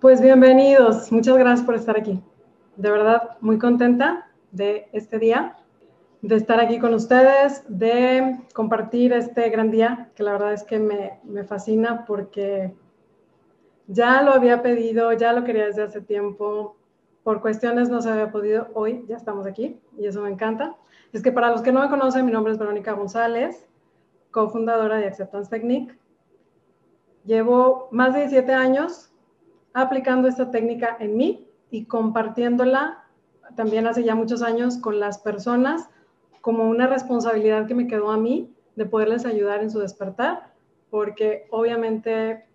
Pues bienvenidos, muchas gracias por estar aquí. De verdad, muy contenta de este día, de estar aquí con ustedes, de compartir este gran día, que la verdad es que me, me fascina porque ya lo había pedido, ya lo quería desde hace tiempo, por cuestiones no se había podido, hoy ya estamos aquí y eso me encanta. Es que para los que no me conocen, mi nombre es Verónica González, cofundadora de Acceptance Technique. Llevo más de 17 años aplicando esta técnica en mí y compartiéndola también hace ya muchos años con las personas como una responsabilidad que me quedó a mí de poderles ayudar en su despertar, porque obviamente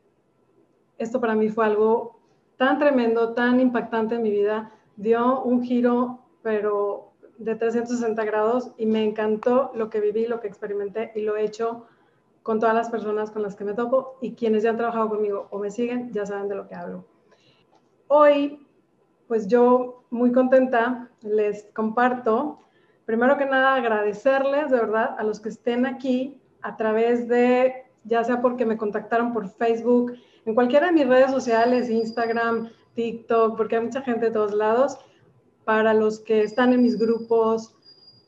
esto para mí fue algo tan tremendo, tan impactante en mi vida, dio un giro, pero de 360 grados y me encantó lo que viví, lo que experimenté y lo he hecho con todas las personas con las que me topo y quienes ya han trabajado conmigo o me siguen ya saben de lo que hablo. Hoy, pues yo muy contenta, les comparto, primero que nada agradecerles de verdad a los que estén aquí a través de, ya sea porque me contactaron por Facebook, en cualquiera de mis redes sociales, Instagram, TikTok, porque hay mucha gente de todos lados, para los que están en mis grupos,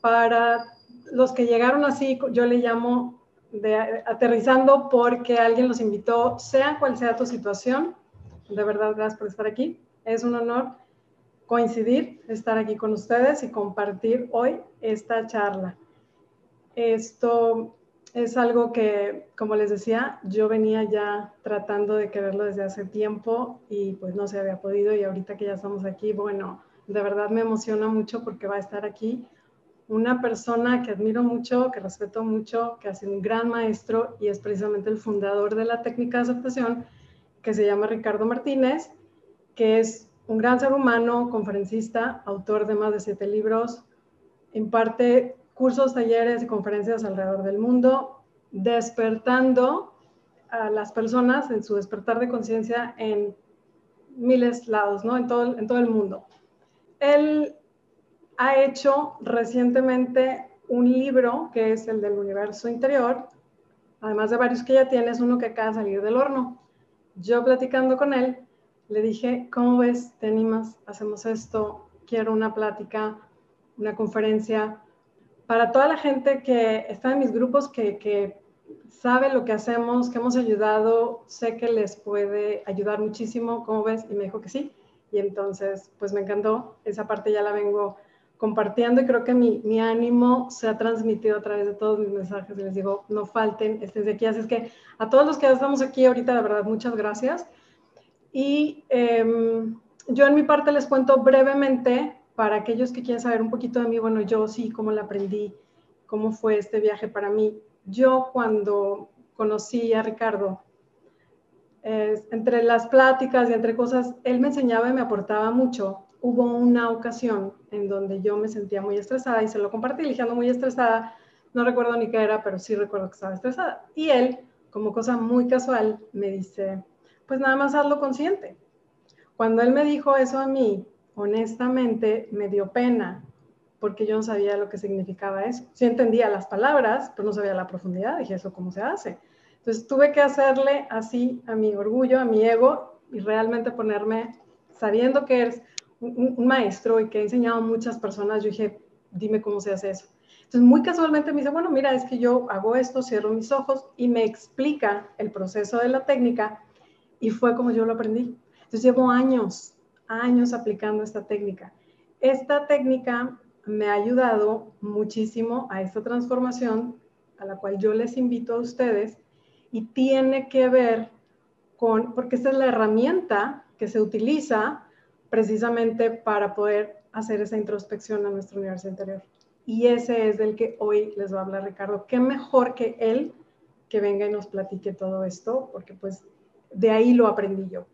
para los que llegaron así, yo le llamo de, aterrizando porque alguien los invitó, sea cual sea tu situación, de verdad, gracias por estar aquí. Es un honor coincidir, estar aquí con ustedes y compartir hoy esta charla. Esto es algo que, como les decía, yo venía ya tratando de quererlo desde hace tiempo y pues no se había podido y ahorita que ya estamos aquí, bueno, de verdad me emociona mucho porque va a estar aquí una persona que admiro mucho, que respeto mucho, que ha sido un gran maestro y es precisamente el fundador de la técnica de aceptación que se llama Ricardo Martínez, que es un gran ser humano, conferencista, autor de más de siete libros, imparte cursos, talleres y conferencias alrededor del mundo, despertando a las personas en su despertar de conciencia en miles lados, ¿no? En todo, en todo el mundo. Él ha hecho recientemente un libro que es el del universo interior, además de varios que ya tienes, uno que acaba de salir del horno yo platicando con él, le dije, ¿cómo ves? ¿Te animas? Hacemos esto, quiero una plática, una conferencia. Para toda la gente que está en mis grupos, que, sabe lo que hacemos, que hemos ayudado, sé que les puede ayudar muchísimo, ¿cómo ves? Y me dijo que sí. Y entonces, pues me encantó. Esa parte ya la vengo compartiendo y creo que mi, ánimo se ha transmitido a través de todos mis mensajes y les digo, no falten, estén de aquí. Así es que a todos los que estamos aquí ahorita, de verdad, muchas gracias. Y eh, yo en mi parte les cuento brevemente para aquellos que quieren saber un poquito de mí, bueno, yo sí, cómo la aprendí, cómo fue este viaje para mí. Yo cuando conocí a Ricardo, entre las pláticas y entre cosas, él me enseñaba y me aportaba mucho hubo una ocasión en donde yo me sentía muy estresada y se lo compartí, eligiendo muy estresada. No recuerdo ni qué era, pero sí recuerdo que estaba estresada. Y él, como cosa muy casual, me dice, pues nada más hazlo consciente. Cuando él me dijo eso a mí, honestamente me dio pena, porque yo no sabía lo que significaba eso. Sí entendía las palabras, pero no sabía la profundidad. Dije, ¿eso cómo se hace? Entonces tuve que hacerle así a mi orgullo, a mi ego, y realmente ponerme, sabiendo que es un, maestro y que ha enseñado a muchas personas, yo dije, dime cómo se hace eso. Entonces, muy casualmente me dice, bueno, mira, es que yo hago esto, cierro mis ojos y me explica el proceso de la técnica y fue como yo lo aprendí. Entonces, llevo años, años aplicando esta técnica. Esta técnica me ha ayudado muchísimo a esta transformación a la cual yo les invito a ustedes y tiene que ver con, porque esta es la herramienta que se utiliza precisamente para poder hacer esa introspección a nuestro universo interior. Y ese es del que hoy les va a hablar Ricardo. Qué mejor que él que venga y nos platique todo esto, porque pues de ahí lo aprendí yo.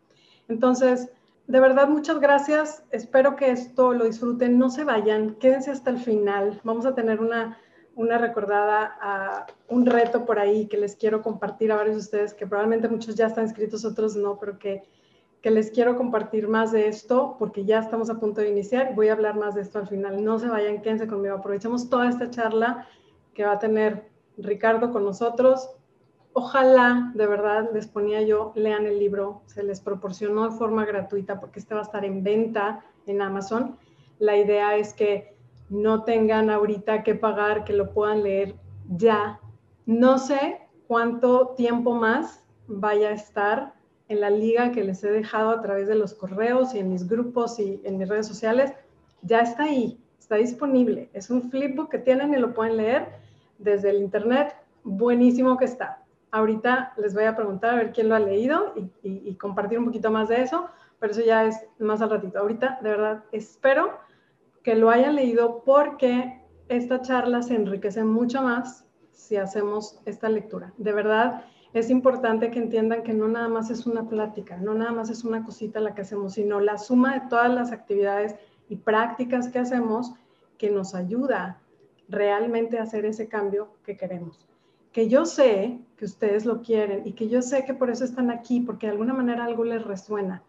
Entonces, de verdad, muchas gracias. Espero que esto lo disfruten. No se vayan, quédense hasta el final. Vamos a tener una, una recordada, a un reto por ahí que les quiero compartir a varios de ustedes, que probablemente muchos ya están inscritos, otros no, pero que que les quiero compartir más de esto porque ya estamos a punto de iniciar. Voy a hablar más de esto al final. No se vayan, quédense conmigo. Aprovechemos toda esta charla que va a tener Ricardo con nosotros. Ojalá, de verdad, les ponía yo, lean el libro, se les proporcionó de forma gratuita porque este va a estar en venta en Amazon. La idea es que no tengan ahorita que pagar, que lo puedan leer ya. No sé cuánto tiempo más vaya a estar en la liga que les he dejado a través de los correos y en mis grupos y en mis redes sociales. Ya está ahí, está disponible. Es un flipbook que tienen y lo pueden leer desde el internet. Buenísimo que está. Ahorita les voy a preguntar a ver quién lo ha leído y, compartir un poquito más de eso, pero eso ya es más al ratito. Ahorita, de verdad, espero que lo hayan leído porque esta charla se enriquece mucho más si hacemos esta lectura. De verdad, es importante que entiendan que no nada más es una plática, no nada más es una cosita la que hacemos, sino la suma de todas las actividades y prácticas que hacemos que nos ayuda realmente a hacer ese cambio que queremos que yo sé que ustedes lo quieren y que yo sé que por eso están aquí, porque de alguna manera algo les resuena.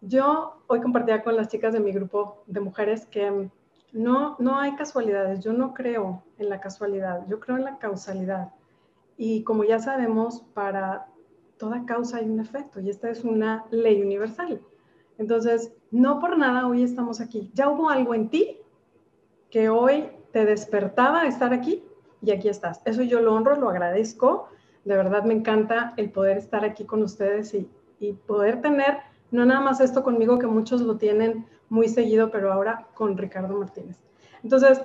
Yo hoy compartía con las chicas de mi grupo de mujeres que no, no hay casualidades, yo no creo en la casualidad, yo creo en la causalidad. Y como ya sabemos, para toda causa hay un efecto y esta es una ley universal. Entonces, no por nada hoy estamos aquí. Ya hubo algo en ti que hoy te despertaba estar aquí y aquí estás. Eso yo lo honro, lo agradezco. De verdad me encanta el poder estar aquí con ustedes y, poder tener, no nada más esto conmigo, que muchos lo tienen muy seguido, pero ahora con Ricardo Martínez. Entonces,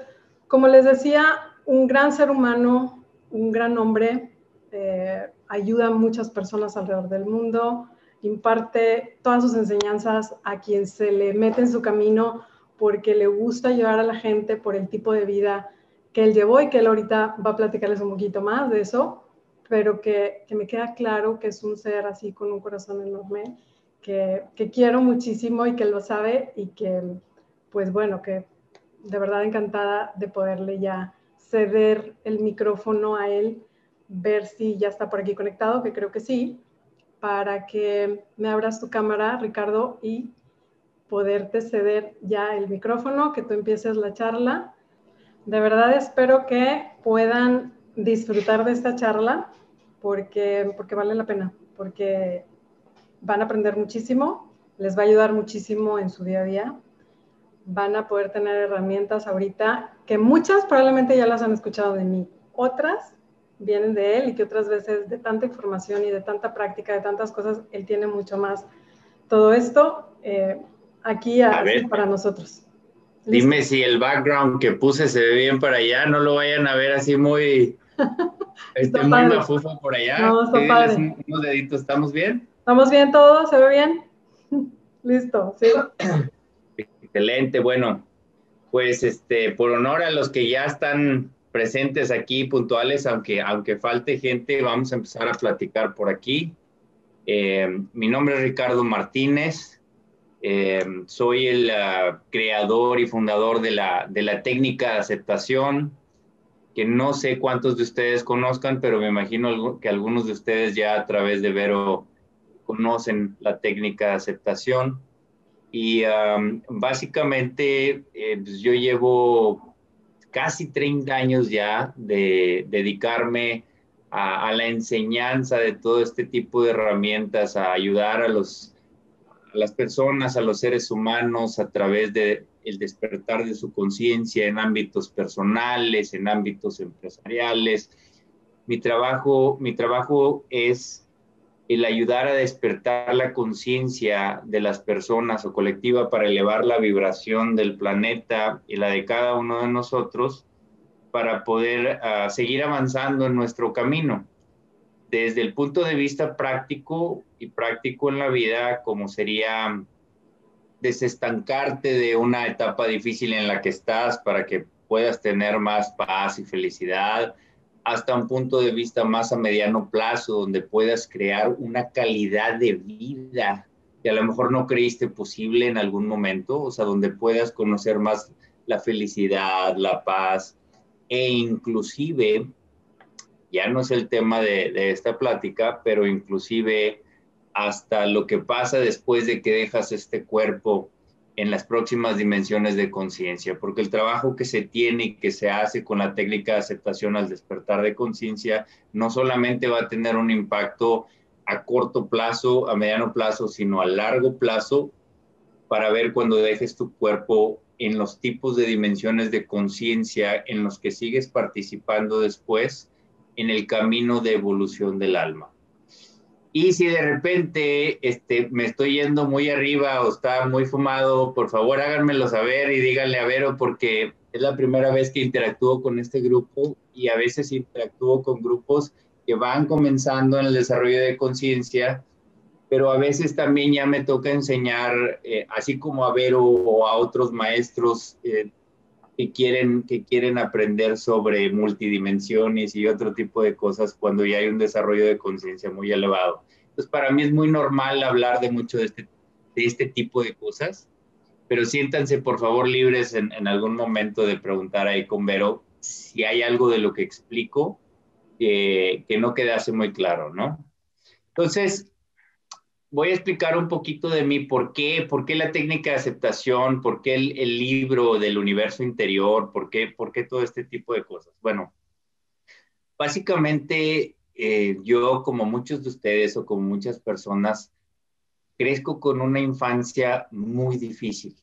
como les decía, un gran ser humano, un gran hombre, eh, ayuda a muchas personas alrededor del mundo, imparte todas sus enseñanzas a quien se le mete en su camino porque le gusta ayudar a la gente por el tipo de vida que él llevó y que él ahorita va a platicarles un poquito más de eso, pero que, que me queda claro que es un ser así con un corazón enorme, que, que, quiero muchísimo y que lo sabe y que, pues bueno, que de verdad encantada de poderle ya ceder el micrófono a él, ver si ya está por aquí conectado, que creo que sí, para que me abras tu cámara, Ricardo, y poderte ceder ya el micrófono, que tú empieces la charla. De verdad espero que puedan disfrutar de esta charla porque, porque vale la pena, porque van a aprender muchísimo, les va a ayudar muchísimo en su día a día, van a poder tener herramientas ahorita que muchas probablemente ya las han escuchado de mí, otras vienen de él y que otras veces de tanta información y de tanta práctica, de tantas cosas, él tiene mucho más. Todo esto eh, aquí para nosotros. Dime si el background que puse se ve bien para allá, no lo vayan a ver así muy, este, muy mafufo por allá. No, está padre. Unos deditos, ¿estamos bien? ¿Estamos bien todos? ¿Se ve bien? Listo, sí. Excelente, bueno, pues este, por honor a los que ya están presentes aquí, puntuales, aunque, aunque falte gente, vamos a empezar a platicar por aquí. Eh, mi nombre es Ricardo Martínez, eh, soy el ah, creador y fundador de la, de la técnica de aceptación, que no sé cuántos de ustedes conozcan, pero me imagino que algunos de ustedes ya a través de Vero conocen la técnica de aceptación. Y básicamente eh, pues yo llevo casi 30 años ya de dedicarme a, la enseñanza de todo este tipo de herramientas, a ayudar a los a las personas, a los seres humanos a través de el despertar de su conciencia en ámbitos personales, en ámbitos empresariales. Mi trabajo, mi trabajo es el ayudar a despertar la conciencia de las personas o colectiva para elevar la vibración del planeta y la de cada uno de nosotros para poder uh, seguir avanzando en nuestro camino desde el punto de vista práctico y práctico en la vida, como sería desestancarte de una etapa difícil en la que estás para que puedas tener más paz y felicidad, hasta un punto de vista más a mediano plazo, donde puedas crear una calidad de vida que a lo mejor no creíste posible en algún momento, o sea, donde puedas conocer más la felicidad, la paz e inclusive ya no es el tema de, esta plática, pero inclusive hasta lo que pasa después de que dejas este cuerpo en las próximas dimensiones de conciencia, porque el trabajo que se tiene y que se hace con la técnica de aceptación al despertar de conciencia no solamente va a tener un impacto a corto plazo, a mediano plazo, sino a largo plazo para ver cuando dejes tu cuerpo en los tipos de dimensiones de conciencia en los que sigues participando después en el camino de evolución del alma. Y si de repente este, me estoy yendo muy arriba o está muy fumado, por favor háganmelo saber y díganle a Vero porque es la primera vez que interactúo con este grupo y a veces interactúo con grupos que van comenzando en el desarrollo de conciencia, pero a veces también ya me toca enseñar, eh, así como a Vero o a otros maestros eh, que quieren, que quieren aprender sobre multidimensiones y otro tipo de cosas cuando ya hay un desarrollo de conciencia muy elevado. Entonces, para mí es muy normal hablar de mucho de este, de este tipo de cosas, pero siéntanse por favor libres en, en algún momento de preguntar ahí con Vero si hay algo de lo que explico que, que no quedase muy claro, ¿no? Entonces, voy a explicar un poquito de mí, por qué, por qué la técnica de aceptación, por qué el, el libro del universo interior, por qué, por qué todo este tipo de cosas. Bueno, básicamente eh, yo, como muchos de ustedes o como muchas personas, crezco con una infancia muy difícil.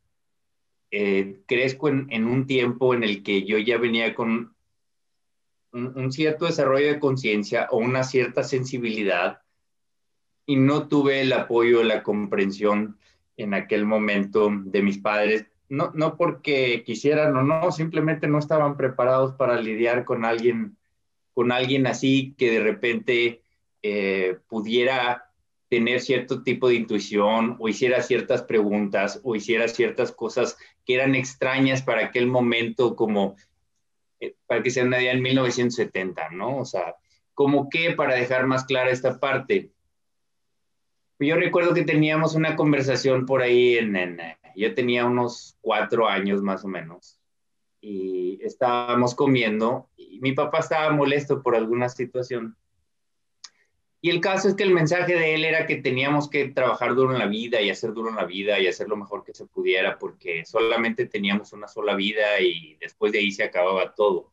Eh, crezco en, un tiempo en el que yo ya venía con un, cierto desarrollo de conciencia o una cierta sensibilidad y no tuve el apoyo, la comprensión en aquel momento de mis padres, no, no porque quisieran o no, simplemente no estaban preparados para lidiar con alguien, con alguien así que de repente eh, pudiera tener cierto tipo de intuición o hiciera ciertas preguntas o hiciera ciertas cosas que eran extrañas para aquel momento como eh, para que sea nadie en 1970, ¿no? O sea, como que para dejar más clara esta parte, yo recuerdo que teníamos una conversación por ahí en, en, yo tenía unos cuatro años más o menos y estábamos comiendo y mi papá estaba molesto por alguna situación. Y el caso es que el mensaje de él era que teníamos que trabajar duro en la vida y hacer duro en la vida y hacer lo mejor que se pudiera porque solamente teníamos una sola vida y después de ahí se acababa todo.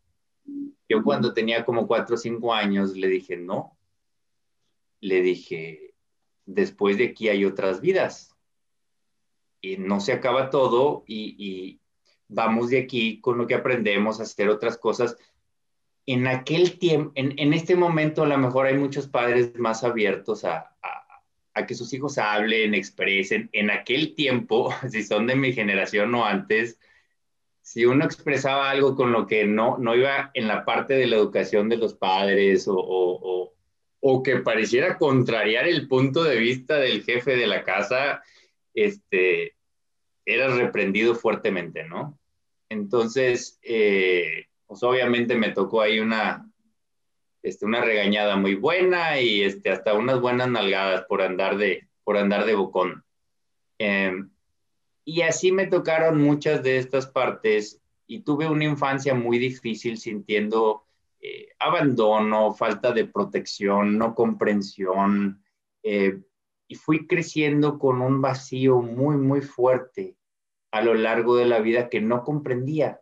Yo cuando tenía como cuatro o cinco años le dije, no. Le dije, después de aquí hay otras vidas. Y no se acaba todo y, vamos de aquí con lo que aprendemos a hacer otras cosas. En aquel tiempo, en, este momento a lo mejor hay muchos padres más abiertos a, a, que sus hijos hablen, expresen. En aquel tiempo, si son de mi generación o antes, si uno expresaba algo con lo que no, no iba en la parte de la educación de los padres o o que pareciera contrariar el punto de vista del jefe de la casa, este, era reprendido fuertemente, ¿no? Entonces, eh, pues obviamente me tocó ahí una, este, una regañada muy buena y este, hasta unas buenas nalgadas por andar de, por andar de bocón. Em, y así me tocaron muchas de estas partes y tuve una infancia muy difícil sintiendo eh, abandono, falta de protección, no comprensión, eh, y fui creciendo con un vacío muy, muy fuerte a lo largo de la vida que no comprendía.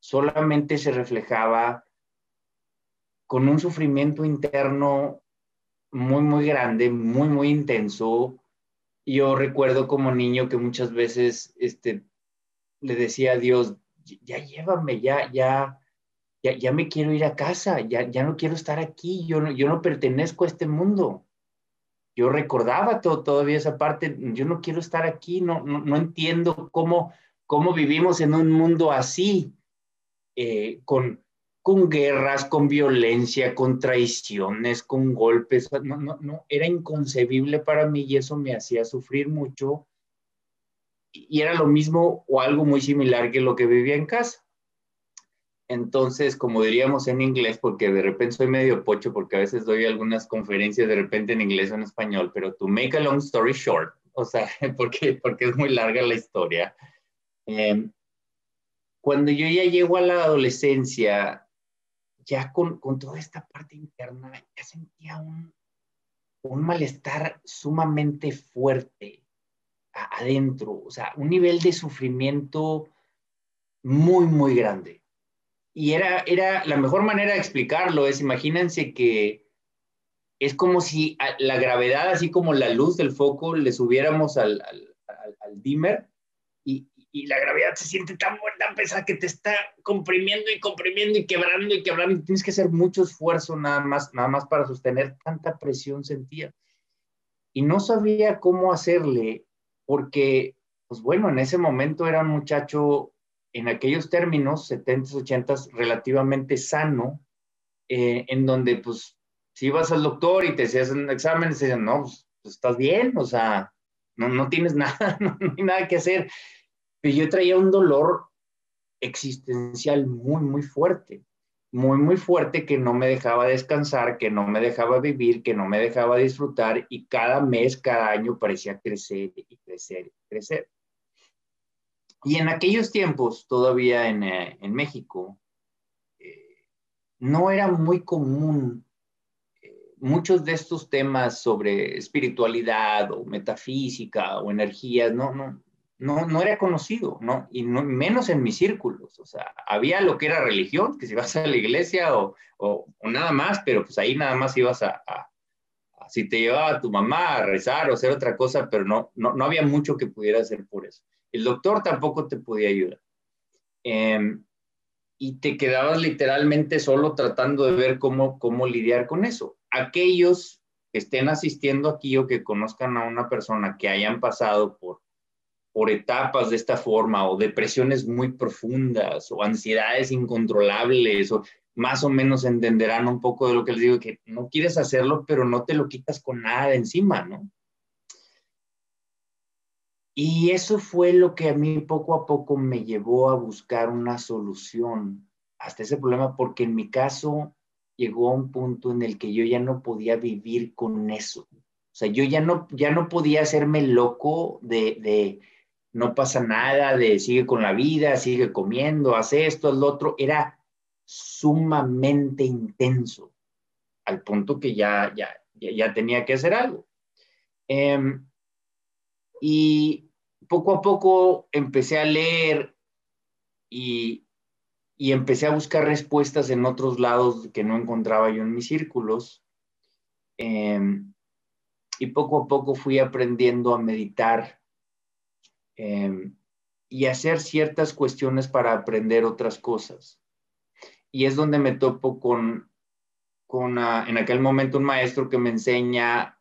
Solamente se reflejaba con un sufrimiento interno muy, muy grande, muy, muy intenso. Yo recuerdo como niño que muchas veces este, le decía a Dios, ya llévame, ya, ya, ya, ya me quiero ir a casa, ya, ya no quiero estar aquí, yo no, yo no pertenezco a este mundo. Yo recordaba todo, todavía esa parte, yo no quiero estar aquí, no, no, no entiendo cómo, cómo vivimos en un mundo así, eh, con, con guerras, con violencia, con traiciones, con golpes. No, no, no, era inconcebible para mí y eso me hacía sufrir mucho. Y era lo mismo o algo muy similar que lo que vivía en casa. Entonces, como diríamos en inglés, porque de repente soy medio pocho, porque a veces doy algunas conferencias de repente en inglés o en español, pero to make a long story short, o sea, porque, porque es muy larga la historia. Eh, cuando yo ya llego a la adolescencia, ya con, con toda esta parte interna, ya sentía un, un malestar sumamente fuerte a, adentro, o sea, un nivel de sufrimiento muy, muy grande y era, era la mejor manera de explicarlo es, imagínense que es como si la gravedad, así como la luz del foco, le subiéramos al, al, al, dimmer y, y, la gravedad se siente tan buena, pesada que te está comprimiendo y comprimiendo y quebrando y quebrando. Tienes que hacer mucho esfuerzo nada más, nada más para sostener tanta presión sentida. Y no sabía cómo hacerle porque, pues bueno, en ese momento era un muchacho en aquellos términos, 70s, 80s, relativamente sano, eh, en donde pues si ibas al doctor y te hacías un examen, decían, no, pues, pues, estás bien, o sea, no, no tienes nada, no, no, hay nada que hacer. Pero yo traía un dolor existencial muy, muy fuerte, muy, muy fuerte que no me dejaba descansar, que no me dejaba vivir, que no me dejaba disfrutar y cada mes, cada año parecía crecer y crecer y crecer. Y en aquellos tiempos, todavía en, eh, en México, eh, no era muy común eh, muchos de estos temas sobre espiritualidad o metafísica o energías, no, no, no, no era conocido, ¿no? Y menos en mis círculos, o sea, había lo que era religión, que si vas a la iglesia o, o, nada más, pero pues ahí nada más ibas a, a, si te llevaba tu mamá a rezar o hacer otra cosa, pero no, no, no había mucho que pudiera hacer por eso. El doctor tampoco te podía ayudar. Em, y te quedabas literalmente solo tratando de ver cómo, cómo lidiar con eso. Aquellos que estén asistiendo aquí o que conozcan a una persona que hayan pasado por, por etapas de esta forma o depresiones muy profundas o ansiedades incontrolables o más o menos entenderán un poco de lo que les digo, que no quieres hacerlo, pero no te lo quitas con nada de encima, ¿no? Y eso fue lo que a mí poco a poco me llevó a buscar una solución hasta ese problema, porque en mi caso llegó a un punto en el que yo ya no podía vivir con eso. O sea, yo ya no, ya no podía hacerme loco de, de no pasa nada, de sigue con la vida, sigue comiendo, hace esto, haz lo otro. Era sumamente intenso, al punto que ya, ya, ya, tenía que hacer algo. Em, y poco a poco empecé a leer y, y empecé a buscar respuestas en otros lados que no encontraba yo en mis círculos. Em, y poco a poco fui aprendiendo a meditar eh, y hacer ciertas cuestiones para aprender otras cosas. Y es donde me topo con, con ah, en aquel momento un maestro que me enseña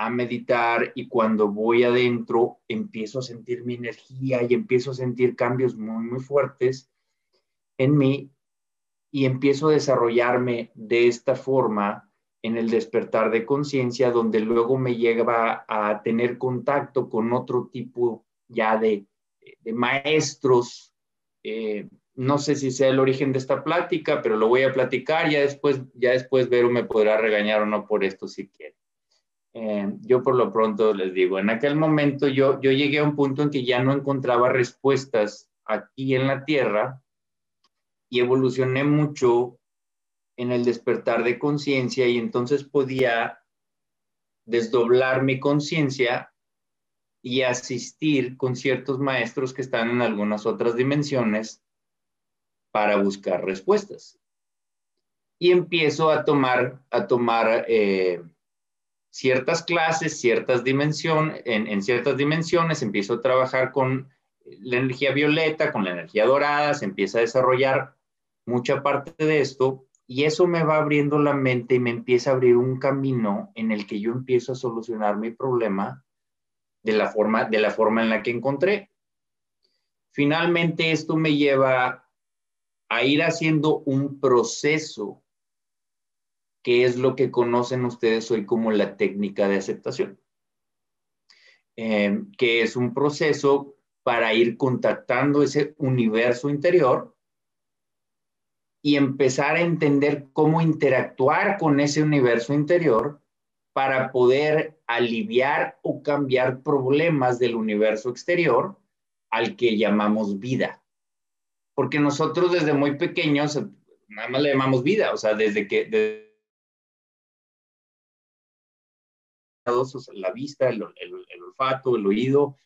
a meditar y cuando voy adentro empiezo a sentir mi energía y empiezo a sentir cambios muy, muy fuertes en mí y empiezo a desarrollarme de esta forma en el despertar de conciencia, donde luego me lleva a tener contacto con otro tipo ya de, de maestros. Eh, no sé si sea el origen de esta plática, pero lo voy a platicar ya después, ya después Vero me podrá regañar o no por esto si quiere. Eh, yo por lo pronto les digo, en aquel momento yo, yo llegué a un punto en que ya no encontraba respuestas aquí en la Tierra y evolucioné mucho en el despertar de conciencia y entonces podía desdoblar mi conciencia y asistir con ciertos maestros que están en algunas otras dimensiones para buscar respuestas. Y empiezo a tomar, a tomar eh, ciertas clases, ciertas dimensiones, en, ciertas dimensiones, empiezo a trabajar con la energía violeta, con la energía dorada, se empieza a desarrollar mucha parte de esto y eso me va abriendo la mente y me empieza a abrir un camino en el que yo empiezo a solucionar mi problema de la forma, de la forma en la que encontré. Finalmente esto me lleva a ir haciendo un proceso que es lo que conocen ustedes hoy como la técnica de aceptación, em, que es un proceso para ir contactando ese universo interior y empezar a entender cómo interactuar con ese universo interior para poder aliviar o cambiar problemas del universo exterior al que llamamos vida. Porque nosotros desde muy pequeños nada más le llamamos vida, o sea, desde que la vista, el, el olfato, el oído,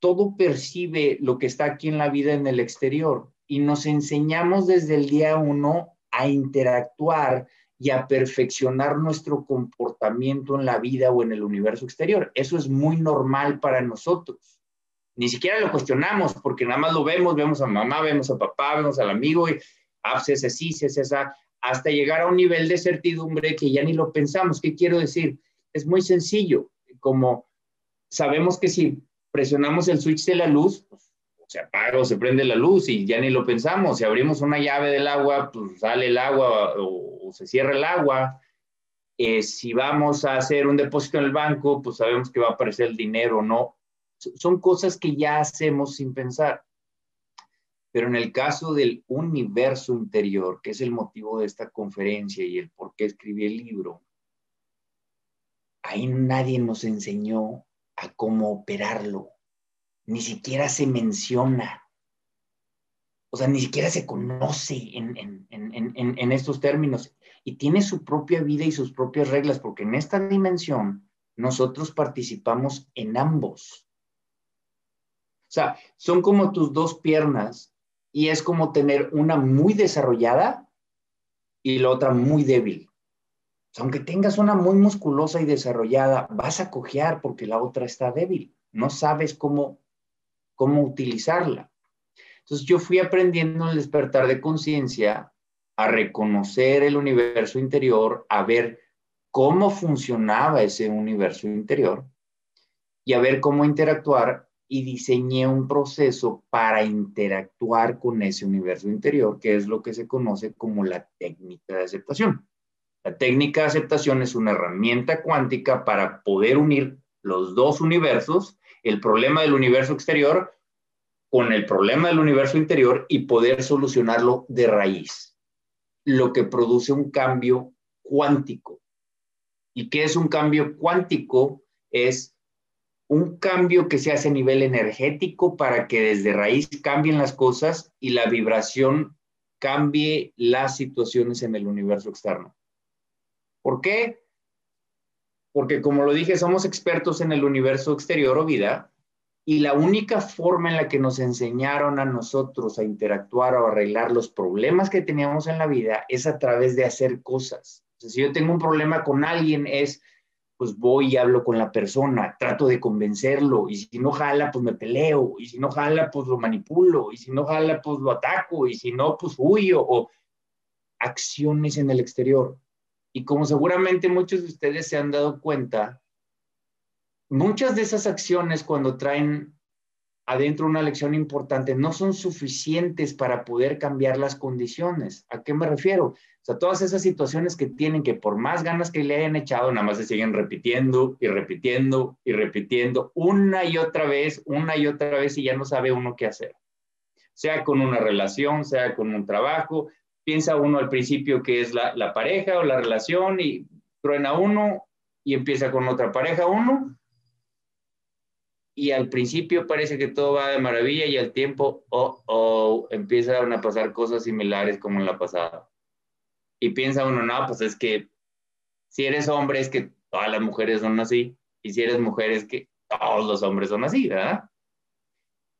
todo percibe lo que está aquí en la vida en el exterior y nos enseñamos desde el día uno a interactuar y a perfeccionar nuestro comportamiento en la vida o en el universo exterior. Eso es muy normal para nosotros. Ni siquiera lo cuestionamos porque nada más lo vemos, vemos a mamá, vemos a papá, vemos al amigo y ah, pues ese sí, ese esa, hasta llegar a un nivel de certidumbre que ya ni lo pensamos. ¿Qué quiero decir? Es muy sencillo, como sabemos que si presionamos el switch de la luz, pues, se apaga o se prende la luz y ya ni lo pensamos. Si abrimos una llave del agua, pues sale el agua o, se cierra el agua. Eh, si vamos a hacer un depósito en el banco, pues sabemos que va a aparecer el dinero, ¿no? Son cosas que ya hacemos sin pensar. Pero en el caso del universo interior, que es el motivo de esta conferencia y el por qué escribí el libro, ahí nadie nos enseñó a cómo operarlo. Ni siquiera se menciona. O sea, ni siquiera se conoce en, estos términos. Y tiene su propia vida y sus propias reglas, porque en esta dimensión nosotros participamos en ambos. O sea, son como tus dos piernas y es como tener una muy desarrollada y la otra muy débil aunque tengas una muy musculosa y desarrollada, vas a cojear porque la otra está débil. No sabes cómo, cómo utilizarla. Entonces yo fui aprendiendo el despertar de conciencia a reconocer el universo interior, a ver cómo funcionaba ese universo interior y a ver cómo interactuar y diseñé un proceso para interactuar con ese universo interior, que es lo que se conoce como la técnica de aceptación. La técnica de aceptación es una herramienta cuántica para poder unir los dos universos, el problema del universo exterior con el problema del universo interior y poder solucionarlo de raíz, lo que produce un cambio cuántico. ¿Y qué es un cambio cuántico? Es un cambio que se hace a nivel energético para que desde raíz cambien las cosas y la vibración cambie las situaciones en el universo externo. ¿Por qué? Porque como lo dije, somos expertos en el universo exterior o vida y la única forma en la que nos enseñaron a nosotros a interactuar o arreglar los problemas que teníamos en la vida es a través de hacer cosas. si yo tengo un problema con alguien es, pues voy y hablo con la persona, trato de convencerlo y si no jala, pues me peleo y si no jala, pues lo manipulo y si no jala, pues lo ataco y si no, pues huyo o acciones en el exterior. Y como seguramente muchos de ustedes se han dado cuenta, muchas de esas acciones cuando traen adentro una lección importante no son suficientes para poder cambiar las condiciones. ¿A qué me refiero? O sea, todas esas situaciones que tienen que por más ganas que le hayan echado, nada más se siguen repitiendo y repitiendo y repitiendo una y otra vez, una y otra vez y ya no sabe uno qué hacer. Sea con una relación, sea con un trabajo, piensa uno al principio que es la, pareja o la relación y truena uno y empieza con otra pareja uno. Y al principio parece que todo va de maravilla y al tiempo, oh, oh, empiezan a pasar cosas similares como en la pasada. Y piensa uno, no, pues es que si eres hombre es que todas las mujeres son así. Y si eres mujer es que todos los hombres son así, ¿verdad?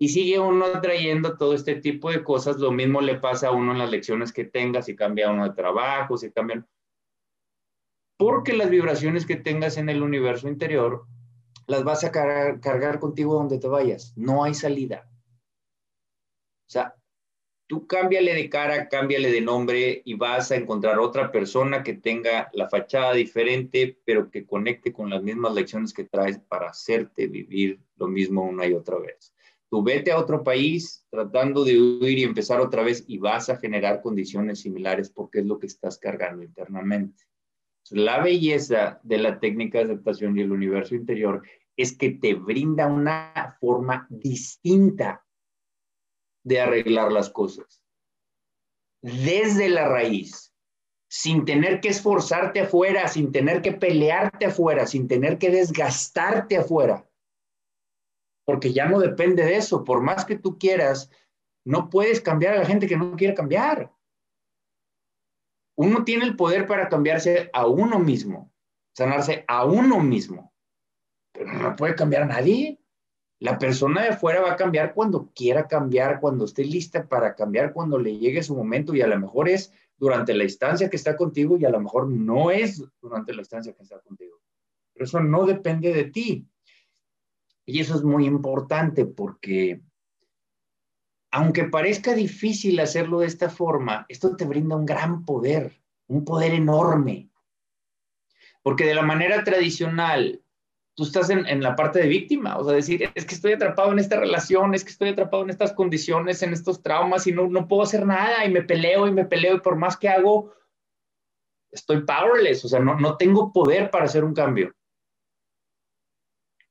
Y sigue uno trayendo todo este tipo de cosas. Lo mismo le pasa a uno en las lecciones que tenga, si cambia uno de trabajo, si cambian. Porque las vibraciones que tengas en el universo interior las vas a cargar, cargar contigo donde te vayas. No hay salida. O sea, tú cámbiale de cara, cámbiale de nombre y vas a encontrar otra persona que tenga la fachada diferente, pero que conecte con las mismas lecciones que traes para hacerte vivir lo mismo una y otra vez. Tú vete a otro país tratando de huir y empezar otra vez y vas a generar condiciones similares porque es lo que estás cargando internamente. La belleza de la técnica de aceptación y el universo interior es que te brinda una forma distinta de arreglar las cosas. Desde la raíz, sin tener que esforzarte afuera, sin tener que pelearte afuera, sin tener que desgastarte afuera porque ya no depende de eso. Por más que tú quieras, no puedes cambiar a la gente que no quiere cambiar. Uno tiene el poder para cambiarse a uno mismo. sanarse a uno mismo, pero no puede cambiar a nadie. La persona de afuera va a cambiar cuando quiera cambiar, cuando esté lista para cambiar, cuando le llegue su momento y a lo mejor es durante la instancia que está contigo y a lo mejor no es durante la instancia que está contigo. Pero eso no depende de ti. Y eso es muy importante porque aunque parezca difícil hacerlo de esta forma, esto te brinda un gran poder, un poder enorme. Porque de la manera tradicional, tú estás en, la parte de víctima, o sea, decir, es que estoy atrapado en esta relación, es que estoy atrapado en estas condiciones, en estos traumas y no, no puedo hacer nada y me peleo y me peleo y por más que hago, estoy powerless, o sea, no, no tengo poder para hacer un cambio.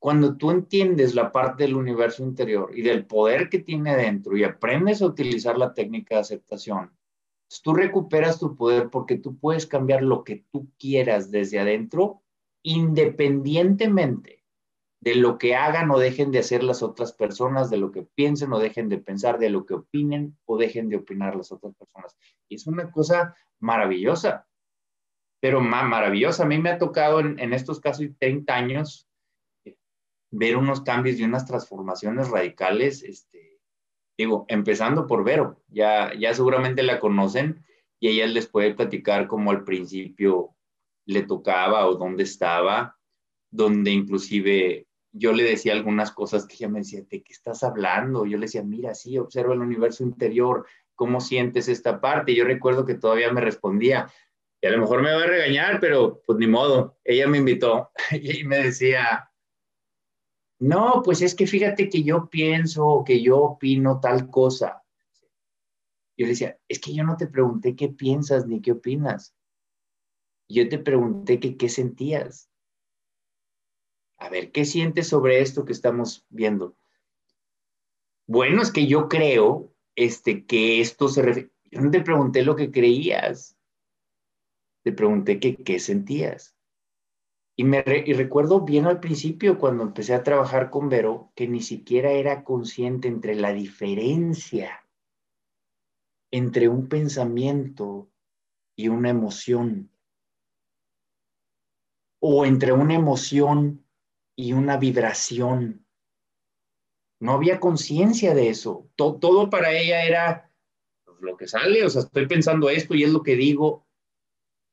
Cuando tú entiendes la parte del universo interior y del poder que tiene dentro y aprendes a utilizar la técnica de aceptación, pues tú recuperas tu poder porque tú puedes cambiar lo que tú quieras desde adentro independientemente de lo que hagan o dejen de hacer las otras personas, de lo que piensen o dejen de pensar, de lo que opinen o dejen de opinar las otras personas. Y es una cosa maravillosa, pero más maravillosa. A mí me ha tocado en, en estos casos 30 años ver unos cambios y unas transformaciones radicales, este, digo, empezando por Vero, ya, ya seguramente la conocen y ella les puede platicar como al principio le tocaba o dónde estaba, donde inclusive yo le decía algunas cosas que ella me decía, ¿de qué estás hablando? Yo le decía, mira, sí, observa el universo interior, ¿cómo sientes esta parte? yo recuerdo que todavía me respondía, y a lo mejor me va a regañar, pero pues ni modo, ella me invitó y me decía, no, pues es que fíjate que yo pienso, que yo opino tal cosa. Yo le decía, es que yo no te pregunté qué piensas ni qué opinas. Yo te pregunté qué sentías. A ver, ¿qué sientes sobre esto que estamos viendo? Bueno, es que yo creo este, que esto se refiere. Yo no te pregunté lo que creías. Te pregunté qué sentías. Y, me y recuerdo bien al principio, cuando empecé a trabajar con Vero, que ni siquiera era consciente entre la diferencia entre un pensamiento y una emoción o entre una emoción y una vibración. No había conciencia de eso. Todo, para ella era pues, lo que sale, o sea, estoy pensando esto y es lo que digo,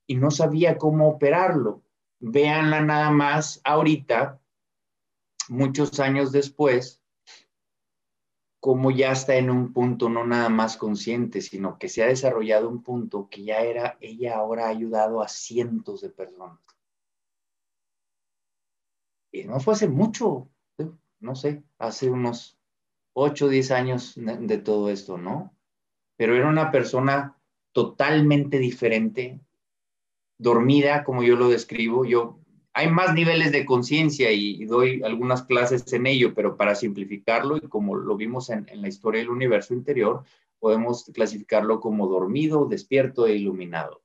y no sabía cómo operarlo. Véanla nada más ahorita, muchos años después, como ya está en un punto no nada más consciente, sino que se ha desarrollado un punto que ya era, ella ahora ha ayudado a cientos de personas. Y no fue hace mucho, no sé, hace unos 8 o 10 años de, todo esto, ¿no? Pero era una persona totalmente diferente, dormida, como yo lo describo. Yo, hay más niveles de conciencia y, doy algunas clases en ello, pero para simplificarlo y como lo vimos en, en la historia del universo interior, podemos clasificarlo como dormido, despierto e iluminado.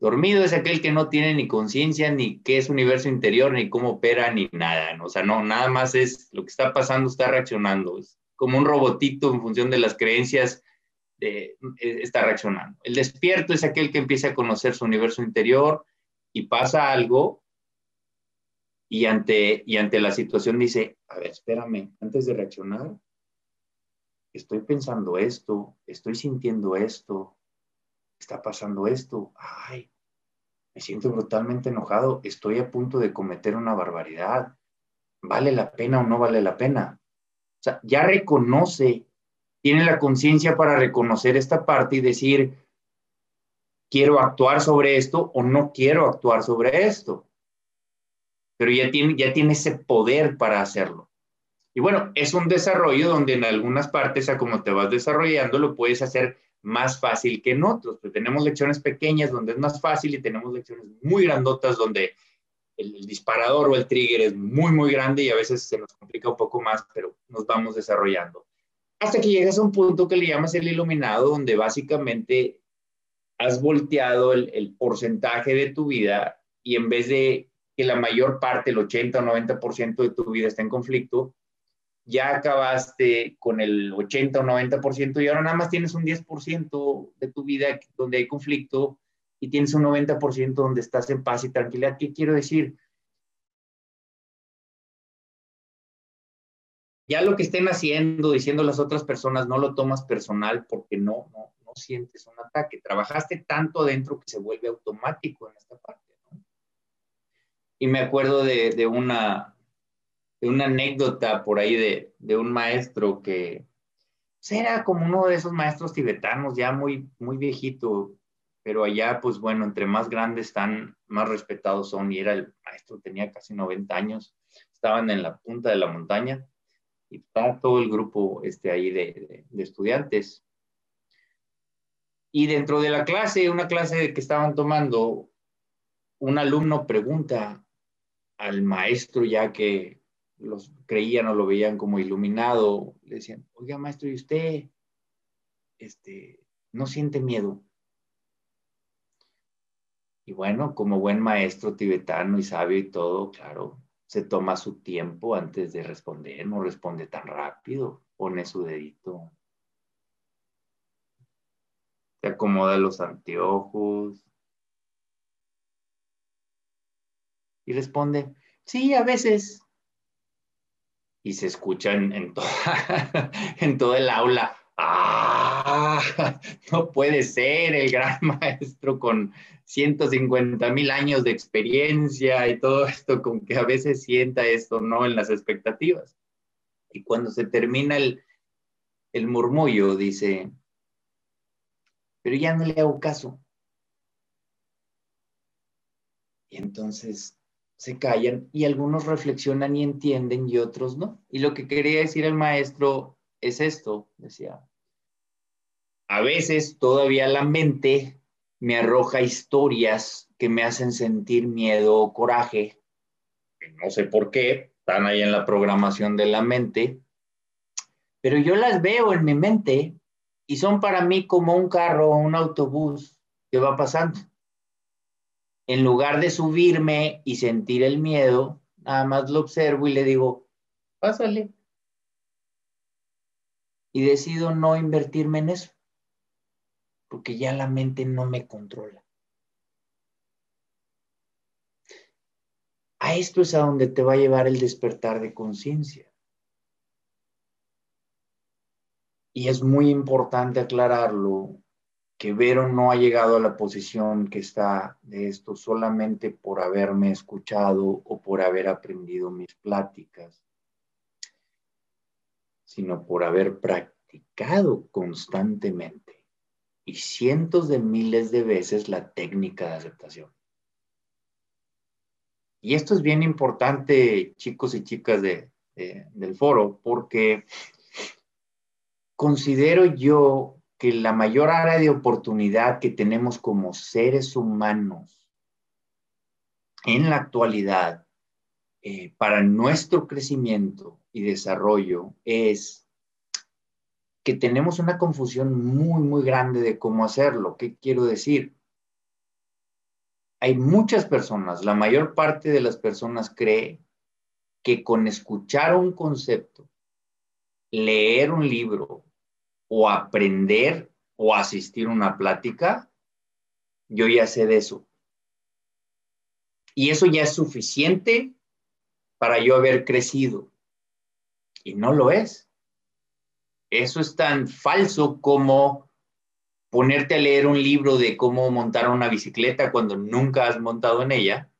Dormido es aquel que no tiene ni conciencia, ni qué es universo interior, ni cómo opera, ni nada. O sea, no, nada más es lo que está pasando, está reaccionando. Es como un robotito en función de las creencias, eh, está reaccionando. El despierto es aquel que empieza a conocer su universo interior y pasa algo y ante, y ante la situación dice, a ver, espérame, antes de reaccionar, estoy pensando esto, estoy sintiendo esto, está pasando esto, ay, me siento brutalmente enojado, estoy a punto de cometer una barbaridad, ¿vale la pena o no vale la pena? O sea, ya reconoce, tiene la conciencia para reconocer esta parte y decir, quiero actuar sobre esto o no quiero actuar sobre esto. Pero ya tiene, ya tiene ese poder para hacerlo. Y bueno, es un desarrollo donde en algunas partes, a como te vas desarrollando, lo puedes hacer más fácil que en otros. Pero tenemos lecciones pequeñas donde es más fácil y tenemos lecciones muy grandotas donde el, disparador o el trigger es muy, muy grande y a veces se nos complica un poco más, pero nos vamos desarrollando. Hasta que llegas a un punto que le llamas el iluminado, donde básicamente has volteado el, el porcentaje de tu vida y en vez de que la mayor parte, el 80 o 90% de tu vida esté en conflicto, ya acabaste con el 80 o 90% y ahora nada más tienes un 10% de tu vida donde hay conflicto y tienes un 90% donde estás en paz y tranquilidad. ¿Qué quiero decir? Ya lo que estén haciendo, diciendo las otras personas, no lo tomas personal porque no, no, no sientes un ataque. Trabajaste tanto dentro que se vuelve automático en esta parte. Y me acuerdo de, de, una, de una anécdota por ahí de, de un maestro que pues, era como uno de esos maestros tibetanos, ya muy, muy viejito, pero allá, pues bueno, entre más grandes están, más respetados son. Y era el maestro, tenía casi 90 años, estaban en la punta de la montaña y estaba todo el grupo este, ahí de, estudiantes. Y dentro de la clase, una clase que estaban tomando, un alumno pregunta al maestro, ya que los creían o lo veían como iluminado, le decían, oiga maestro, ¿y usted este, no siente miedo? Y bueno, como buen maestro tibetano y sabio y todo, claro, se toma su tiempo antes de responder, no responde tan rápido, pone su dedito, se acomoda los anteojos. Y responde, sí, a veces. Y se escucha en, en, en todo el aula, ¡ah! No puede ser el gran maestro con 150 mil años de experiencia y todo esto, con que a veces sienta esto no en las expectativas. Y cuando se termina el, el murmullo, dice, pero ya no le hago caso. Y entonces se callan y algunos reflexionan y entienden y otros no. Y lo que quería decir el maestro es esto, decía, a veces todavía la mente me arroja historias que me hacen sentir miedo o coraje. No sé por qué, están ahí en la programación de la mente, pero yo las veo en mi mente y son para mí como un carro o un autobús que va pasando. En lugar de subirme y sentir el miedo, nada más lo observo y le digo, pásale. Y decido no invertirme en eso porque ya la mente no me controla. A esto es a donde te va a llevar el despertar de conciencia. Y es muy importante aclararlo que Vero no ha llegado a la posición que está de esto solamente por haberme escuchado o por haber aprendido mis pláticas, sino por haber practicado constantemente y cientos de miles de veces la técnica de aceptación. Y esto es bien importante, chicos y chicas de, del foro, porque considero yo que la mayor área de oportunidad que tenemos como seres humanos en la actualidad eh, para nuestro crecimiento y desarrollo es que tenemos una confusión muy, muy grande de cómo hacerlo. ¿Qué quiero decir? Hay muchas personas, la mayor parte de las personas cree que con escuchar un concepto, leer un libro o aprender o asistir a una plática, yo ya sé de eso. Y eso ya es suficiente para yo haber crecido. Y no lo es. Eso es tan falso como ponerte a leer un libro de cómo montar una bicicleta cuando nunca has montado en ella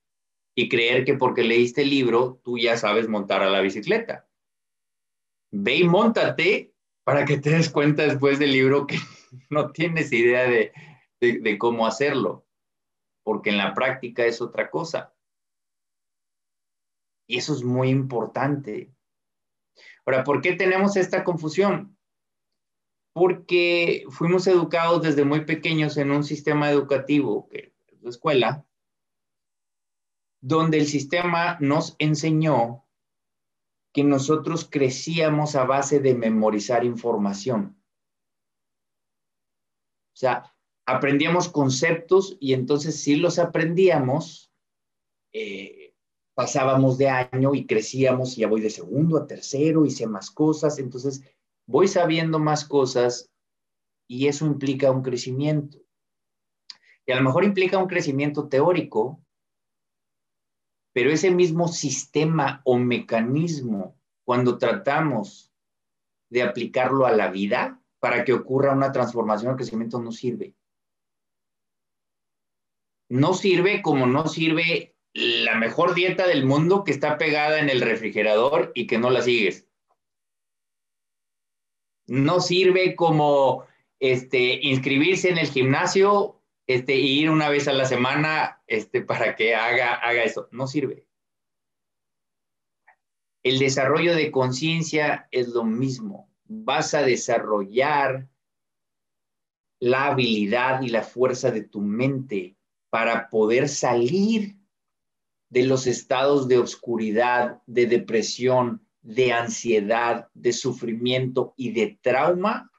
y creer que porque leíste el libro tú ya sabes montar a la bicicleta. Ve y montate para que te des cuenta después del libro que no tienes idea de, de cómo hacerlo, porque en la práctica es otra cosa. Y eso es muy importante. Ahora, ¿por qué tenemos esta confusión? porque fuimos educados desde muy pequeños en un sistema educativo, la escuela, donde el sistema nos enseñó que nosotros crecíamos a base de memorizar información. O sea, aprendíamos conceptos y entonces si los aprendíamos, eh, pasábamos de año y crecíamos y ya voy de segundo a tercero, hice más cosas, entonces voy sabiendo más cosas y eso implica un crecimiento. Y a lo mejor implica un crecimiento teórico, pero ese mismo sistema o mecanismo, cuando tratamos de aplicarlo a la vida para que ocurra una transformación o crecimiento, no sirve. No sirve como no sirve la mejor dieta del mundo que está pegada en el refrigerador y que no la sigues. No sirve como este, inscribirse en el gimnasio este, y ir una vez a la semana este, para que haga, haga eso. No sirve. El desarrollo de conciencia es lo mismo. Vas a desarrollar la habilidad y la fuerza de tu mente para poder salir de los estados de oscuridad, de depresión, de ansiedad, de sufrimiento y de trauma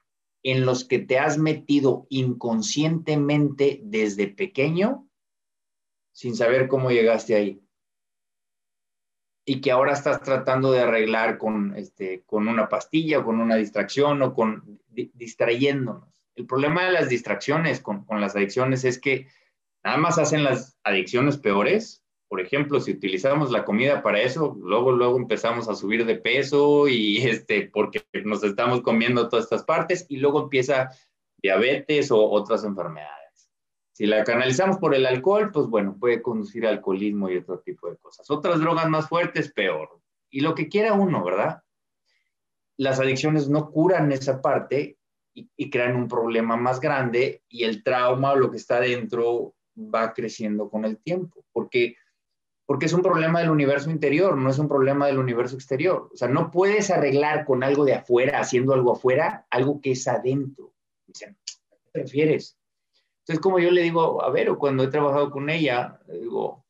en los que te has metido inconscientemente desde pequeño sin saber cómo llegaste ahí. Y que ahora estás tratando de arreglar con, este, con una pastilla, o con una distracción o con distrayéndonos. El problema de las distracciones con, con las adicciones es que nada más hacen las adicciones peores por ejemplo, si utilizamos la comida para eso, luego, luego empezamos a subir de peso y este, porque nos estamos comiendo todas estas partes y luego empieza diabetes o otras enfermedades. Si la canalizamos por el alcohol, pues bueno, puede conducir alcoholismo y otro tipo de cosas. Otras drogas más fuertes, peor. Y lo que quiera uno, ¿verdad? Las adicciones no curan esa parte y, y crean un problema más grande y el trauma o lo que está dentro va creciendo con el tiempo, porque porque es un problema del universo interior, no es un problema del universo exterior. O sea, no puedes arreglar con algo de afuera, haciendo algo afuera, algo que es adentro. Dicen, ¿qué prefieres? Entonces, como yo le digo a Vero, cuando he trabajado con ella, digo,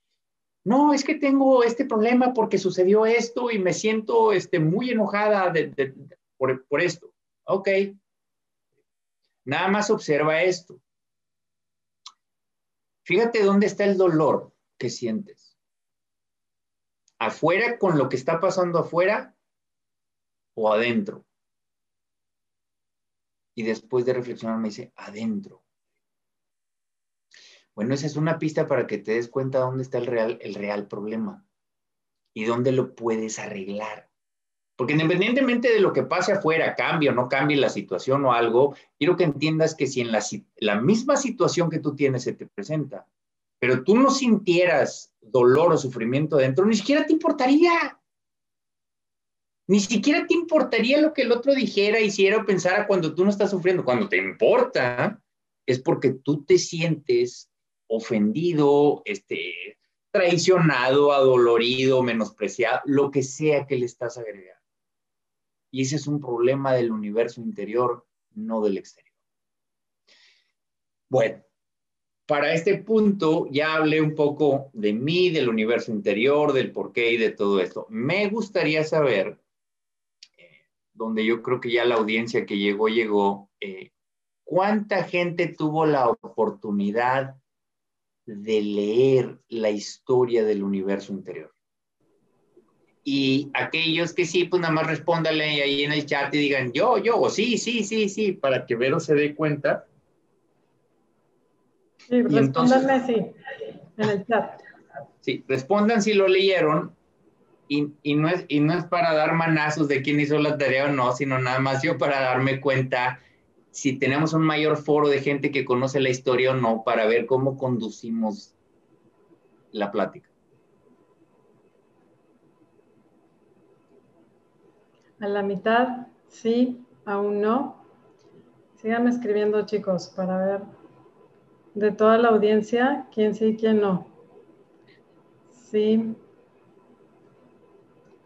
no, es que tengo este problema porque sucedió esto y me siento este, muy enojada por, por esto. Ok. Nada más observa esto. Fíjate dónde está el dolor que sientes afuera con lo que está pasando afuera o adentro. Y después de reflexionar me dice, adentro. Bueno, esa es una pista para que te des cuenta dónde está el real, el real problema y dónde lo puedes arreglar. Porque independientemente de lo que pase afuera, cambie o no cambie la situación o algo, quiero que entiendas que si en la, la misma situación que tú tienes se te presenta, pero tú no sintieras dolor o sufrimiento dentro, ni siquiera te importaría. Ni siquiera te importaría lo que el otro dijera, hiciera o pensara cuando tú no estás sufriendo. Cuando te importa, es porque tú te sientes ofendido, este, traicionado, adolorido, menospreciado, lo que sea que le estás agregando. Y ese es un problema del universo interior, no del exterior. Bueno, para este punto ya hablé un poco de mí, del universo interior, del porqué y de todo esto. Me gustaría saber, eh, donde yo creo que ya la audiencia que llegó, llegó, eh, ¿cuánta gente tuvo la oportunidad de leer la historia del universo interior? Y aquellos que sí, pues nada más respóndale ahí en el chat y digan yo, yo, o sí, sí, sí, sí, para que Vero se dé cuenta Sí, respóndanme sí, en el chat. Sí, respondan si lo leyeron y, y, no es, y no es para dar manazos de quién hizo la tarea o no, sino nada más yo para darme cuenta si tenemos un mayor foro de gente que conoce la historia o no, para ver cómo conducimos la plática. A la mitad, sí, aún no. Síganme escribiendo, chicos, para ver de toda la audiencia, quién sí y quién no. Sí.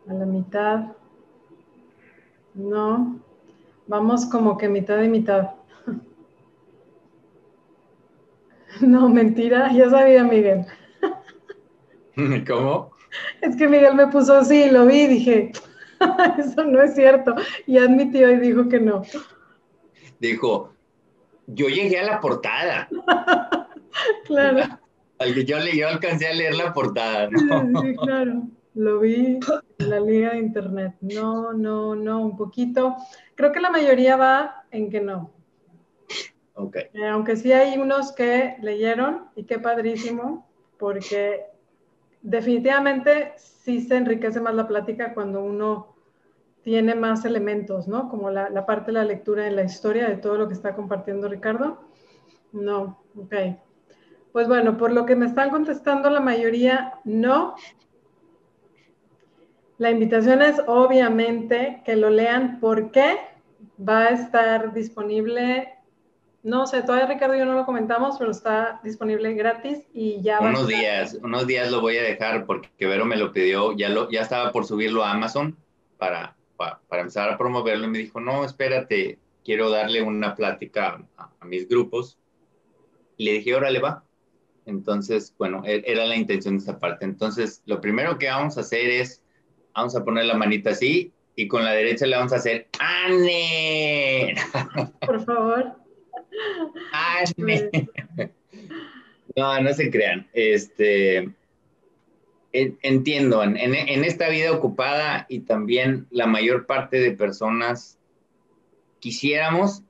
A la mitad. No. Vamos como que mitad y mitad. No, mentira, ya sabía Miguel. ¿Cómo? Es que Miguel me puso así, lo vi y dije, eso no es cierto. Y admitió y dijo que no. Dijo, yo llegué a la portada. claro. Al que yo, le, yo alcancé a leer la portada, ¿no? Sí, claro. Lo vi en la liga de internet. No, no, no, un poquito. Creo que la mayoría va en que no. Okay. Eh, aunque sí hay unos que leyeron y qué padrísimo, porque definitivamente sí se enriquece más la plática cuando uno tiene más elementos, ¿no? Como la, la parte de la lectura en la historia de todo lo que está compartiendo Ricardo. No, ok. Pues bueno, por lo que me están contestando la mayoría, no. La invitación es obviamente que lo lean porque va a estar disponible, no sé, todavía Ricardo y yo no lo comentamos, pero está disponible gratis y ya va. Unos días, unos días lo voy a dejar porque Vero me lo pidió, ya, lo, ya estaba por subirlo a Amazon para, para, empezar a promoverlo y me dijo, no, espérate, quiero darle una plática a, a mis grupos. Y le dije, órale, va. Entonces, bueno, e, era la intención de esa parte. Entonces, lo primero que vamos a hacer es, vamos a poner la manita así y con la derecha le vamos a hacer ¡Ane! Por favor. ¡Ane! No, no se crean. Este, entiendo, en, en, esta vida ocupada y también la mayor parte de personas quisiéramos,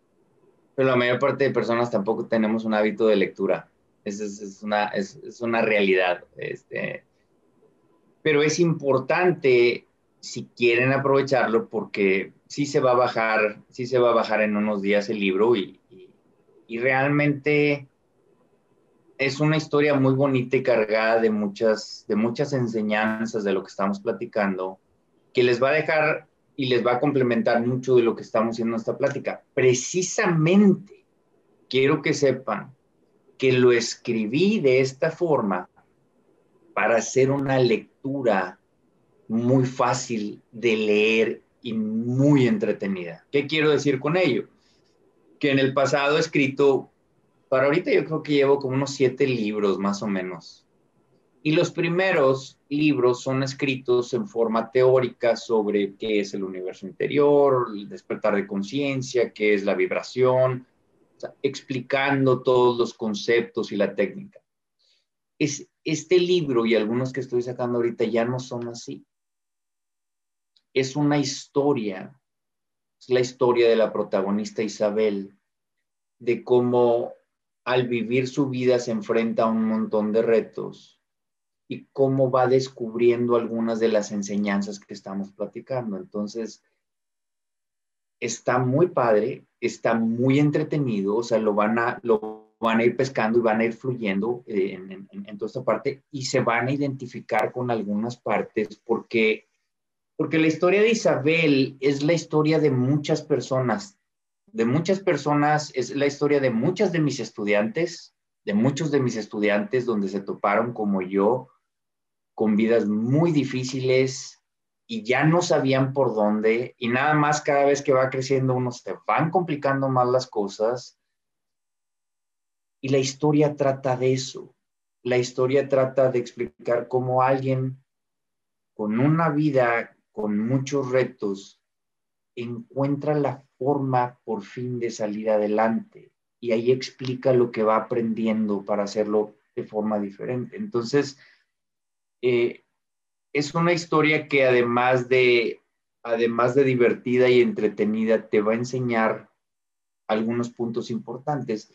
pero la mayor parte de personas tampoco tenemos un hábito de lectura. Es, es, una, es, es, una realidad. Este, pero es importante si quieren aprovecharlo porque sí se va a bajar, sí se va a bajar en unos días el libro y, y, y realmente es una historia muy bonita y cargada de muchas, de muchas enseñanzas de lo que estamos platicando, que les va a dejar y les va a complementar mucho de lo que estamos haciendo en esta plática. Precisamente quiero que sepan que lo escribí de esta forma para hacer una lectura muy fácil de leer y muy entretenida. ¿Qué quiero decir con ello? Que en el pasado he escrito, para ahorita yo creo que llevo como unos siete libros más o menos. Y los primeros libros son escritos en forma teórica sobre qué es el universo interior, el despertar de conciencia, qué es la vibración, explicando todos los conceptos y la técnica. Es, este libro y algunos que estoy sacando ahorita ya no son así. Es una historia, es la historia de la protagonista Isabel, de cómo al vivir su vida se enfrenta a un montón de retos y cómo va descubriendo algunas de las enseñanzas que estamos platicando. Entonces, está muy padre, está muy entretenido, o sea, lo van a, lo van a ir pescando y van a ir fluyendo eh, en, toda esta parte y se van a identificar con algunas partes porque, porque la historia de Isabel es la historia de muchas personas, de muchas personas, es la historia de muchas de mis estudiantes, de muchos de mis estudiantes donde se toparon como yo, con vidas muy difíciles, y ya no sabían por dónde y nada más cada vez que va creciendo uno se van complicando más las cosas. Y la historia trata de eso. La historia trata de explicar cómo alguien con una vida con muchos retos encuentra la forma por fin de salir adelante y ahí explica lo que va aprendiendo para hacerlo de forma diferente. Entonces, eh, es una historia que además de, además de divertida y entretenida, te va a enseñar algunos puntos importantes.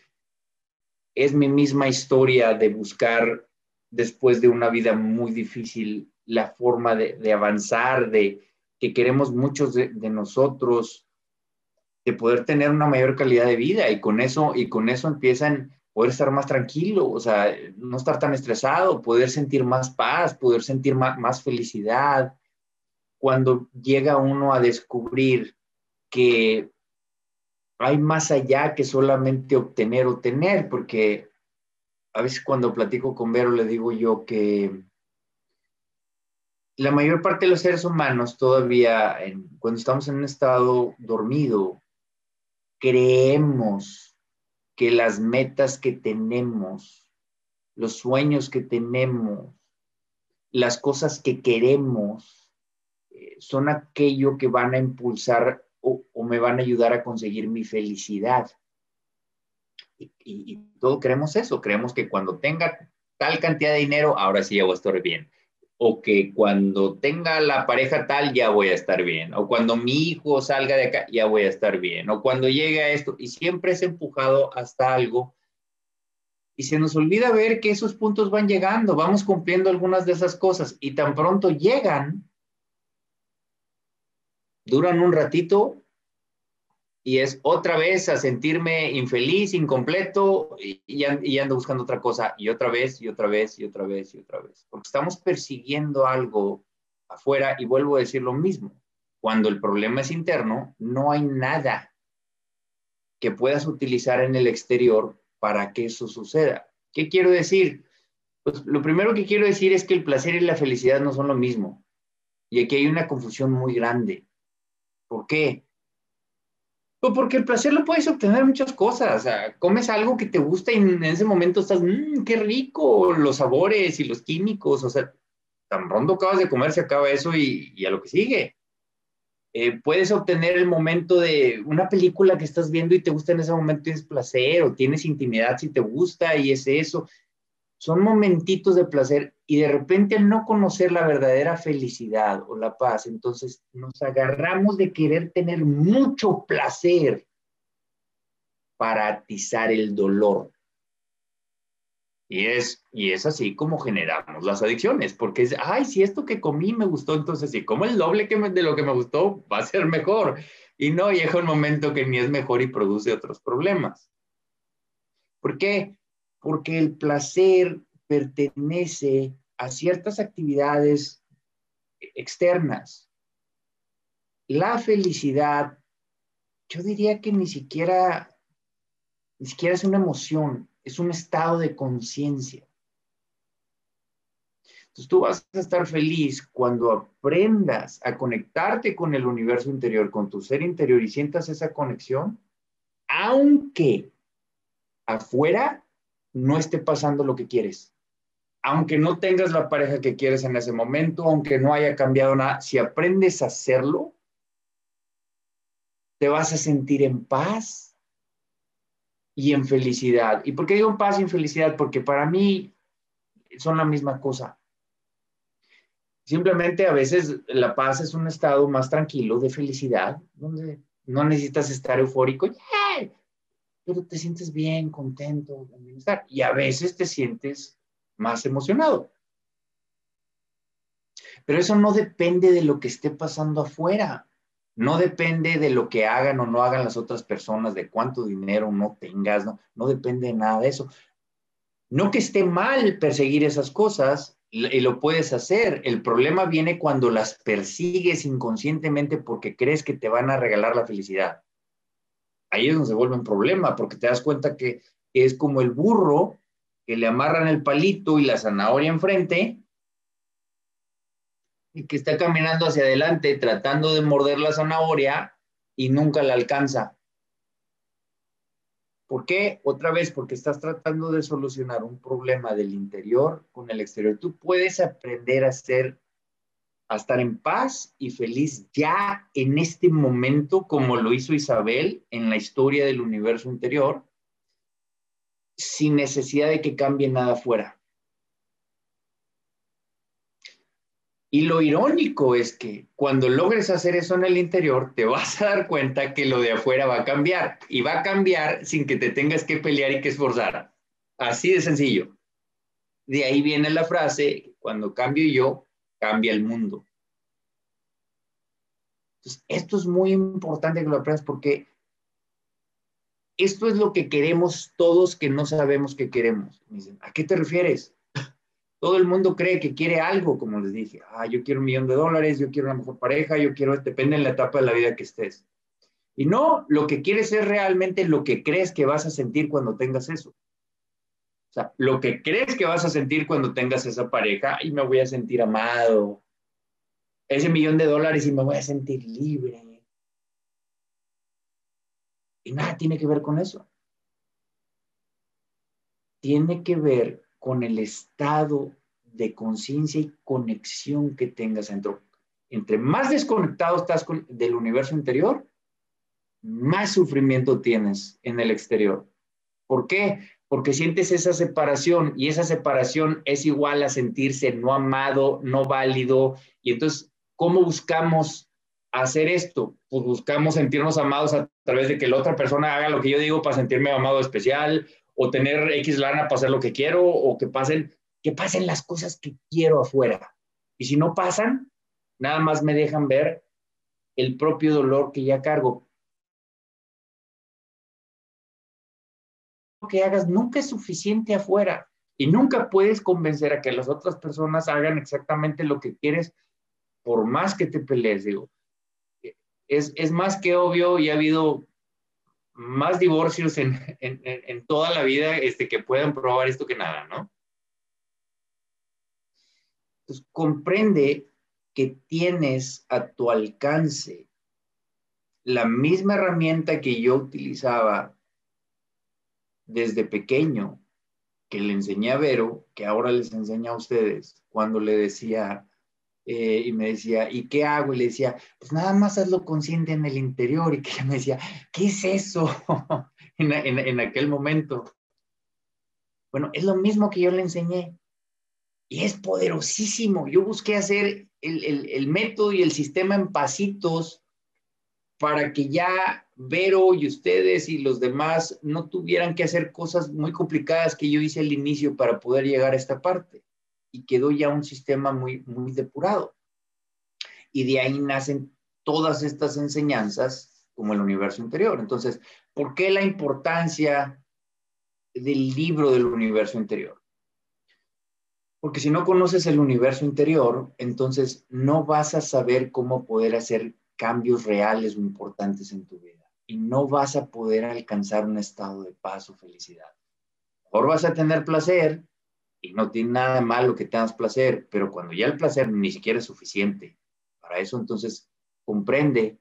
Es mi misma historia de buscar, después de una vida muy difícil, la forma de, avanzar, de que queremos muchos de, de, nosotros, de poder tener una mayor calidad de vida y con eso, y con eso empiezan poder estar más tranquilo, o sea, no estar tan estresado, poder sentir más paz, poder sentir más, felicidad. Cuando llega uno a descubrir que hay más allá que solamente obtener o tener, porque a veces cuando platico con Vero le digo yo que la mayor parte de los seres humanos todavía, cuando estamos en un estado dormido, creemos que las metas que tenemos, los sueños que tenemos, las cosas que queremos, eh, son aquello que van a impulsar o, me van a ayudar a conseguir mi felicidad. Y, y, todo creemos eso, creemos que cuando tenga tal cantidad de dinero, ahora sí ya voy a estar bien. O que cuando tenga la pareja tal ya voy a estar bien, o cuando mi hijo salga de acá ya voy a estar bien, o cuando llegue a esto, y siempre es empujado hasta algo. Y se nos olvida ver que esos puntos van llegando, vamos cumpliendo algunas de esas cosas, y tan pronto llegan, duran un ratito y es otra vez a sentirme infeliz, incompleto y, ando buscando otra cosa y otra vez y otra vez y otra vez y otra vez. Porque estamos persiguiendo algo afuera y vuelvo a decir lo mismo. Cuando el problema es interno, no hay nada que puedas utilizar en el exterior para que eso suceda. ¿Qué quiero decir? Pues lo primero que quiero decir es que el placer y la felicidad no son lo mismo. Y aquí hay una confusión muy grande. ¿Por qué? Pues porque el placer lo puedes obtener muchas cosas. O sea, comes algo que te gusta y en ese momento estás, mmm, qué rico, los sabores y los químicos. O sea, tan pronto acabas de comer, se acaba eso y, a lo que sigue. Eh, puedes obtener el momento de una película que estás viendo y te gusta en ese momento, tienes placer o tienes intimidad si te gusta y es eso son momentitos de placer y de repente al no conocer la verdadera felicidad o la paz, entonces nos agarramos de querer tener mucho placer para atizar el dolor. Y es, y es así como generamos las adicciones, porque es, ay, si esto que comí me gustó, entonces si como el doble que de lo que me gustó, va a ser mejor. Y no llega un momento que ni es mejor y produce otros problemas. ¿Por qué? Porque el placer pertenece a ciertas actividades externas. La felicidad, yo diría que ni siquiera, ni siquiera es una emoción, es un estado de conciencia. Entonces tú vas a estar feliz cuando aprendas a conectarte con el universo interior, con tu ser interior y sientas esa conexión, aunque afuera no esté pasando lo que quieres. Aunque no tengas la pareja que quieres en ese momento, aunque no haya cambiado nada, si aprendes a hacerlo, te vas a sentir en paz y en felicidad. ¿Y por qué digo en paz y en felicidad? Porque para mí son la misma cosa. Simplemente a veces la paz es un estado más tranquilo de felicidad, donde no necesitas estar eufórico pero te sientes bien, contento, en bienestar. Y a veces te sientes más emocionado. Pero eso no depende de lo que esté pasando afuera. No depende de lo que hagan o no hagan las otras personas, de cuánto dinero no tengas, no, no depende de nada de eso. No que esté mal perseguir esas cosas, y lo puedes hacer. El problema viene cuando las persigues inconscientemente porque crees que te van a regalar la felicidad ahí es donde se vuelve un problema, porque te das cuenta que es como el burro que le amarran el palito y la zanahoria enfrente y que está caminando hacia adelante tratando de morder la zanahoria y nunca la alcanza. ¿Por qué? Otra vez, porque estás tratando de solucionar un problema del interior con el exterior. Tú puedes aprender a ser a estar en paz y feliz ya en este momento, como lo hizo Isabel en la historia del universo interior, sin necesidad de que cambie nada afuera. Y lo irónico es que cuando logres hacer eso en el interior, te vas a dar cuenta que lo de afuera va a cambiar y va a cambiar sin que te tengas que pelear y que esforzar. Así de sencillo. De ahí viene la frase, cuando cambio yo, cambia el mundo. Entonces, esto es muy importante que lo aprendas porque esto es lo que queremos todos que no sabemos que queremos. dicen, ¿a qué te refieres? Todo el mundo cree que quiere algo, como les dije. Ah, yo quiero un millón de dólares, yo quiero una mejor pareja, yo quiero, depende en la etapa de la vida que estés. Y no, lo que quieres es realmente lo que crees que vas a sentir cuando tengas eso. O sea, lo que crees que vas a sentir cuando tengas esa pareja, y me voy a sentir amado, ese millón de dólares y me voy a sentir libre. Y nada tiene que ver con eso. Tiene que ver con el estado de conciencia y conexión que tengas dentro. Entre más desconectado estás del universo interior, más sufrimiento tienes en el exterior. ¿Por qué? Porque sientes esa separación y esa separación es igual a sentirse no amado, no válido. Y entonces, ¿cómo buscamos hacer esto? Pues buscamos sentirnos amados a través de que la otra persona haga lo que yo digo para sentirme amado especial o tener X lana para hacer lo que quiero o que pasen, que pasen las cosas que quiero afuera. Y si no pasan, nada más me dejan ver el propio dolor que ya cargo. Que hagas nunca es suficiente afuera y nunca puedes convencer a que las otras personas hagan exactamente lo que quieres por más que te pelees, digo. Es, es más que obvio y ha habido más divorcios en, en, toda la vida este, que puedan probar esto que nada, ¿no? Entonces, comprende que tienes a tu alcance la misma herramienta que yo utilizaba desde pequeño, que le enseñé a Vero, que ahora les enseña a ustedes, cuando le decía, eh, y me decía, ¿y qué hago? Y le decía, pues nada más hazlo consciente en el interior. Y que me decía, ¿qué es eso? en, en aquel momento. Bueno, es lo mismo que yo le enseñé. Y es poderosísimo. Yo busqué hacer el, método y el sistema en pasitos para que ya Vero y ustedes y los demás no tuvieran que hacer cosas muy complicadas que yo hice al inicio para poder llegar a esta parte. Y quedó ya un sistema muy, muy depurado. Y de ahí nacen todas estas enseñanzas como el universo interior. Entonces, ¿por qué la importancia del libro del universo interior? Porque si no conoces el universo interior, entonces no vas a saber cómo poder hacer cambios reales o importantes en tu vida. Y no vas a poder alcanzar un estado de paz o felicidad. Mejor vas a tener placer y no tiene nada malo que tengas placer, pero cuando ya el placer ni siquiera es suficiente, para eso entonces comprende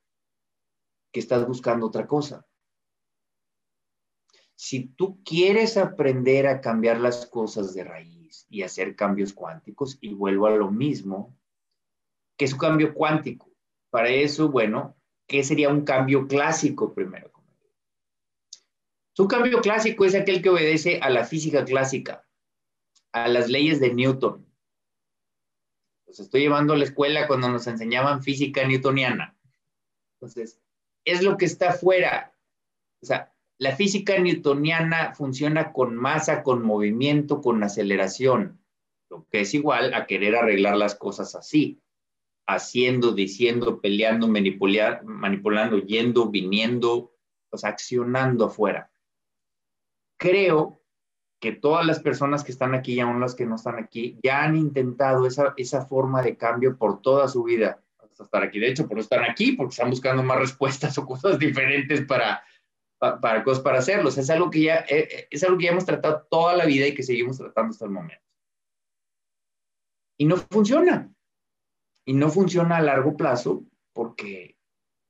que estás buscando otra cosa. Si tú quieres aprender a cambiar las cosas de raíz, y hacer cambios cuánticos. Y vuelvo a lo mismo. ¿Qué es un cambio cuántico? Para eso, bueno, ¿qué sería un cambio clásico primero? Su cambio clásico es aquel que obedece a la física clásica, a las leyes de Newton. Pues estoy llevando a la escuela cuando nos enseñaban física newtoniana. Entonces, es lo que está afuera. O sea, la física newtoniana funciona con masa, con movimiento, con aceleración, lo que es igual a querer arreglar las cosas así, haciendo, diciendo, peleando, manipular, manipulando, yendo, viniendo, pues accionando afuera. Creo que todas las personas que están aquí y aún las que no están aquí ya han intentado esa, esa forma de cambio por toda su vida hasta estar aquí. De hecho, por no estar aquí, porque están buscando más respuestas o cosas diferentes para, para cosas para hacerlos. Es algo que ya eh, eh, es algo que ya hemos tratado toda la vida y que seguimos tratando hasta el momento. Y no funciona. Y no funciona a largo plazo porque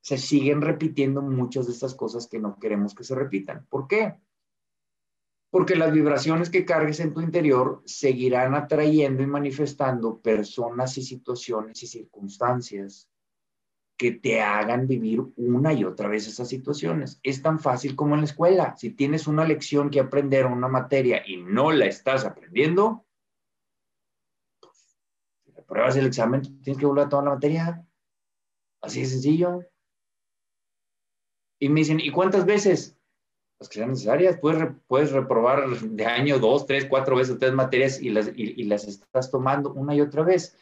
se siguen repitiendo muchas de estas cosas que no queremos que se repitan. ¿Por qué? Porque las vibraciones que cargues en tu interior seguirán atrayendo y manifestando personas y situaciones y circunstancias que te hagan vivir una y otra vez esas situaciones. Es tan fácil como en la escuela. Si tienes una lección que aprender, una materia y no la estás aprendiendo, si pruebas el examen, tienes que volver a toda la materia. Así de sencillo. Y me dicen, ¿y cuántas veces? Las que sean necesarias. Puedes, puedes reprobar de año dos, tres, cuatro veces tres materias y las, y las estás tomando una y otra vez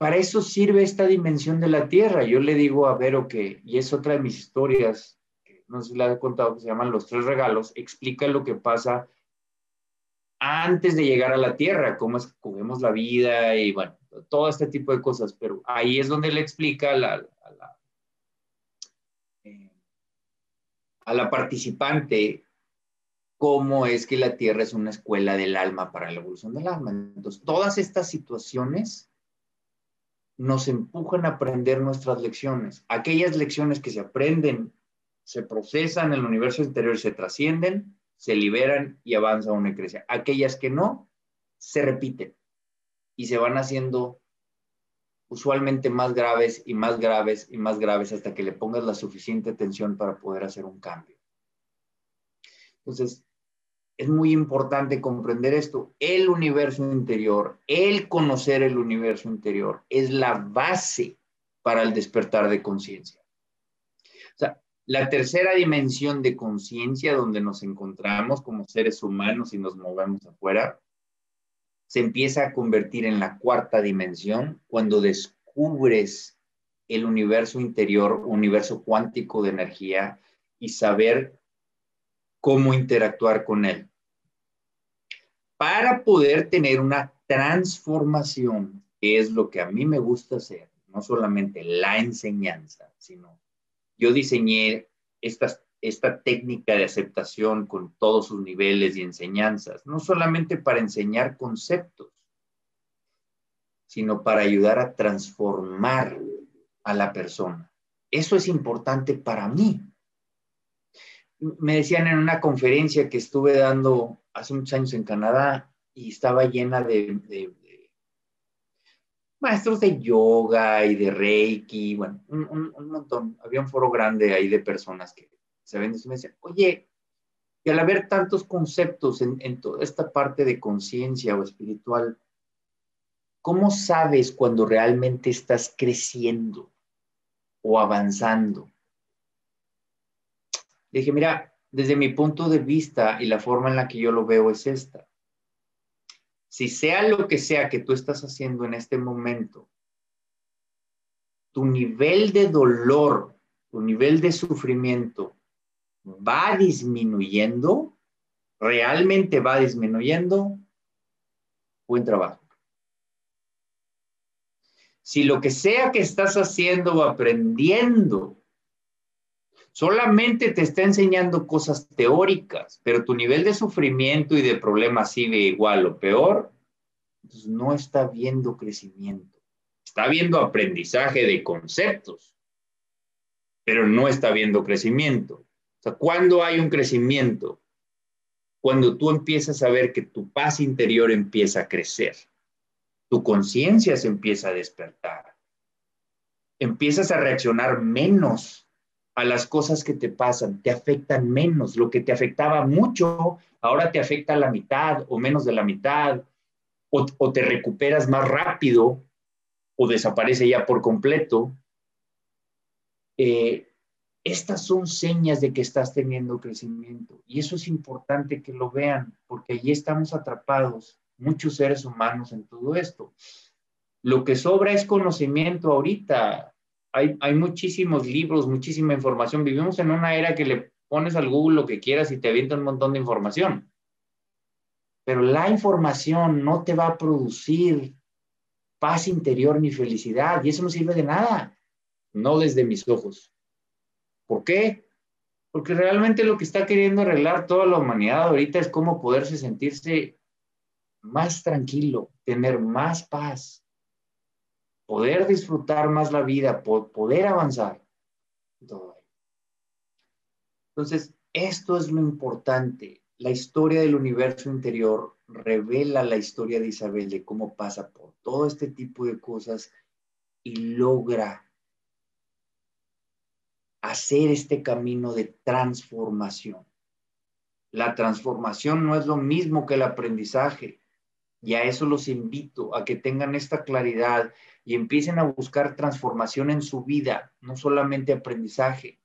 para eso sirve esta dimensión de la tierra. Yo le digo a Vero que, y es otra de mis historias, no sé si la he contado, que se llaman Los Tres Regalos, explica lo que pasa antes de llegar a la tierra, cómo es que vemos la vida y bueno, todo este tipo de cosas. Pero ahí es donde le explica a la, eh, a la participante cómo es que la tierra es una escuela del alma para la evolución del alma. Entonces, todas estas situaciones nos empujan a aprender nuestras lecciones. Aquellas lecciones que se aprenden, se procesan en el universo interior, se trascienden, se liberan y avanza una iglesia. Aquellas que no, se repiten y se van haciendo usualmente más graves y más graves y más graves hasta que le pongas la suficiente atención para poder hacer un cambio. Entonces, es muy importante comprender esto. El universo interior, el conocer el universo interior, es la base para el despertar de conciencia. La tercera dimensión de conciencia donde nos encontramos como seres humanos y nos movemos afuera, se empieza a convertir en la cuarta dimensión cuando descubres el universo interior, universo cuántico de energía y saber cómo interactuar con él. Para poder tener una transformación, que es lo que a mí me gusta hacer, no solamente la enseñanza, sino yo diseñé esta, esta técnica de aceptación con todos sus niveles y enseñanzas, no solamente para enseñar conceptos, sino para ayudar a transformar a la persona. Eso es importante para mí. Me decían en una conferencia que estuve dando hace muchos años en Canadá y estaba llena de, maestros de yoga y de reiki, bueno, un, montón. Había un foro grande ahí de personas que se ven y me decían, oye, y al haber tantos conceptos en, en toda esta parte de conciencia o espiritual, ¿cómo sabes cuando realmente estás creciendo o avanzando? Dije, mira, desde mi punto de vista y la forma en la que yo lo veo es esta. Si sea lo que sea que tú estás haciendo en este momento, tu nivel de dolor, tu nivel de sufrimiento va disminuyendo, realmente va disminuyendo, buen trabajo. Si lo que sea que estás haciendo o aprendiendo solamente te está enseñando cosas teóricas, pero tu nivel de sufrimiento y de problema sigue igual o peor, pues no está viendo crecimiento. Está viendo aprendizaje de conceptos, pero no está viendo crecimiento. O sea, ¿cuándo hay un crecimiento? Cuando tú empiezas a ver que tu paz interior empieza a crecer, tu conciencia se empieza a despertar, empiezas a reaccionar menos a las cosas que te pasan, te afectan menos. Lo que te afectaba mucho, ahora te afecta a la mitad o menos de la mitad, o, te recuperas más rápido o desaparece ya por completo. Eh, estas son señas de que estás teniendo crecimiento y eso es importante que lo vean porque allí estamos atrapados, muchos seres humanos en todo esto. Lo que sobra es conocimiento ahorita hay, muchísimos libros, muchísima información. Vivimos en una era que le pones al Google lo que quieras y te avienta un montón de información. Pero la información no te va a producir paz interior ni felicidad y eso no sirve de nada, no desde mis ojos. ¿Por qué? Porque realmente lo que está queriendo arreglar toda la humanidad ahorita es cómo poderse sentirse más tranquilo, tener más paz, poder disfrutar más la vida, poder avanzar. Entonces, esto es lo importante. La historia del universo interior revela la historia de Isabel, de cómo pasa por todo este tipo de cosas y logra hacer este camino de transformación. La transformación no es lo mismo que el aprendizaje. Y a eso los invito, a que tengan esta claridad y empiecen a buscar transformación en su vida, no solamente aprendizaje.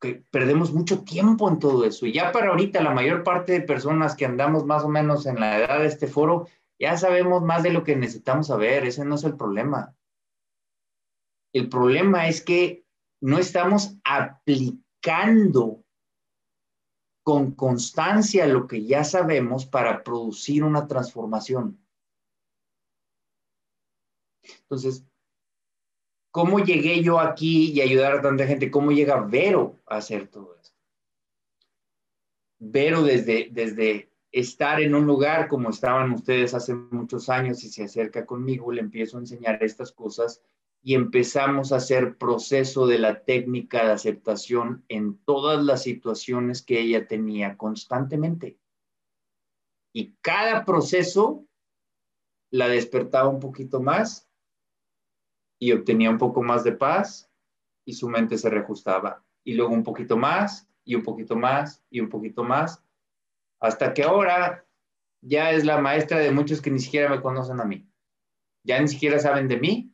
Que perdemos mucho tiempo en todo eso. Y ya para ahorita la mayor parte de personas que andamos más o menos en la edad de este foro, ya sabemos más de lo que necesitamos saber. Ese no es el problema. El problema es que no estamos aplicando con constancia lo que ya sabemos para producir una transformación. Entonces, ¿cómo llegué yo aquí y ayudar a tanta gente? ¿Cómo llega Vero a hacer todo esto? Vero desde, desde estar en un lugar como estaban ustedes hace muchos años y se acerca conmigo, le empiezo a enseñar estas cosas y empezamos a hacer proceso de la técnica de aceptación en todas las situaciones que ella tenía constantemente. Y cada proceso la despertaba un poquito más y obtenía un poco más de paz y su mente se reajustaba. Y luego un poquito más y un poquito más y un poquito más Hasta que ahora ya es la maestra de muchos que ni siquiera me conocen a mí. Ya ni siquiera saben de mí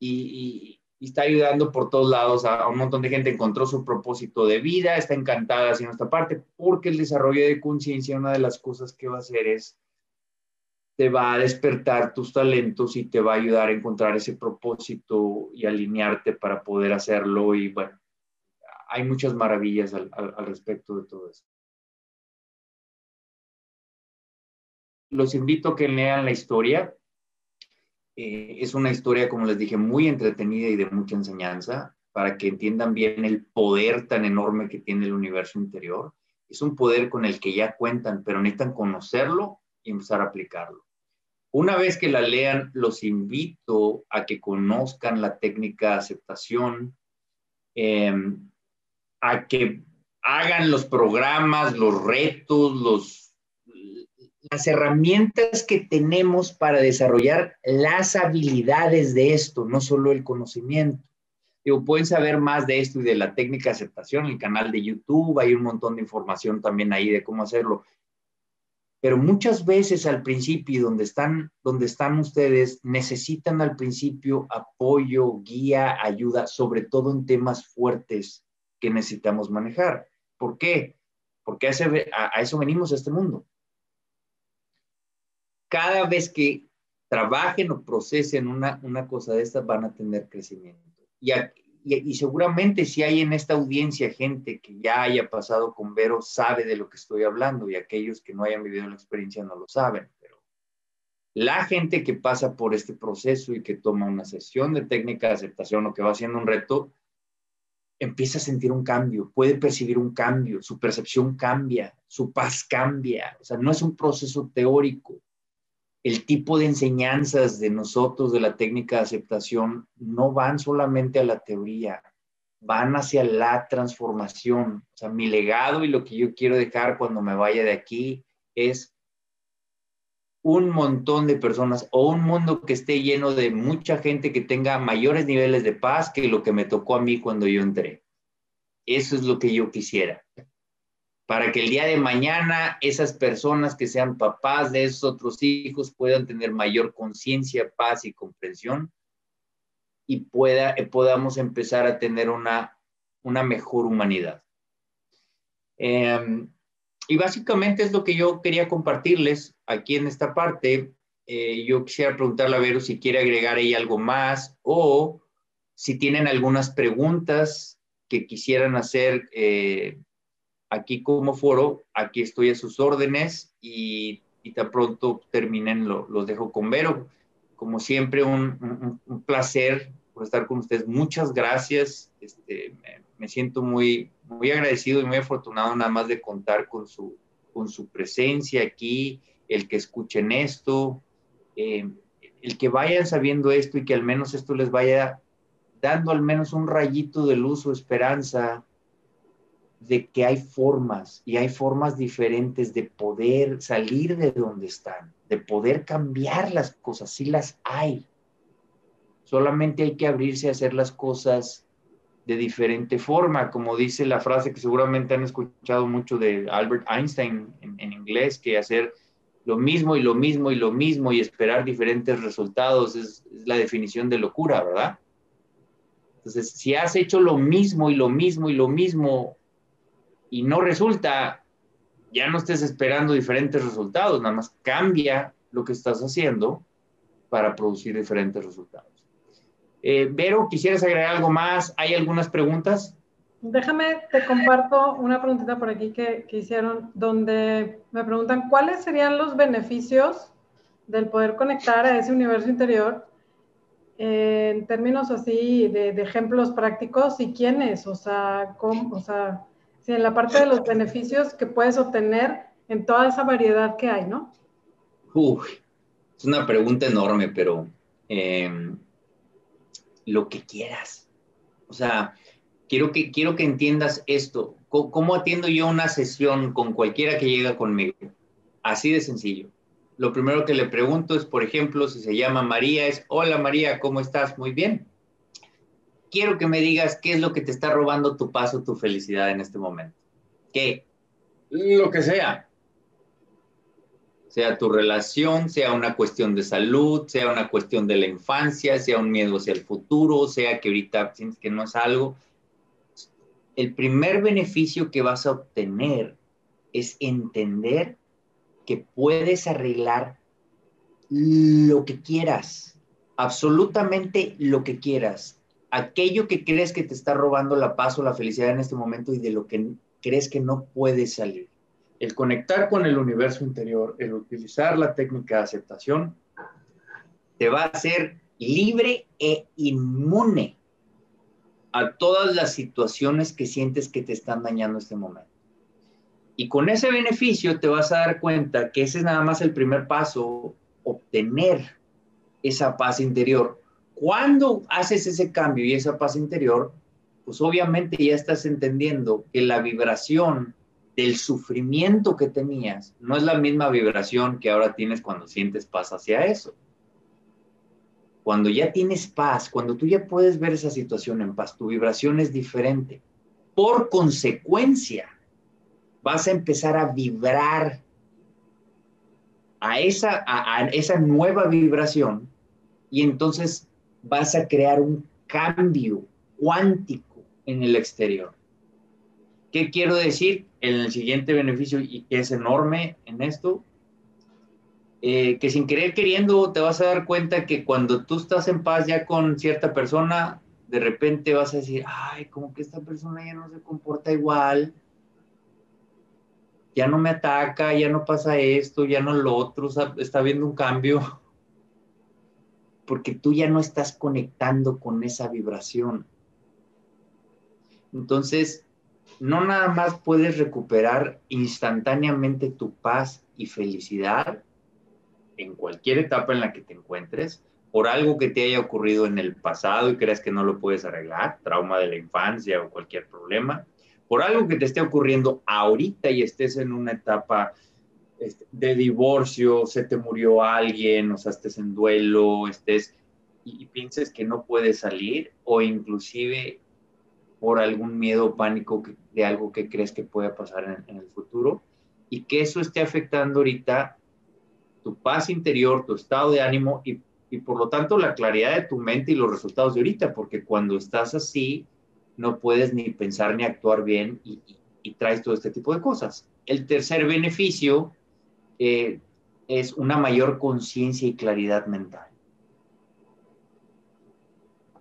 y, está ayudando por todos lados a, un montón de gente. Encontró su propósito de vida, está encantada haciendo esta parte porque el desarrollo de conciencia, una de las cosas que va a hacer es te va a despertar tus talentos y te va a ayudar a encontrar ese propósito y alinearte para poder hacerlo. Y bueno, hay muchas maravillas al, respecto de todo eso. Los invito a que lean la historia. Eh, es una historia, como les dije, muy entretenida y de mucha enseñanza para que entiendan bien el poder tan enorme que tiene el universo interior. Es un poder con el que ya cuentan, pero necesitan conocerlo y empezar a aplicarlo. Una vez que la lean, los invito a que conozcan la técnica de aceptación, em, a que hagan los programas, los retos, los, las herramientas que tenemos para desarrollar las habilidades de esto, no solo el conocimiento. Digo, pueden saber más de esto y de la técnica de aceptación en el canal de YouTube, hay un montón de información también ahí de cómo hacerlo pero muchas veces al principio, donde están, donde están ustedes, necesitan al principio apoyo, guía, ayuda, sobre todo en temas fuertes que necesitamos manejar. ¿Por qué? Porque a, eso venimos a este mundo. Cada vez que trabajen o procesen una, una cosa de estas, van a tener crecimiento. Y, y, seguramente si hay en esta audiencia gente que ya haya pasado con Vero, sabe de lo que estoy hablando y aquellos que no hayan vivido la experiencia no lo saben, pero la gente que pasa por este proceso y que toma una sesión de técnica de aceptación o que va haciendo un reto, empieza a sentir un cambio, puede percibir un cambio, su percepción cambia, su paz cambia, o sea, no es un proceso teórico, el tipo de enseñanzas de nosotros de la técnica de aceptación no van solamente a la teoría, van hacia la transformación. O sea, mi legado y lo que yo quiero dejar cuando me vaya de aquí es un montón de personas o un mundo que esté lleno de mucha gente que tenga mayores niveles de paz que lo que me tocó a mí cuando yo entré. Eso es lo que yo quisiera para que el día de mañana esas personas que sean papás de esos otros hijos puedan tener mayor conciencia, paz y comprensión y pueda, eh, podamos empezar a tener una, una mejor humanidad. Em, y básicamente es lo que yo quería compartirles aquí en esta parte. Eh, yo quisiera preguntarle a Vero si quiere agregar ahí algo más o si tienen algunas preguntas que quisieran hacer eh, aquí como foro, aquí estoy a sus órdenes y, tan pronto terminen, los dejo con Vero. Como siempre, un, placer por estar con ustedes. Muchas gracias. Este, me, siento muy, muy agradecido y muy afortunado nada más de contar con su, con su presencia aquí, el que escuchen esto, eh, el que vayan sabiendo esto y que al menos esto les vaya dando al menos un rayito de luz o esperanza de que hay formas y hay formas diferentes de poder salir de donde están, de poder cambiar las cosas, sí las hay. Solamente hay que abrirse a hacer las cosas de diferente forma, como dice la frase que seguramente han escuchado mucho de Albert Einstein en, inglés, que hacer lo mismo y lo mismo y lo mismo y esperar diferentes resultados es, es la definición de locura, ¿verdad? Entonces, si has hecho lo mismo y lo mismo y lo mismo y no resulta, ya no estés esperando diferentes resultados, nada más cambia lo que estás haciendo para producir diferentes resultados. Eh, Vero, ¿quisieras agregar algo más? ¿Hay algunas preguntas? Déjame, te comparto una preguntita por aquí que, hicieron, donde me preguntan cuáles serían los beneficios del poder conectar a ese universo interior eh, en términos así de, de, ejemplos prácticos y quiénes, o sea, cómo, o sea, en la parte de los beneficios que puedes obtener en toda esa variedad que hay, ¿no? es una pregunta enorme, pero em, lo que quieras. O sea, quiero que, quiero que entiendas esto. ¿Cómo, atiendo yo una sesión con cualquiera que llega conmigo? Así de sencillo. Lo primero que le pregunto es, por ejemplo, si se llama María, es, hola María, ¿cómo estás? Muy bien quiero que me digas qué es lo que te está robando tu paz o tu felicidad en este momento. ¿Qué? Lo que sea. sea tu relación, sea una cuestión de salud, sea una cuestión de la infancia, sea un miedo hacia el futuro, sea que ahorita sientes que no es algo. El primer beneficio que vas a obtener es entender que puedes arreglar lo que quieras, absolutamente lo que quieras. Aquello que crees que te está robando la paz o la felicidad en este momento y de lo que crees que no puedes salir el conectar con el universo interior, el utilizar la técnica de aceptación, te va a hacer libre e inmune a todas las situaciones que sientes que te están dañando este momento. Y con ese beneficio te vas a dar cuenta que ese es nada más el primer paso, obtener esa paz interior. Cuando haces ese cambio y esa paz interior, pues obviamente ya estás entendiendo que la vibración del sufrimiento que tenías no es la misma vibración que ahora tienes cuando sientes paz hacia eso. Cuando ya tienes paz, cuando tú ya puedes ver esa situación en paz, tu vibración es diferente. Por consecuencia, vas a empezar a vibrar a esa, a, esa nueva vibración y entonces vas a crear un cambio cuántico en el exterior. ¿Qué quiero decir? En el siguiente beneficio, y que es enorme en esto, eh, que sin querer queriendo te vas a dar cuenta que cuando tú estás en paz ya con cierta persona, de repente vas a decir, ay, como que esta persona ya no se comporta igual, ya no me ataca, ya no pasa esto, ya no lo otro, está viendo un cambio, porque tú ya no estás conectando con esa vibración. Entonces, no nada más puedes recuperar instantáneamente tu paz y felicidad en cualquier etapa en la que te encuentres por algo que te haya ocurrido en el pasado y creas que no lo puedes arreglar, trauma de la infancia o cualquier problema, por algo que te esté ocurriendo ahorita y estés en una etapa este, de divorcio, se te murió alguien, o sea, estés en duelo, estés y, y pienses que no puedes salir o inclusive por algún miedo o pánico de algo que crees que pueda pasar en, el futuro y que eso esté afectando ahorita tu paz interior, tu estado de ánimo y, por lo tanto la claridad de tu mente y los resultados de ahorita, porque cuando estás así no puedes ni pensar ni actuar bien y, traes todo este tipo de cosas. El tercer beneficio eh, es una mayor conciencia y claridad mental.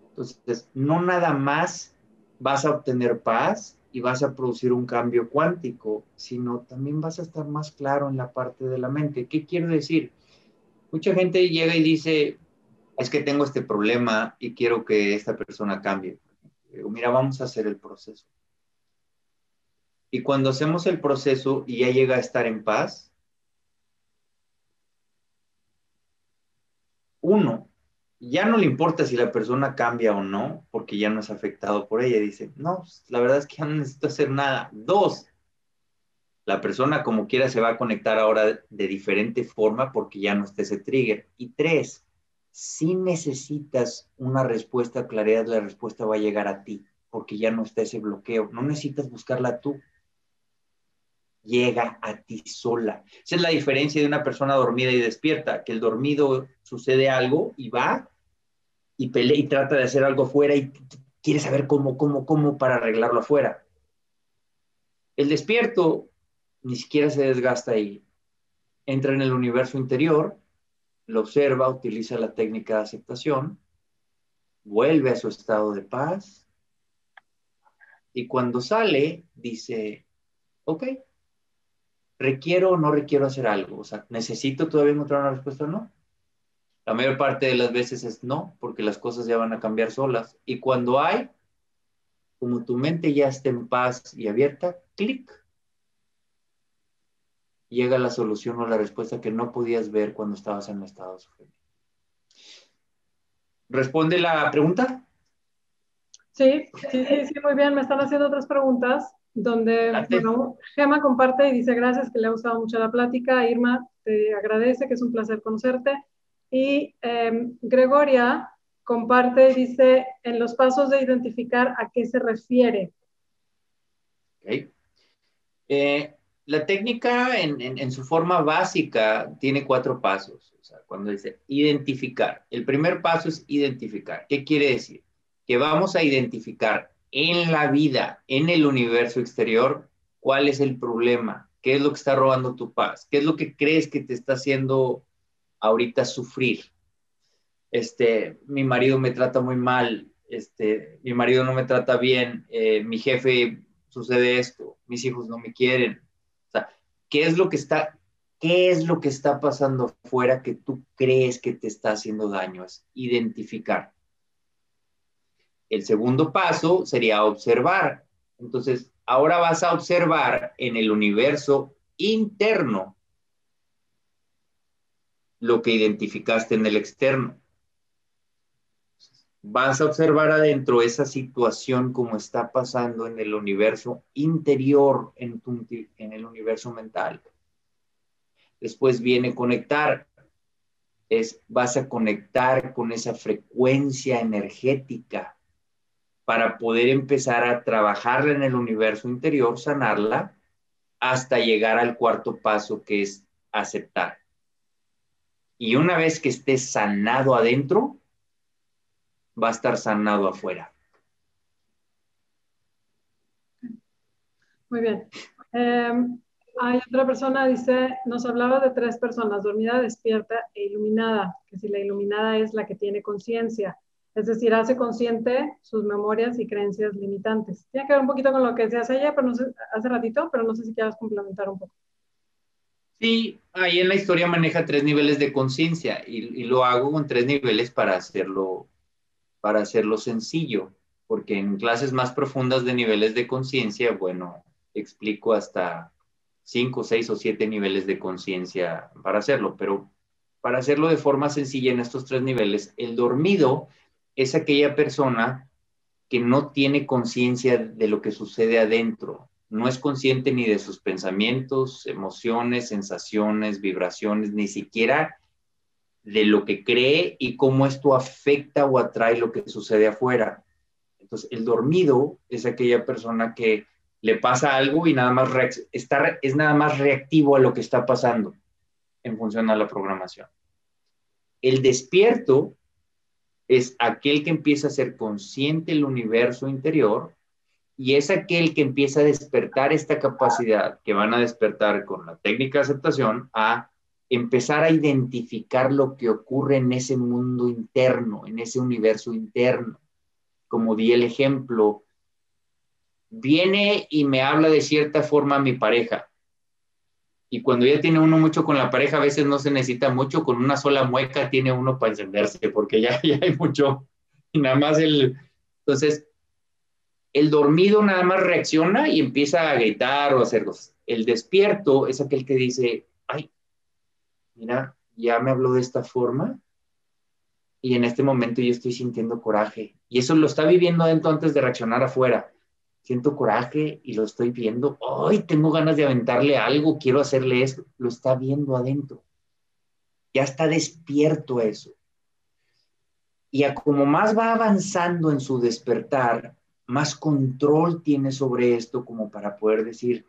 Entonces, no nada más vas a obtener paz y vas a producir un cambio cuántico, sino también vas a estar más claro en la parte de la mente. ¿Qué quiero decir? Mucha gente llega y dice, es que tengo este problema y quiero que esta persona cambie. Digo, mira, vamos a hacer el proceso. Y cuando hacemos el proceso y ya llega a estar en paz, uno, ya no le importa si la persona cambia o no, porque ya no es afectado por ella. Dice, no, pues, la verdad es que ya no necesito hacer nada. Dos, la persona como quiera se va a conectar ahora de diferente forma porque ya no está ese trigger. Y tres, si necesitas una respuesta, claridad, la respuesta va a llegar a ti porque ya no está ese bloqueo. No necesitas buscarla tú. Llega a ti sola. Esa es la diferencia de una persona dormida y despierta, que el dormido sucede algo y va y pelea y trata de hacer algo fuera y quiere saber cómo, cómo, cómo para arreglarlo afuera. El despierto ni siquiera se desgasta ahí. Entra en el universo interior, lo observa, utiliza la técnica de aceptación, vuelve a su estado de paz y cuando sale dice, ok, requiero o no requiero hacer algo, o sea, necesito todavía encontrar una respuesta o no. La mayor parte de las veces es no, porque las cosas ya van a cambiar solas. Y cuando hay, como tu mente ya está en paz y abierta, clic, llega la solución o la respuesta que no podías ver cuando estabas en un estado de sufrimiento. ¿Responde la pregunta? Sí, sí, sí, sí, muy bien. Me están haciendo otras preguntas donde bueno, Gema comparte y dice gracias, que le ha gustado mucho la plática. Irma te agradece, que es un placer conocerte. Y em, Gregoria comparte y dice, en los pasos de identificar a qué se refiere. Eh, la técnica en, su forma básica tiene cuatro pasos. O sea, cuando dice identificar, el primer paso es identificar. ¿Qué quiere decir? Que vamos a identificar en la vida, en el universo exterior, cuál es el problema, qué es lo que está robando tu paz, qué es lo que crees que te está haciendo ahorita sufrir. Este, mi marido me trata muy mal, este, mi marido no me trata bien, eh, mi jefe sucede esto, mis hijos no me quieren. O sea, ¿qué es lo que está, qué es lo que está pasando afuera que tú crees que te está haciendo daño? Es identificar. El segundo paso sería observar. Entonces, ahora vas a observar en el universo interno lo que identificaste en el externo. Vas a observar adentro esa situación como está pasando en el universo interior, en, en el universo mental. Después viene conectar. Es, vas a conectar con esa frecuencia energética para poder empezar a trabajarla en el universo interior, sanarla, hasta llegar al cuarto paso que es aceptar. Y una vez que esté sanado adentro, va a estar sanado afuera. Muy bien. Em, hay otra persona, dice, nos hablaba de tres personas, dormida, despierta e iluminada, que si la iluminada es la que tiene conciencia, es decir, hace consciente sus memorias y creencias limitantes. Tiene que ver un poquito con lo que decías ayer, pero no sé, hace ratito, pero no sé si quieras complementar un poco. Sí, ahí en la historia maneja tres niveles de conciencia y, lo hago con tres niveles para hacerlo, para hacerlo sencillo, porque en clases más profundas de niveles de conciencia, bueno, explico hasta cinco, seis o siete niveles de conciencia para hacerlo, pero para hacerlo de forma sencilla en estos tres niveles, el dormido es aquella persona que no tiene conciencia de lo que sucede adentro, no es consciente ni de sus pensamientos, emociones, sensaciones, vibraciones, ni siquiera de lo que cree y cómo esto afecta o atrae lo que sucede afuera. Entonces, el dormido es aquella persona que le pasa algo y nada más está, es nada más reactivo a lo que está pasando en función a la programación. El despierto es aquel que empieza a ser consciente del universo interior y es aquel que empieza a despertar esta capacidad que van a despertar con la técnica de aceptación a empezar a identificar lo que ocurre en ese mundo interno, en ese universo interno. Como di el ejemplo, viene y me habla de cierta forma mi pareja. Y cuando ya tiene uno mucho con la pareja, a veces no se necesita mucho, con una sola mueca tiene uno para encenderse, porque ya, ya hay mucho. Y nada más el... Entonces, el dormido nada más reacciona y empieza a gritar o a hacer cosas. El despierto es aquel que dice, ay, mira, ya me habló de esta forma y en este momento yo estoy sintiendo coraje. Y eso lo está viviendo dentro antes de reaccionar afuera. Siento coraje y lo estoy viendo. Ay, tengo ganas de aventarle algo, quiero hacerle esto. Lo está viendo adentro. Ya está despierto eso. Y a como más va avanzando en su despertar, más control tiene sobre esto como para poder decir,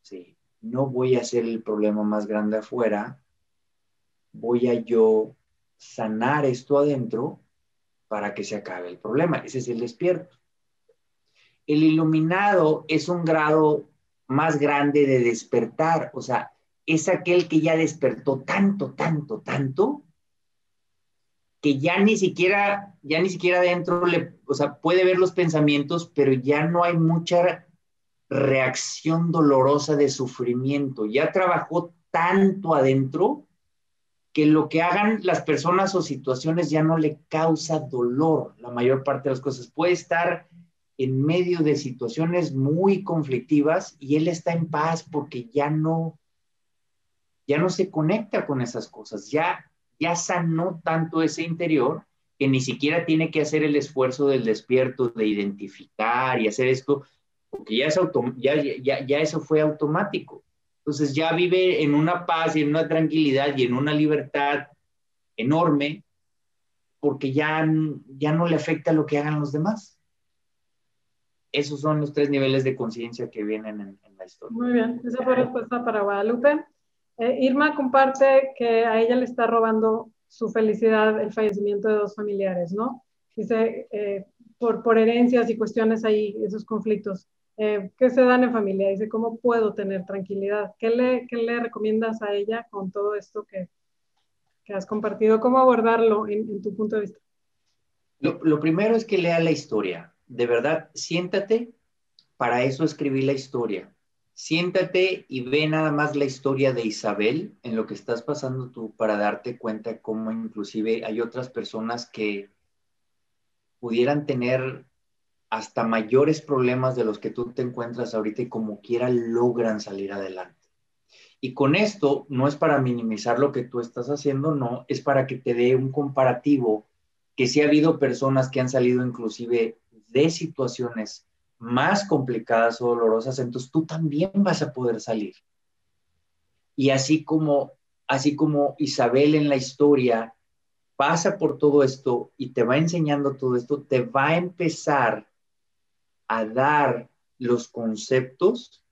sí, no voy a ser el problema más grande afuera, voy a yo sanar esto adentro para que se acabe el problema. Ese es el despierto. El iluminado es un grado más grande de despertar, o sea, es aquel que ya despertó tanto, tanto, tanto, que ya ni siquiera, ya ni siquiera adentro le, o sea, puede ver los pensamientos, pero ya no hay mucha reacción dolorosa de sufrimiento. Ya trabajó tanto adentro que lo que hagan las personas o situaciones ya no le causa dolor. La mayor parte de las cosas puede estar en medio de situaciones muy conflictivas y él está en paz porque ya no ya no se conecta con esas cosas, ya ya sanó tanto ese interior que ni siquiera tiene que hacer el esfuerzo del despierto de identificar y hacer esto, porque ya, es ya, ya, eso fue automático. Entonces ya vive en una paz y en una tranquilidad y en una libertad enorme porque ya, ya no le afecta lo que hagan los demás. Esos son los tres niveles de conciencia que vienen en, en, la historia. Muy bien, esa fue respuesta para Guadalupe. Eh, Irma comparte que a ella le está robando su felicidad el fallecimiento de dos familiares, ¿no? Dice, eh, por, por herencias y cuestiones ahí, esos conflictos. Eh, ¿Qué se dan en familia? Dice, ¿cómo puedo tener tranquilidad? ¿Qué le, qué le recomiendas a ella con todo esto que, que has compartido? ¿Cómo abordarlo en, tu punto de vista? Lo, lo, primero es que lea la historia. De verdad, siéntate, para eso escribí la historia. Siéntate y ve nada más la historia de Isabel en lo que estás pasando tú para darte cuenta cómo inclusive hay otras personas que pudieran tener hasta mayores problemas de los que tú te encuentras ahorita y como quiera logran salir adelante. Y con esto no es para minimizar lo que tú estás haciendo, no, es para que te dé un comparativo que si ha habido personas que han salido inclusive de situaciones más complicadas o dolorosas, entonces tú también vas a poder salir. Y así como así como Isabel en la historia pasa por todo esto y te va enseñando todo esto, te va a empezar a dar los conceptos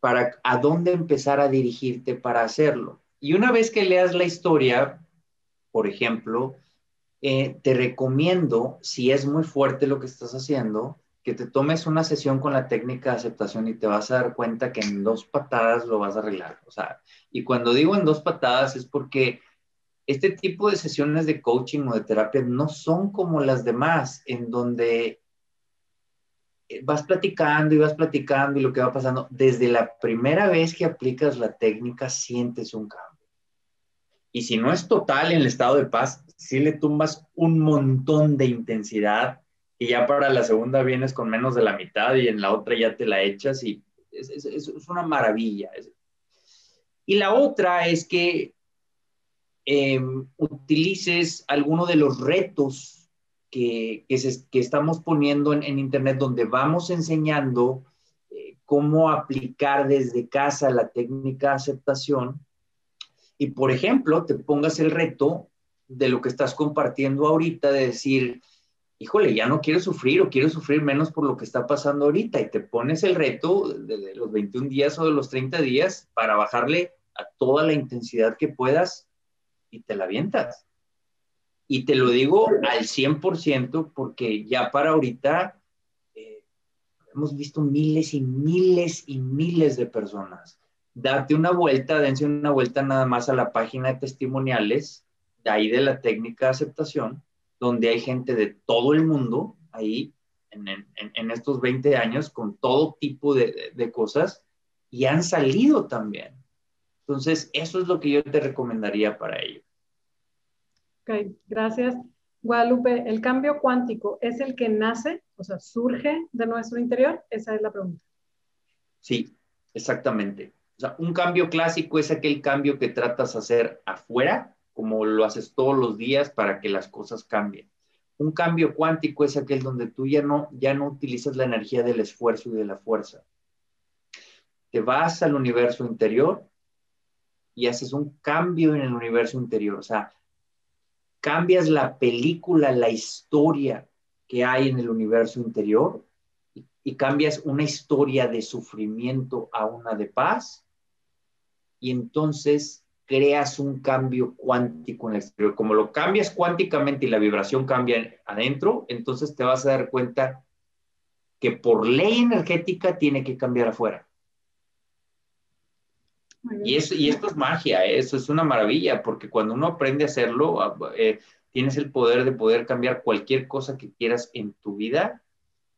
para a dónde empezar a dirigirte para hacerlo. Y una vez que leas la historia, por ejemplo, eh, te recomiendo, si es muy fuerte lo que estás haciendo, que te tomes una sesión con la técnica de aceptación y te vas a dar cuenta que en dos patadas lo vas a arreglar. O sea, y cuando digo en dos patadas es porque este tipo de sesiones de coaching o de terapia no son como las demás, en donde vas platicando y vas platicando y lo que va pasando. Desde la primera vez que aplicas la técnica, sientes un cambio. Y si no es total en el estado de paz, sí le tumbas un montón de intensidad y ya para la segunda vienes con menos de la mitad y en la otra ya te la echas y es, una maravilla. Y la otra es que Em, utilices alguno de los retos que, que, estamos poniendo en, Internet, donde vamos enseñando eh, cómo aplicar desde casa la técnica de aceptación. Y, por ejemplo, te pongas el reto de lo que estás compartiendo ahorita, de decir, híjole, ya no quiero sufrir o quiero sufrir menos por lo que está pasando ahorita. Y te pones el reto de los 21 días o de los 30 días para bajarle a toda la intensidad que puedas y te la avientas. Y te lo digo al 100% porque ya para ahorita eh, hemos visto miles y miles y miles de personas. Date una vuelta, dense una vuelta nada más a la página de testimoniales, de ahí de la técnica de aceptación, donde hay gente de todo el mundo ahí en, en, en estos 20 años con todo tipo de, de cosas y han salido también. Entonces, eso es lo que yo te recomendaría para ello. Ok, gracias. Guadalupe, ¿el cambio cuántico es el que nace, o sea, surge de nuestro interior? Esa es la pregunta. Sí, exactamente. O sea, un cambio clásico es aquel cambio que tratas de hacer afuera, como lo haces todos los días para que las cosas cambien. Un cambio cuántico es aquel donde tú ya no, ya no utilizas la energía del esfuerzo y de la fuerza. Te vas al universo interior y haces un cambio en el universo interior. O sea, cambias la película, la historia que hay en el universo interior y, cambias una historia de sufrimiento a una de paz y entonces creas un cambio cuántico en el exterior. Como lo cambias cuánticamente y la vibración cambia adentro, entonces te vas a dar cuenta que por ley energética tiene que cambiar afuera. Y, y esto es magia, ¿eh? eso es una maravilla, porque cuando uno aprende a hacerlo, ah, eh, tienes el poder de poder cambiar cualquier cosa que quieras en tu vida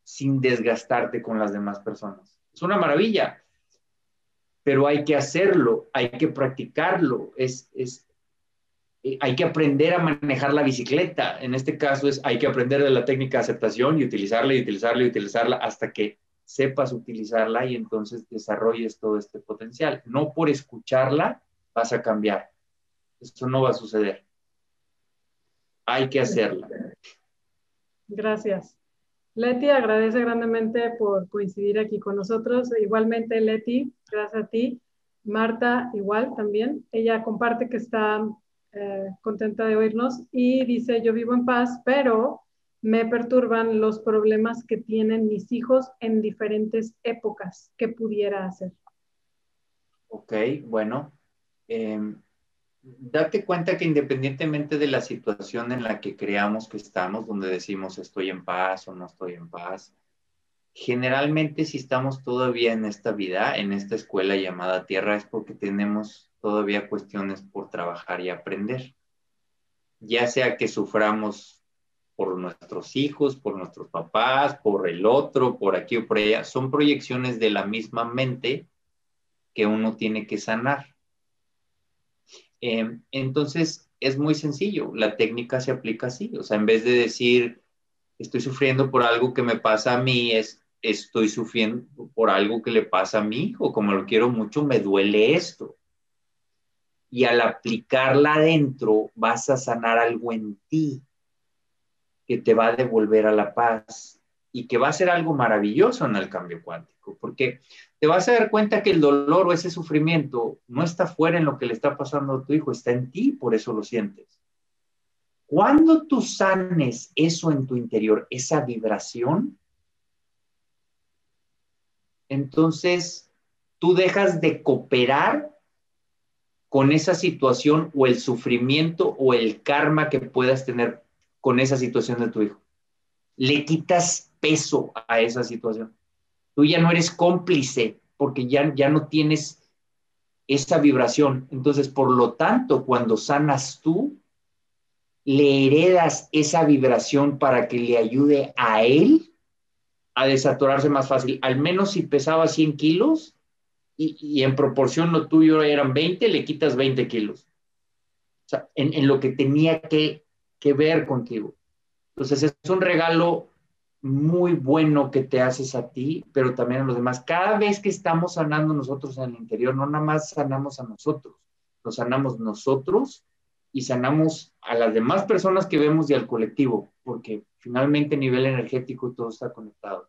sin desgastarte con las demás personas. Es una maravilla, pero hay que hacerlo, hay que practicarlo, es, es, eh, hay que aprender a manejar la bicicleta. En este caso es, hay que aprender de la técnica de aceptación y utilizarla y utilizarla y utilizarla hasta que sepas utilizarla y entonces desarrolles todo este potencial. No por escucharla vas a cambiar. Eso no va a suceder. Hay que hacerla. Gracias. Leti agradece grandemente por coincidir aquí con nosotros. Igualmente, Leti, gracias a ti. Marta, igual también. Ella comparte que está eh, contenta de oírnos y dice, yo vivo en paz, pero me perturban los problemas que tienen mis hijos en diferentes épocas. ¿Qué pudiera hacer? Ok, bueno. Em, date cuenta que independientemente de la situación en la que creamos que estamos, donde decimos estoy en paz o no estoy en paz, generalmente si estamos todavía en esta vida, en esta escuela llamada Tierra, es porque tenemos todavía cuestiones por trabajar y aprender. Ya sea que suframos por nuestros hijos, por nuestros papás, por el otro, por aquí o por allá, son proyecciones de la misma mente que uno tiene que sanar. Em, entonces, es muy sencillo, la técnica se aplica así, o sea, en vez de decir, estoy sufriendo por algo que me pasa a mí, es, estoy sufriendo por algo que le pasa a mi hijo, como lo quiero mucho, me duele esto. Y al aplicarla adentro, vas a sanar algo en ti que te va a devolver a la paz y que va a ser algo maravilloso en el cambio cuántico, porque te vas a dar cuenta que el dolor o ese sufrimiento no está fuera en lo que le está pasando a tu hijo, está en ti, por eso lo sientes. Cuando tú sanes eso en tu interior, esa vibración, entonces tú dejas de cooperar con esa situación o el sufrimiento o el karma que puedas tener con esa situación de tu hijo. Le quitas peso a esa situación. Tú ya no eres cómplice porque ya, ya no tienes esa vibración. Entonces, por lo tanto, cuando sanas tú, le heredas esa vibración para que le ayude a él a desatorarse más fácil. Al menos si pesaba 100 kilos y, en proporción lo tuyo eran 20, le quitas 20 kilos. O sea, en, lo que tenía que, que ver contigo. Entonces es un regalo muy bueno que te haces a ti, pero también a los demás. Cada vez que estamos sanando nosotros en el interior, no nada más sanamos a nosotros, nos sanamos nosotros y sanamos a las demás personas que vemos y al colectivo, porque finalmente a nivel energético todo está conectado.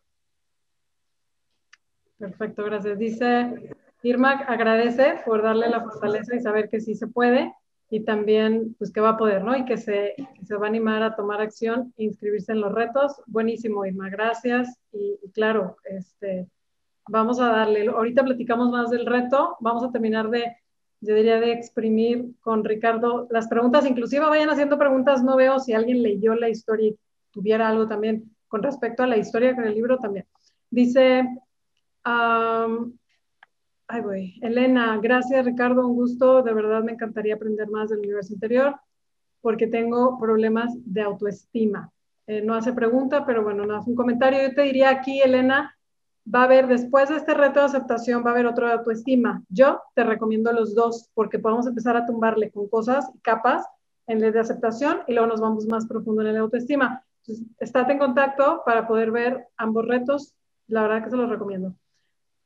Perfecto, gracias. Dice Irma, agradece por darle la fortaleza y saber que sí se puede y también pues que va a poder, ¿no? Y que se, se va a animar a tomar acción e inscribirse en los retos. Buenísimo, Irma, gracias. Y, claro, este, vamos a darle, ahorita platicamos más del reto, vamos a terminar de, yo diría, de exprimir con Ricardo las preguntas, inclusive vayan haciendo preguntas, no veo si alguien leyó la historia y tuviera algo también con respecto a la historia con el libro también. Dice, Ay, voy. Elena, gracias Ricardo, un gusto. De verdad me encantaría aprender más del universo interior porque tengo problemas de autoestima. Eh, no hace pregunta, pero bueno, no hace un comentario. Yo te diría aquí, Elena, va a haber, después de este reto de aceptación, va a haber otro de autoestima. Yo te recomiendo los dos porque podemos empezar a tumbarle con cosas y capas en el de aceptación y luego nos vamos más profundo en el autoestima. Entonces, estate en contacto para poder ver ambos retos. La verdad que se los recomiendo.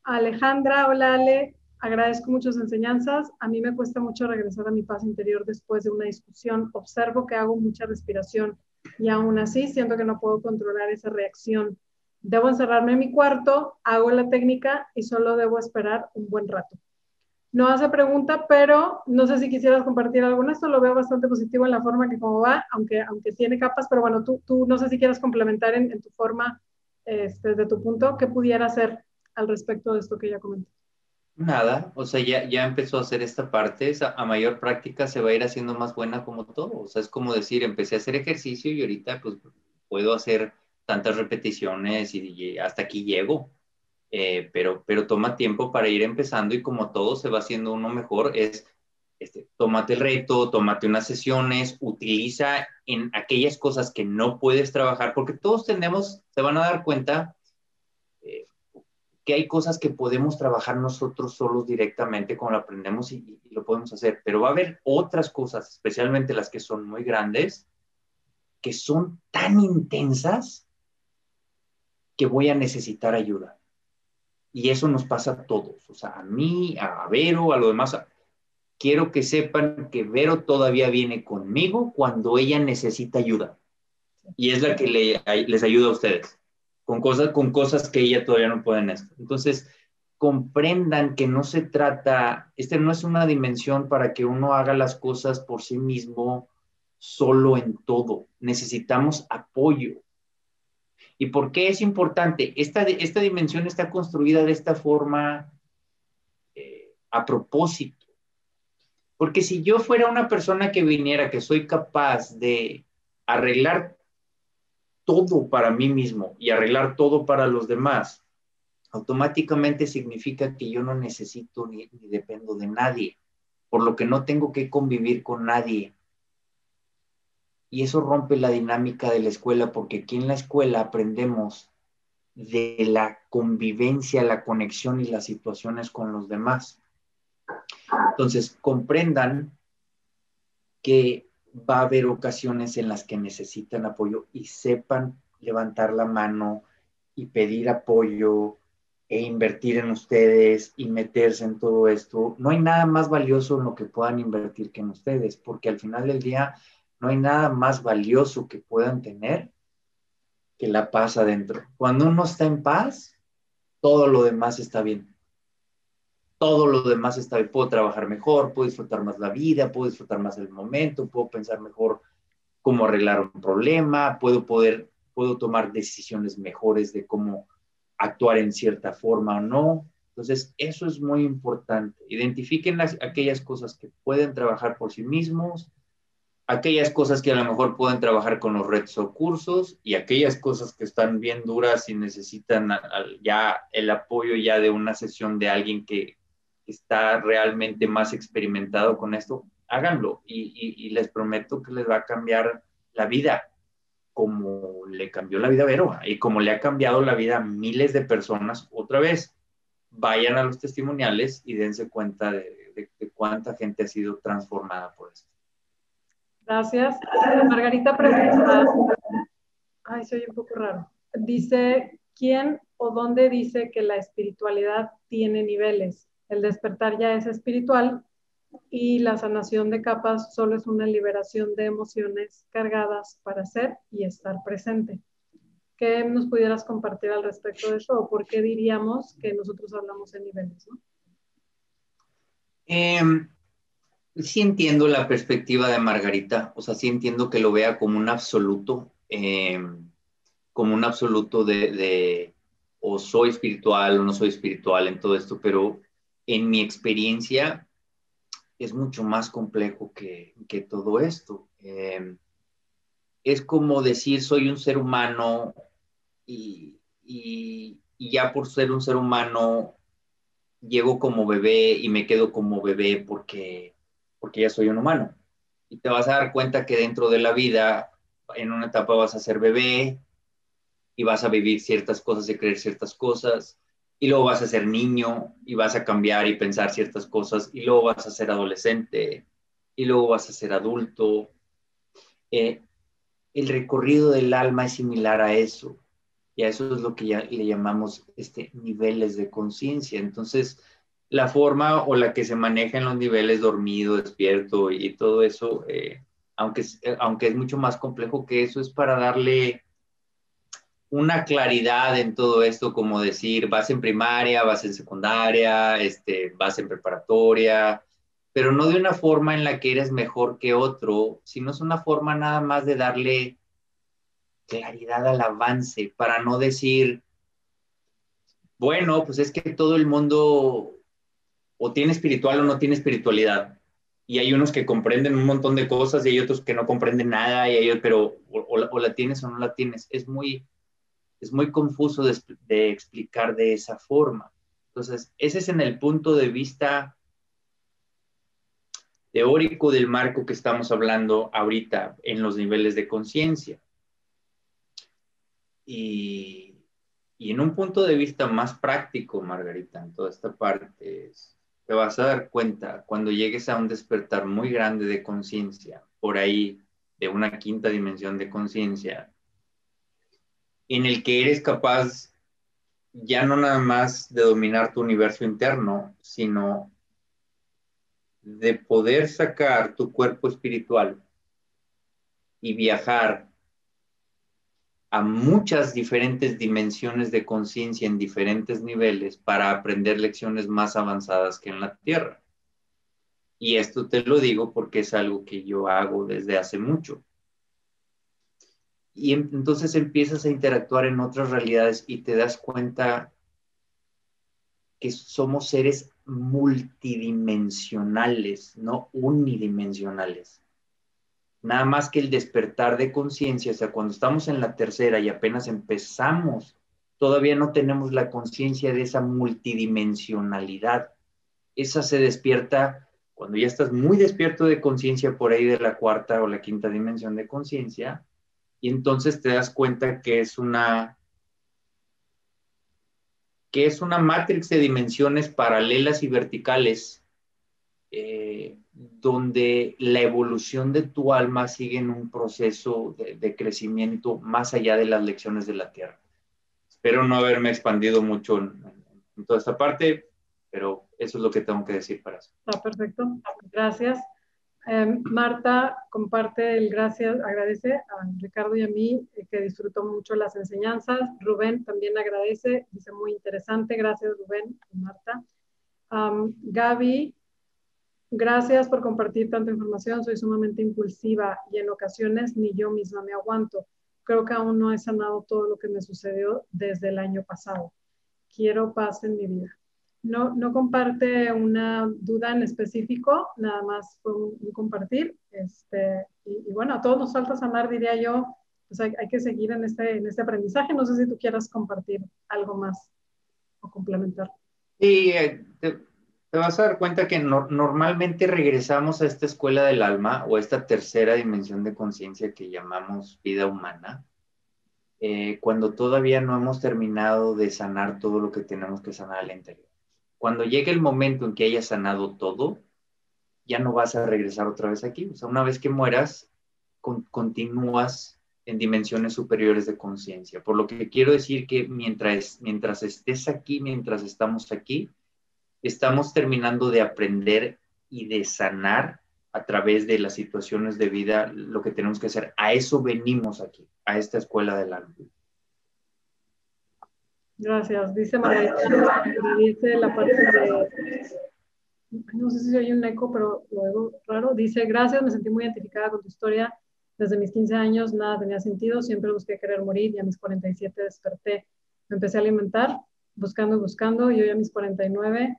Alejandra, hola Ale, agradezco muchas enseñanzas. A mí me cuesta mucho regresar a mi paz interior después de una discusión. Observo que hago mucha respiración y aún así siento que no puedo controlar esa reacción. Debo encerrarme en mi cuarto, hago la técnica y solo debo esperar un buen rato. No hace pregunta, pero no sé si quisieras compartir alguna. Esto lo veo bastante positivo en la forma que como va, aunque, aunque tiene capas, pero bueno, tú, tú no sé si quieras complementar en, tu forma, este, desde tu punto, qué pudiera ser al respecto de esto que ya comenté? Nada, o sea, ya, ya empezó a hacer esta parte, a mayor práctica se va a ir haciendo más buena como todo, o sea, es como decir, empecé a hacer ejercicio y ahorita pues puedo hacer tantas repeticiones y, hasta aquí llego, eh, pero, pero toma tiempo para ir empezando y como todo se va haciendo uno mejor, es, este, tómate el reto, tómate unas sesiones, utiliza en aquellas cosas que no puedes trabajar, porque todos tenemos, se van a dar cuenta, que hay cosas que podemos trabajar nosotros solos directamente como aprendemos y, lo podemos hacer, pero va a haber otras cosas, especialmente las que son muy grandes, que son tan intensas que voy a necesitar ayuda. Y eso nos pasa a todos, o sea, a mí, a Vero, a lo demás. Quiero que sepan que Vero todavía viene conmigo cuando ella necesita ayuda. Y es la que les ayuda a ustedes con cosas, con cosas que ella todavía no pueden esto. Entonces, comprendan que no se trata, este no es una dimensión para que uno haga las cosas por sí mismo solo en todo. Necesitamos apoyo. ¿Y por qué es importante? Esta, esta dimensión está construida de esta forma eh, a propósito. Porque si yo fuera una persona que viniera, que soy capaz de arreglar todo para mí mismo y arreglar todo para los demás, automáticamente significa que yo no necesito ni, dependo de nadie, por lo que no tengo que convivir con nadie y eso rompe la dinámica de la escuela porque aquí en la escuela aprendemos de la convivencia, la conexión y las situaciones con los demás. Entonces, comprendan que va a haber ocasiones en las que necesitan apoyo y sepan levantar la mano y pedir apoyo e invertir en ustedes y meterse en todo esto. No hay nada más valioso en lo que puedan invertir que en ustedes, porque al final del día no hay nada más valioso que puedan tener que la paz adentro. Cuando uno está en paz, todo lo demás está bien. Todo lo demás está. Puedo trabajar mejor, puedo disfrutar más la vida, puedo disfrutar más el momento, puedo pensar mejor cómo arreglar un problema, puedo poder, puedo tomar decisiones mejores de cómo actuar en cierta forma o no. Entonces, eso es muy importante. Identifiquen las, aquellas cosas que pueden trabajar por sí mismos, aquellas cosas que a lo mejor pueden trabajar con los retos o cursos y aquellas cosas que están bien duras y necesitan ya el apoyo ya de una sesión de alguien que está realmente más experimentado con esto, háganlo y, les prometo que les va a cambiar la vida como le cambió la vida a Vero y como le ha cambiado la vida a miles de personas otra vez. Vayan a los testimoniales y dense cuenta de cuánta gente ha sido transformada por esto. Gracias. Margarita pregunta, ay, se oye un poco raro. Dice, ¿quién o dónde dice que la espiritualidad tiene niveles? El despertar ya es espiritual y la sanación de capas solo es una liberación de emociones cargadas para ser y estar presente. ¿Qué nos pudieras compartir al respecto de eso? ¿O por qué diríamos que nosotros hablamos en niveles? ¿no? Em, Sí entiendo la perspectiva de Margarita, o sea, sí entiendo que lo vea como un absoluto, eh, como un absoluto de, o soy espiritual o no soy espiritual en todo esto, pero en mi experiencia es mucho más complejo que, todo esto. Eh, es como decir soy un ser humano y, y ya por ser un ser humano llego como bebé y me quedo como bebé porque porque ya soy un humano. Y te vas a dar cuenta que dentro de la vida, en una etapa vas a ser bebé y vas a vivir ciertas cosas y creer ciertas cosas, y luego vas a ser niño y vas a cambiar y pensar ciertas cosas, y luego vas a ser adolescente, y luego vas a ser adulto. Eh, el recorrido del alma es similar a eso, y a eso es lo que ya le llamamos este, niveles de conciencia. Entonces, la forma o la que se maneja en los niveles dormido, despierto y, todo eso, eh, aunque, eh, aunque es mucho más complejo que eso, es para darle una claridad en todo esto, como decir, vas en primaria, vas en secundaria, este, vas en preparatoria, pero no de una forma en la que eres mejor que otro, sino es una forma nada más de darle claridad al avance, para no decir, bueno, pues es que todo el mundo o tiene espiritual o no tiene espiritualidad. Y hay unos que comprenden un montón de cosas y hay otros que no comprenden nada, y hay, pero o, la tienes o no la tienes. Es muy, es muy confuso de, explicar de esa forma. Entonces, ese es en el punto de vista teórico del marco que estamos hablando ahorita en los niveles de conciencia. Y, y, en un punto de vista más práctico, Margarita, en toda esta parte, te vas a dar cuenta cuando llegues a un despertar muy grande de conciencia, por ahí de una quinta dimensión de conciencia, en el que eres capaz ya no nada más de dominar tu universo interno, sino de poder sacar tu cuerpo espiritual y viajar a muchas diferentes dimensiones de conciencia en diferentes niveles para aprender lecciones más avanzadas que en la Tierra. Y esto te lo digo porque es algo que yo hago desde hace mucho. Y entonces empiezas a interactuar en otras realidades y te das cuenta que somos seres multidimensionales, no unidimensionales. Nada más que el despertar de conciencia, o sea, cuando estamos en la tercera y apenas empezamos, todavía no tenemos la conciencia de esa multidimensionalidad. Esa se despierta cuando ya estás muy despierto de conciencia por ahí de la cuarta o la quinta dimensión de conciencia, y entonces te das cuenta que es una que es una matrix de dimensiones paralelas y verticales, eh, donde la evolución de tu alma sigue en un proceso de, crecimiento más allá de las lecciones de la Tierra. Espero no haberme expandido mucho en, en toda esta parte, pero eso es lo que tengo que decir para eso. Está perfecto, gracias. Em, Marta comparte el gracias, agradece a Ricardo y a mí eh, que disfrutó mucho las enseñanzas. Rubén también agradece, dice muy interesante. Gracias Rubén y Marta. Gaby, gracias por compartir tanta información. Soy sumamente impulsiva y en ocasiones ni yo misma me aguanto. Creo que aún no he sanado todo lo que me sucedió desde el año pasado. Quiero paz en mi vida no, comparte una duda en específico, nada más fue un, compartir. Este, y, bueno, a todos nos falta sanar, diría yo, pues hay, que seguir en este, en este aprendizaje. No sé si tú quieras compartir algo más o complementar. Sí, eh, te, vas a dar cuenta que normalmente regresamos a esta escuela del alma o a esta tercera dimensión de conciencia que llamamos vida humana. Eh, cuando todavía no hemos terminado de sanar todo lo que tenemos que sanar al interior cuando llegue el momento en que hayas sanado todo, ya no vas a regresar otra vez aquí. O sea, una vez que mueras, continúas en dimensiones superiores de conciencia. Por lo que quiero decir que mientras, mientras estés aquí, mientras estamos aquí, estamos terminando de aprender y de sanar a través de las situaciones de vida lo que tenemos que hacer. A eso venimos aquí, a esta escuela del alma. Gracias. Dice María, dice la parte de, no sé si oye un eco, pero luego raro. Dice, gracias, me sentí muy identificada con tu historia. Desde mis 15 años nada tenía sentido, siempre busqué querer morir y a mis 47 desperté. Me empecé a alimentar, buscando y buscando, y hoy a mis 49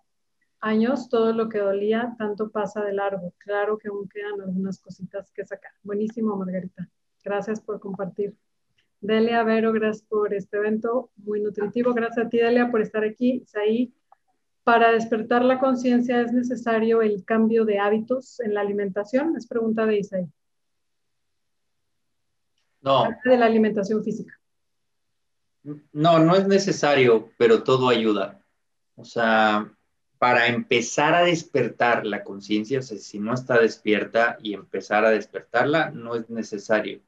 años todo lo que dolía tanto pasa de largo. Claro que aún quedan algunas cositas que sacar. Buenísimo, Margarita. Gracias por compartir. Delia Vero, gracias por este evento muy nutritivo. Gracias a ti, Delia, por estar aquí. Ahí, para despertar la conciencia es necesario el cambio de hábitos en la alimentación. Es pregunta de Isaí. No. De la alimentación física. No, no es necesario, pero todo ayuda. O sea, para empezar a despertar la conciencia, o sea, si no está despierta y empezar a despertarla, no es necesario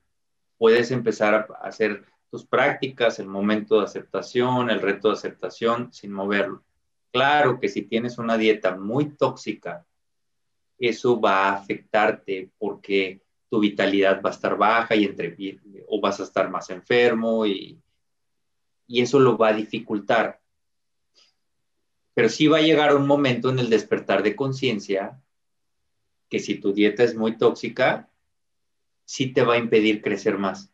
puedes empezar a hacer tus prácticas, el momento de aceptación, el reto de aceptación, sin moverlo. Claro que si tienes una dieta muy tóxica, eso va a afectarte porque tu vitalidad va a estar baja y entre, o vas a estar más enfermo y, y eso lo va a dificultar. Pero sí va a llegar un momento en el despertar de conciencia que si tu dieta es muy tóxica, sí te va a impedir crecer más.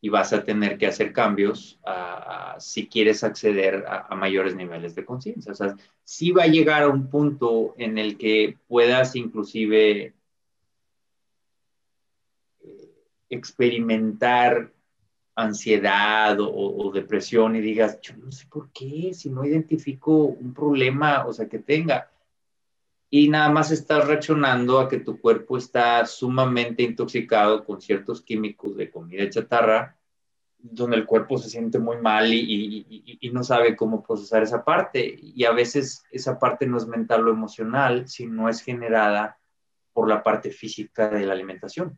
Y vas a tener que hacer cambios si quieres acceder a, mayores niveles de conciencia. O sea, sí va a llegar a un punto en el que puedas inclusive eh, experimentar ansiedad o, o, depresión y digas, yo no sé por qué, si no identifico un problema, o sea, que tenga y nada más estás reaccionando a que tu cuerpo está sumamente intoxicado con ciertos químicos de comida chatarra, donde el cuerpo se siente muy mal y, no sabe cómo procesar esa parte. Y a veces esa parte no es mental o emocional, sino es generada por la parte física de la alimentación.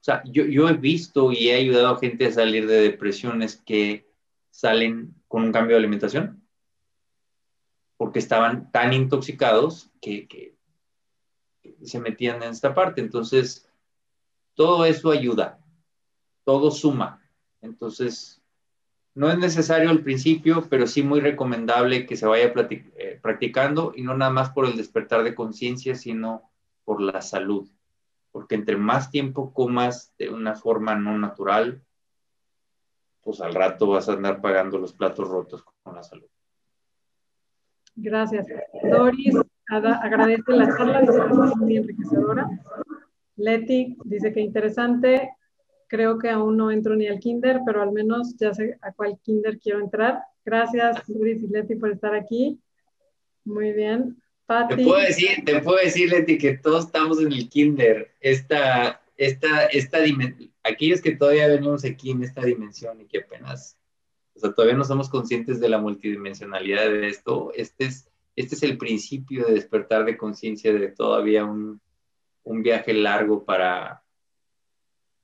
O sea, yo, yo he visto y he ayudado a gente a salir de depresiones que salen con un cambio de alimentación porque estaban tan intoxicados que, se metían en esta parte. Entonces, todo eso ayuda, todo suma. Entonces, no es necesario al principio, pero sí muy recomendable que se vaya eh, practicando y no nada más por el despertar de conciencia, sino por la salud, porque entre más tiempo comas de una forma no natural, pues al rato vas a andar pagando los platos rotos con la salud. Gracias. Doris agradece la charla, dice que es muy enriquecedora. Leti dice que interesante. Creo que aún no entro ni al kinder, pero al menos ya sé a cuál kinder quiero entrar. Gracias, Doris y Leti, por estar aquí. Muy bien. Te puedo decir, te puedo decir, Leti, que todos estamos en el kinder. Esta, esta, esta dimensión, aquellos que todavía venimos aquí en esta dimensión y que apenas, o sea, todavía no somos conscientes de la multidimensionalidad de esto, este es, este es el principio de despertar de conciencia de todavía un, un viaje largo para,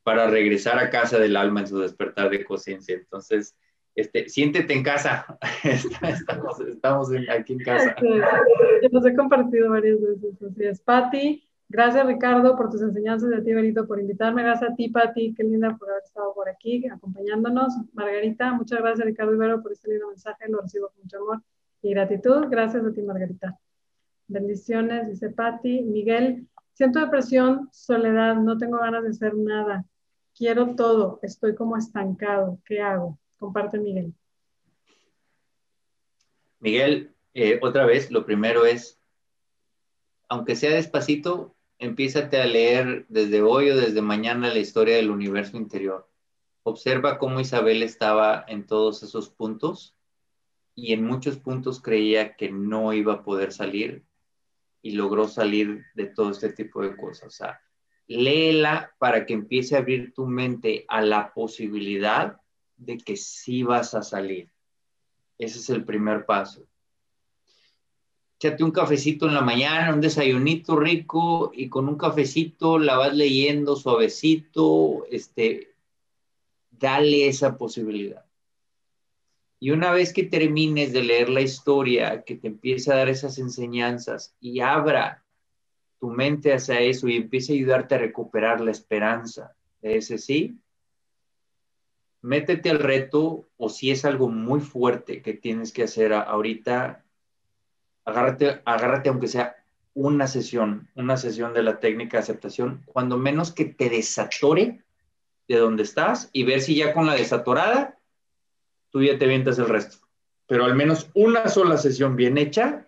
para regresar a casa del alma en su despertar de conciencia. Entonces, este, siéntete en casa. estamos, estamos aquí en casa. Yo los he compartido varias veces. Así es. Patti, gracias Ricardo por tus enseñanzas, de ti Benito por invitarme. Gracias a ti, Patti, qué linda por haber estado por aquí acompañándonos. Margarita, muchas gracias Ricardo Ibero por este lindo mensaje, lo recibo con mucho amor y gratitud. Gracias a ti, Margarita. Bendiciones, dice Patti. Miguel, siento depresión, soledad, no tengo ganas de hacer nada. Quiero todo, estoy como estancado. ¿Qué hago? Comparte, Miguel. Miguel, eh, otra vez, lo primero es, aunque sea despacito, empiézate a leer desde hoy o desde mañana la historia del universo interior. Observa cómo Isabel estaba en todos esos puntos y en muchos puntos creía que no iba a poder salir y logró salir de todo este tipo de cosas. O sea, léela para que empiece a abrir tu mente a la posibilidad de que sí vas a salir. Ese es el primer paso. Échate un cafecito en la mañana, un desayunito rico y con un cafecito la vas leyendo suavecito, este, dale esa posibilidad. Y una vez que termines de leer la historia, que te empiece a dar esas enseñanzas y abra tu mente hacia eso y empiece a ayudarte a recuperar la esperanza de ese sí, métete al reto o si es algo muy fuerte que tienes que hacer ahorita, agárrate, agárrate aunque sea una sesión, una sesión de la técnica de aceptación, cuando menos que te desatore de donde estás y ver si ya con la desatorada, tú ya te vientas el resto. Pero al menos una sola sesión bien hecha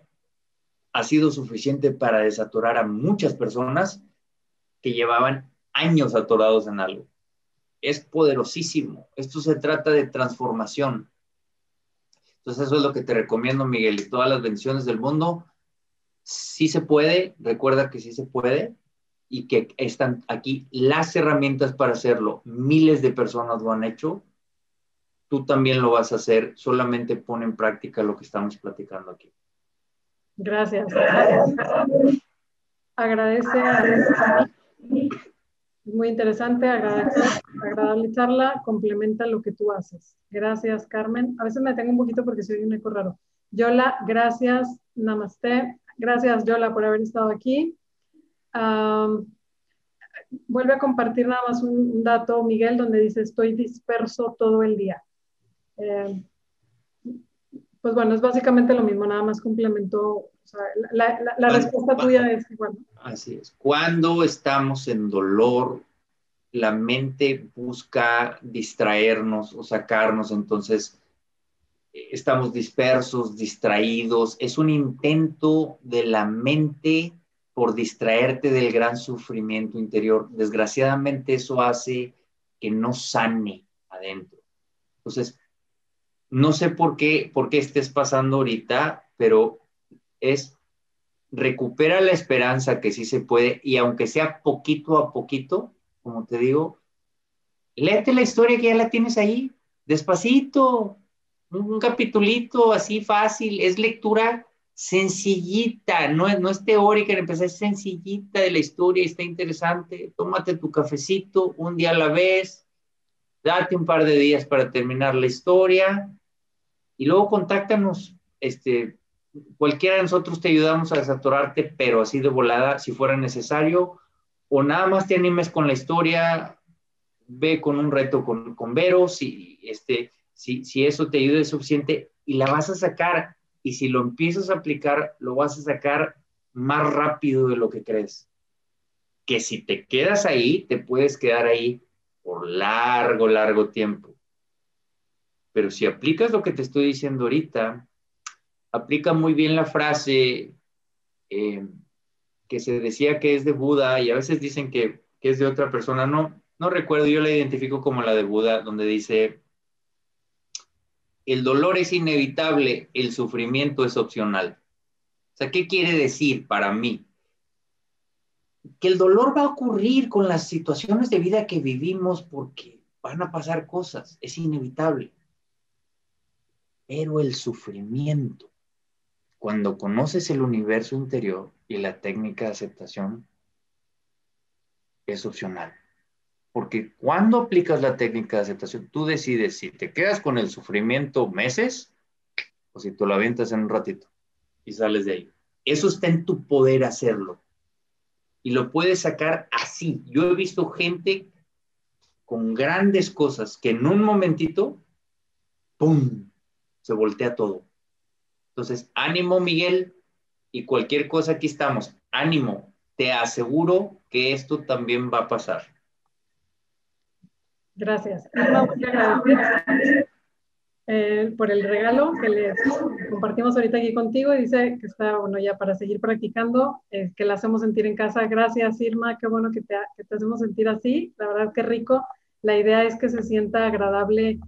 ha sido suficiente para desatorar a muchas personas que llevaban años atorados en algo es poderosísimo. Esto se trata de transformación. Entonces eso es lo que te recomiendo, Miguel, y todas las bendiciones del mundo. Sí se puede, recuerda que sí se puede y que están aquí las herramientas para hacerlo. Miles de personas lo han hecho. Tú también lo vas a hacer, solamente pon en práctica lo que estamos platicando aquí. Gracias. Agradece a muy interesante, agradable charla, complementa lo que tú haces. Gracias, Carmen. A veces me tengo un poquito porque soy un eco raro. Yola, gracias, namaste. Gracias, Yola, por haber estado aquí. vuelve a compartir nada más un, dato, Miguel, donde dice, estoy disperso todo el día. Eh, pues bueno, es básicamente lo mismo, nada más complemento la, respuesta tuya es igual. Así es. Cuando estamos en dolor, la mente busca distraernos o sacarnos, entonces estamos dispersos, distraídos. Es un intento de la mente por distraerte del gran sufrimiento interior. Desgraciadamente eso hace que no sane adentro. Entonces, no sé por qué, por qué estés pasando ahorita, pero es recupera la esperanza que sí se puede y aunque sea poquito a poquito, como te digo, léete la historia que ya la tienes ahí, despacito, un, capitulito así fácil, es lectura sencillita, no es, no es teórica, es sencillita de la historia, está interesante, tómate tu cafecito un día a la vez, date un par de días para terminar la historia y luego contáctanos, este, cualquiera de nosotros te ayudamos a desatorarte, pero así de volada, si fuera necesario, o nada más te animes con la historia, ve con un reto con, con Vero, si, este, si, si eso te ayuda es suficiente y la vas a sacar, y si lo empiezas a aplicar, lo vas a sacar más rápido de lo que crees. que si te quedas ahí, te puedes quedar ahí por largo, largo tiempo. Pero si aplicas lo que te estoy diciendo ahorita, aplica muy bien la frase eh, que se decía que es de Buda y a veces dicen que, que es de otra persona. No, no recuerdo, yo la identifico como la de Buda, donde dice, el dolor es inevitable, el sufrimiento es opcional. O sea, ¿qué quiere decir para mí? Que el dolor va a ocurrir con las situaciones de vida que vivimos porque van a pasar cosas, es inevitable. Pero el sufrimiento, cuando conoces el universo interior y la técnica de aceptación, es opcional. Porque cuando aplicas la técnica de aceptación, tú decides si te quedas con el sufrimiento meses o si tú lo avientas en un ratito y sales de ahí. Eso está en tu poder hacerlo. Y lo puedes sacar así. Yo he visto gente con grandes cosas que en un momentito, ¡pum!, se voltea todo. Entonces, ánimo, Miguel, y cualquier cosa, aquí estamos. Ánimo, te aseguro que esto también va a pasar. Gracias. Eh, por el regalo que les compartimos ahorita aquí contigo y dice que está, bueno, ya para seguir practicando, eh, que la hacemos sentir en casa. Gracias, Irma, qué bueno que te, que te hacemos sentir así. La verdad, qué rico. La idea es que se sienta agradable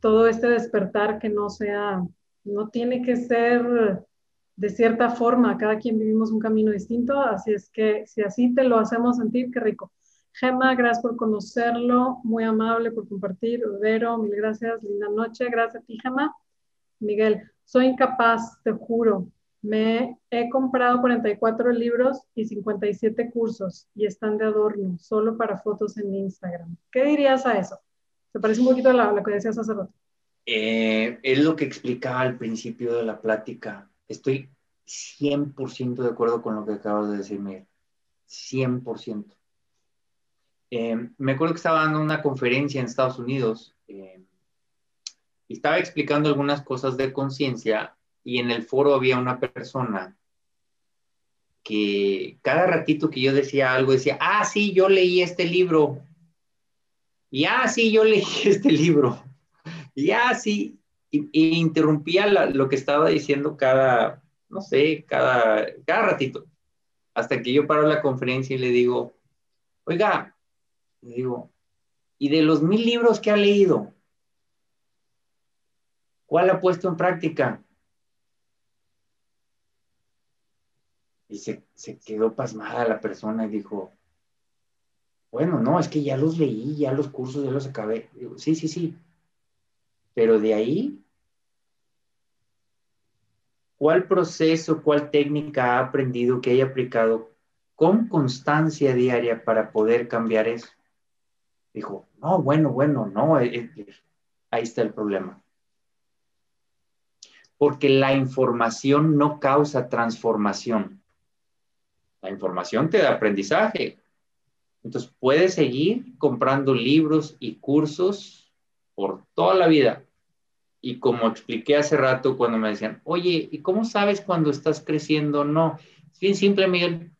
todo este despertar, que no sea, no tiene que ser de cierta forma, cada quien vivimos un camino distinto, así es que si así te lo hacemos sentir, qué rico. Gema, gracias por conocerlo, muy amable por compartir. Vero, mil gracias, linda noche. Gracias a ti, Gema. Miguel, soy incapaz, te juro. Me he comprado 44 libros y 57 cursos y están de adorno, solo para fotos en Instagram. ¿Qué dirías a eso? ¿Te parece un poquito a lo que decías hace rato? Eh, es lo que explicaba al principio de la plática. Estoy 100% de acuerdo con lo que acabas de decir, Miguel. 100%. Eh, me acuerdo que estaba dando una conferencia en Estados Unidos eh, y estaba explicando algunas cosas de conciencia y en el foro había una persona que cada ratito que yo decía algo decía, ah, sí, yo leí este libro. Y ah, sí, yo leí este libro. Y ah, sí. Y, interrumpía lo que estaba diciendo cada, no sé, cada, cada ratito. Hasta que yo paro la conferencia y le digo, oiga, le digo, ¿y de los mil libros que ha leído? ¿Cuál ha puesto en práctica? Y se, quedó pasmada la persona y dijo, bueno, no, es que ya los leí, ya los cursos, ya los acabé. Sí, sí, sí. Pero de ahí, ¿cuál proceso, cuál técnica ha aprendido que haya aplicado con constancia diaria para poder cambiar eso? Dijo, no, bueno, bueno, no, eh, eh, ahí está el problema. Porque la información no causa transformación. La información te da aprendizaje. Entonces puedes seguir comprando libros y cursos por toda la vida. Y como expliqué hace rato cuando me decían, oye, ¿y cómo sabes cuando estás creciendo? No, es bien simple, Miguel.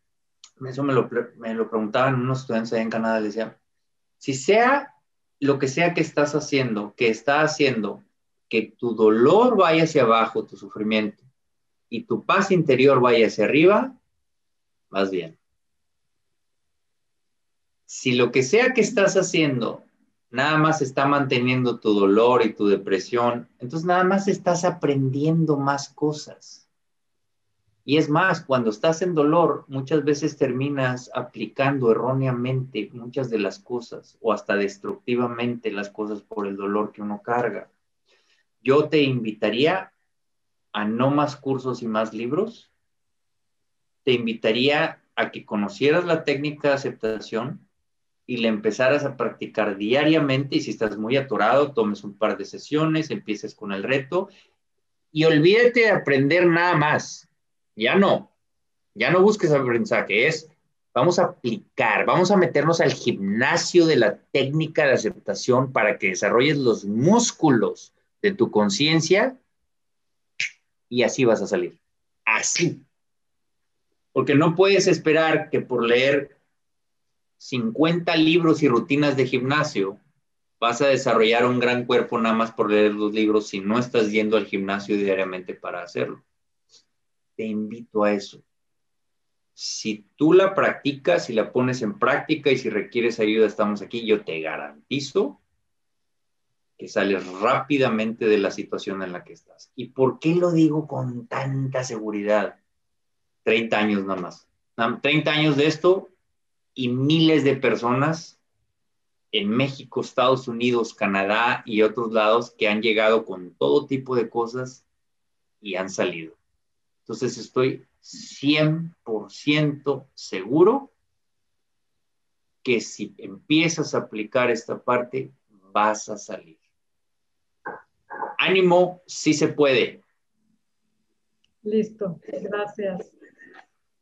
Eso me lo, me lo preguntaban unos estudiantes allá en Canadá. Le decían, si sea lo que sea que estás haciendo, que está haciendo que tu dolor vaya hacia abajo, tu sufrimiento, y tu paz interior vaya hacia arriba, vas bien. Si lo que sea que estás haciendo nada más está manteniendo tu dolor y tu depresión, entonces nada más estás aprendiendo más cosas. Y es más, cuando estás en dolor, muchas veces terminas aplicando erróneamente muchas de las cosas o hasta destructivamente las cosas por el dolor que uno carga. Yo te invitaría a no más cursos y más libros. Te invitaría a que conocieras la técnica de aceptación y la empezaras a practicar diariamente y si estás muy atorado, tomes un par de sesiones, empieces con el reto y olvídate de aprender nada más ya no, ya no busques aprendizaje, es vamos a aplicar, vamos a meternos al gimnasio de la técnica de aceptación para que desarrolles los músculos de tu conciencia y así vas a salir. Así. Porque no puedes esperar que por leer 50 libros y rutinas de gimnasio, vas a desarrollar un gran cuerpo nada más por leer los libros si no estás yendo al gimnasio diariamente para hacerlo. Te invito a eso. Si tú la practicas y la pones en práctica y si requieres ayuda, estamos aquí, yo te garantizo que sales rápidamente de la situación en la que estás. ¿Y por qué lo digo con tanta seguridad? 30 años nada más. 30 años de esto y miles de personas en México, Estados Unidos, Canadá y otros lados que han llegado con todo tipo de cosas y han salido. Entonces estoy 100% seguro que si empiezas a aplicar esta parte, vas a salir ánimo, sí se puede. Listo, gracias.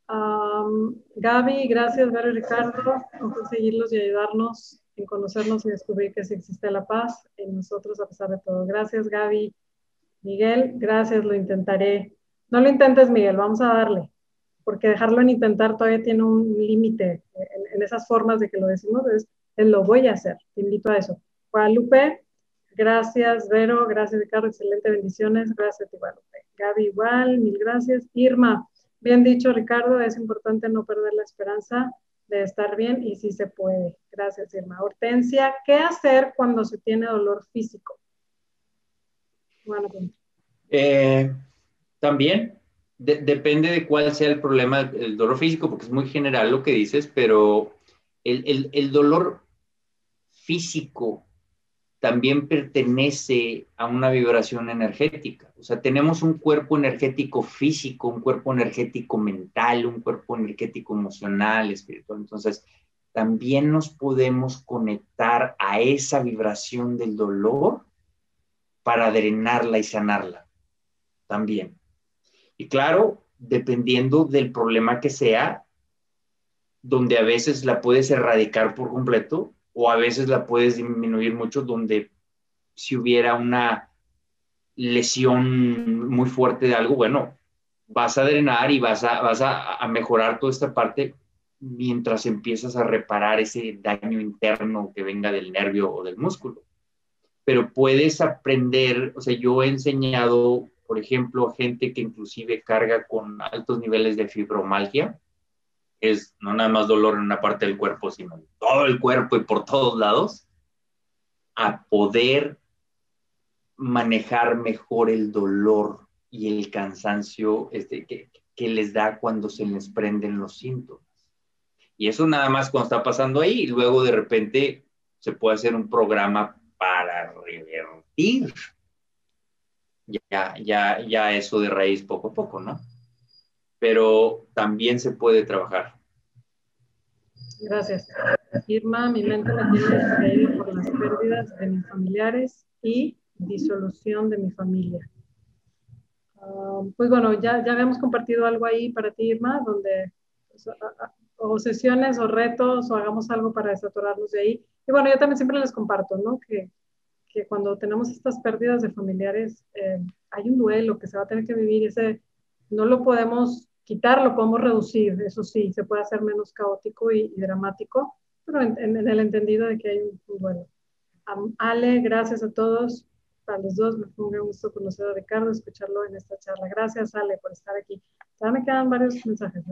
Gaby, gracias, Vero y Ricardo, por conseguirlos y ayudarnos en conocernos y descubrir que existe la paz en nosotros a pesar de todo. Gracias, Gaby. Miguel, gracias, lo intentaré. No lo intentes, Miguel, vamos a darle, porque dejarlo en intentar todavía tiene un límite en, esas formas de que lo decimos, es, lo voy a hacer, te invito a eso. Guadalupe, Gracias, Vero. Gracias, Ricardo. Excelente bendiciones. Gracias, Guadalupe. Gaby, igual. Mil gracias. Irma, bien dicho, Ricardo. Es importante no perder la esperanza de estar bien y sí se puede. Gracias, Irma. Hortensia, ¿qué hacer cuando se tiene dolor físico? Bueno, eh, también depende de cuál sea el problema, el dolor físico, porque es muy general lo que dices, pero el dolor físico también pertenece a una vibración energética. O sea, tenemos un cuerpo energético físico, un cuerpo energético mental, un cuerpo energético emocional, espiritual. Entonces, también nos podemos conectar a esa vibración del dolor para drenarla y sanarla. También. Y claro, dependiendo del problema que sea, donde a veces la puedes erradicar por completo, o a veces la puedes disminuir mucho donde si hubiera una lesión muy fuerte de algo, bueno, vas a drenar y vas a, vas a, mejorar toda esta parte mientras empiezas a reparar ese daño interno que venga del nervio o del músculo. Pero puedes aprender, o sea, yo he enseñado, por ejemplo, a gente que inclusive carga con altos niveles de fibromalgia, es no nada más dolor en una parte del cuerpo, sino en todo el cuerpo y por todos lados, a poder manejar mejor el dolor y el cansancio este, que, que les da cuando se les prenden los síntomas. Y eso nada más cuando está pasando ahí, y luego de repente se puede hacer un programa para revertir ya, ya, ya eso de raíz poco a poco, ¿no? Pero también se puede trabajar. Gracias. Irma, mi mente me tiene distraído por las pérdidas de mis familiares y disolución de mi familia. Ah, pues bueno, ya, ya habíamos compartido algo ahí para ti, Irma, donde pues, o sesiones o retos o hagamos algo para desatorarnos de ahí. Y bueno, yo también siempre les comparto, ¿no? Que, que cuando tenemos estas pérdidas de familiares, eh, hay un duelo que se va a tener que vivir y ese no lo podemos quitar, lo podemos reducir, eso sí, se puede hacer menos caótico y, dramático, pero en, el entendido de que hay un, duelo. Ale, gracias a todos, a los dos, me fue un gusto conocer a Ricardo, escucharlo en esta charla. Gracias, Ale, por estar aquí. Ya me quedan varios mensajes.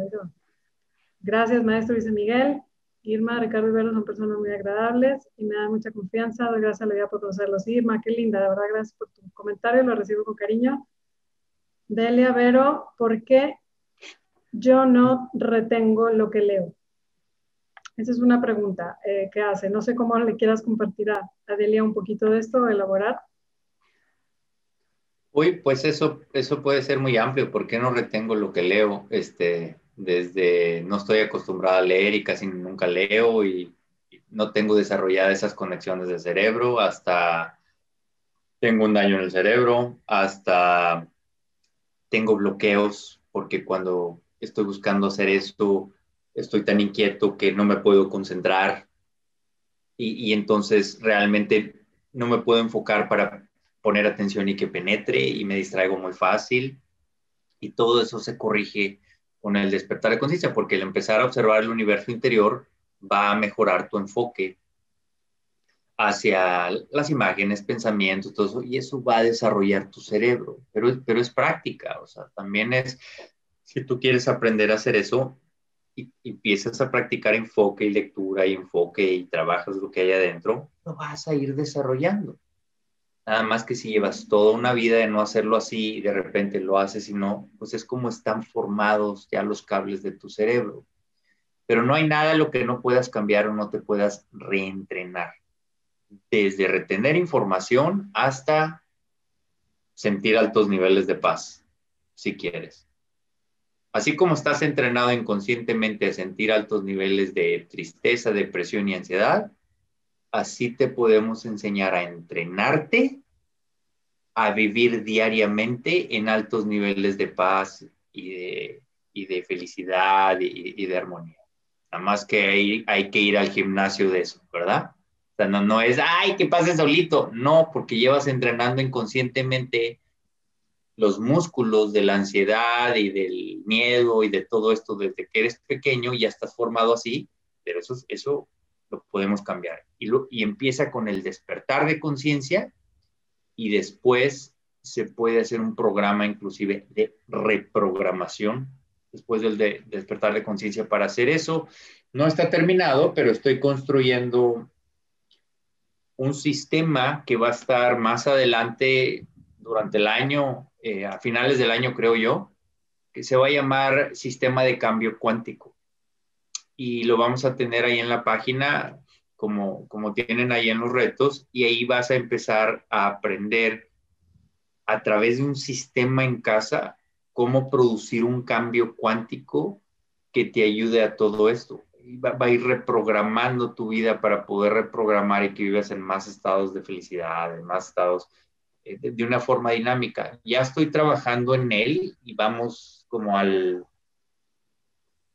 Gracias, maestro Luis Miguel. Irma, Ricardo y Vero son personas muy agradables y me da mucha confianza. Doy gracias a la vida por conocerlos. Irma, qué linda, de verdad, gracias por tu comentario, lo recibo con cariño. Delia Vero, ¿por qué yo no retengo lo que leo? Esa es una pregunta eh, que hace. No sé cómo le quieras compartir a, Delia un poquito de esto, elaborar. Uy, pues eso, eso puede ser muy amplio. ¿Por qué no retengo lo que leo? Este, desde no estoy acostumbrada a leer y casi nunca leo y no tengo desarrolladas esas conexiones de cerebro hasta tengo un daño en el cerebro, hasta tengo bloqueos porque cuando estoy buscando hacer esto, estoy tan inquieto que no me puedo concentrar. Y, entonces realmente no me puedo enfocar para poner atención y que penetre y me distraigo muy fácil. Y todo eso se corrige con el despertar de conciencia porque el empezar a observar el universo interior va a mejorar tu enfoque hacia las imágenes, pensamientos, todo eso, y eso va a desarrollar tu cerebro, pero, pero es práctica, o sea, también es, si tú quieres aprender a hacer eso, y, empiezas a practicar enfoque y lectura y enfoque y trabajas lo que hay adentro, lo vas a ir desarrollando. Nada más que si llevas toda una vida de no hacerlo así y de repente lo haces y no, pues es como están formados ya los cables de tu cerebro. Pero no hay nada lo que no puedas cambiar o no te puedas reentrenar. Desde retener información hasta sentir altos niveles de paz, si quieres. Así como estás entrenado inconscientemente a sentir altos niveles de tristeza, depresión y ansiedad, así te podemos enseñar a entrenarte a vivir diariamente en altos niveles de paz y de, felicidad y, de armonía. Nada más que hay que ir al gimnasio de eso, ¿verdad? Sea, no, no es, ay, que pase solito. No, porque llevas entrenando inconscientemente los músculos de la ansiedad y del miedo y de todo esto desde que eres pequeño ya estás formado así, pero eso, eso lo podemos cambiar. Y, lo, y empieza con el despertar de conciencia y después se puede hacer un programa inclusive de reprogramación después del despertar de conciencia para hacer eso. No está terminado, pero estoy construyendo un sistema que va a estar más adelante durante el año, eh, a finales del año creo yo, que se va a llamar sistema de cambio cuántico. Y lo vamos a tener ahí en la página como, como tienen ahí en los retos, y ahí vas a empezar a aprender a través de un sistema en casa cómo producir un cambio cuántico que te ayude a todo esto. Va, va, a ir reprogramando tu vida para poder reprogramar y que vivas en más estados de felicidad, en más estados eh, de, de, una forma dinámica. Ya estoy trabajando en él y vamos como al,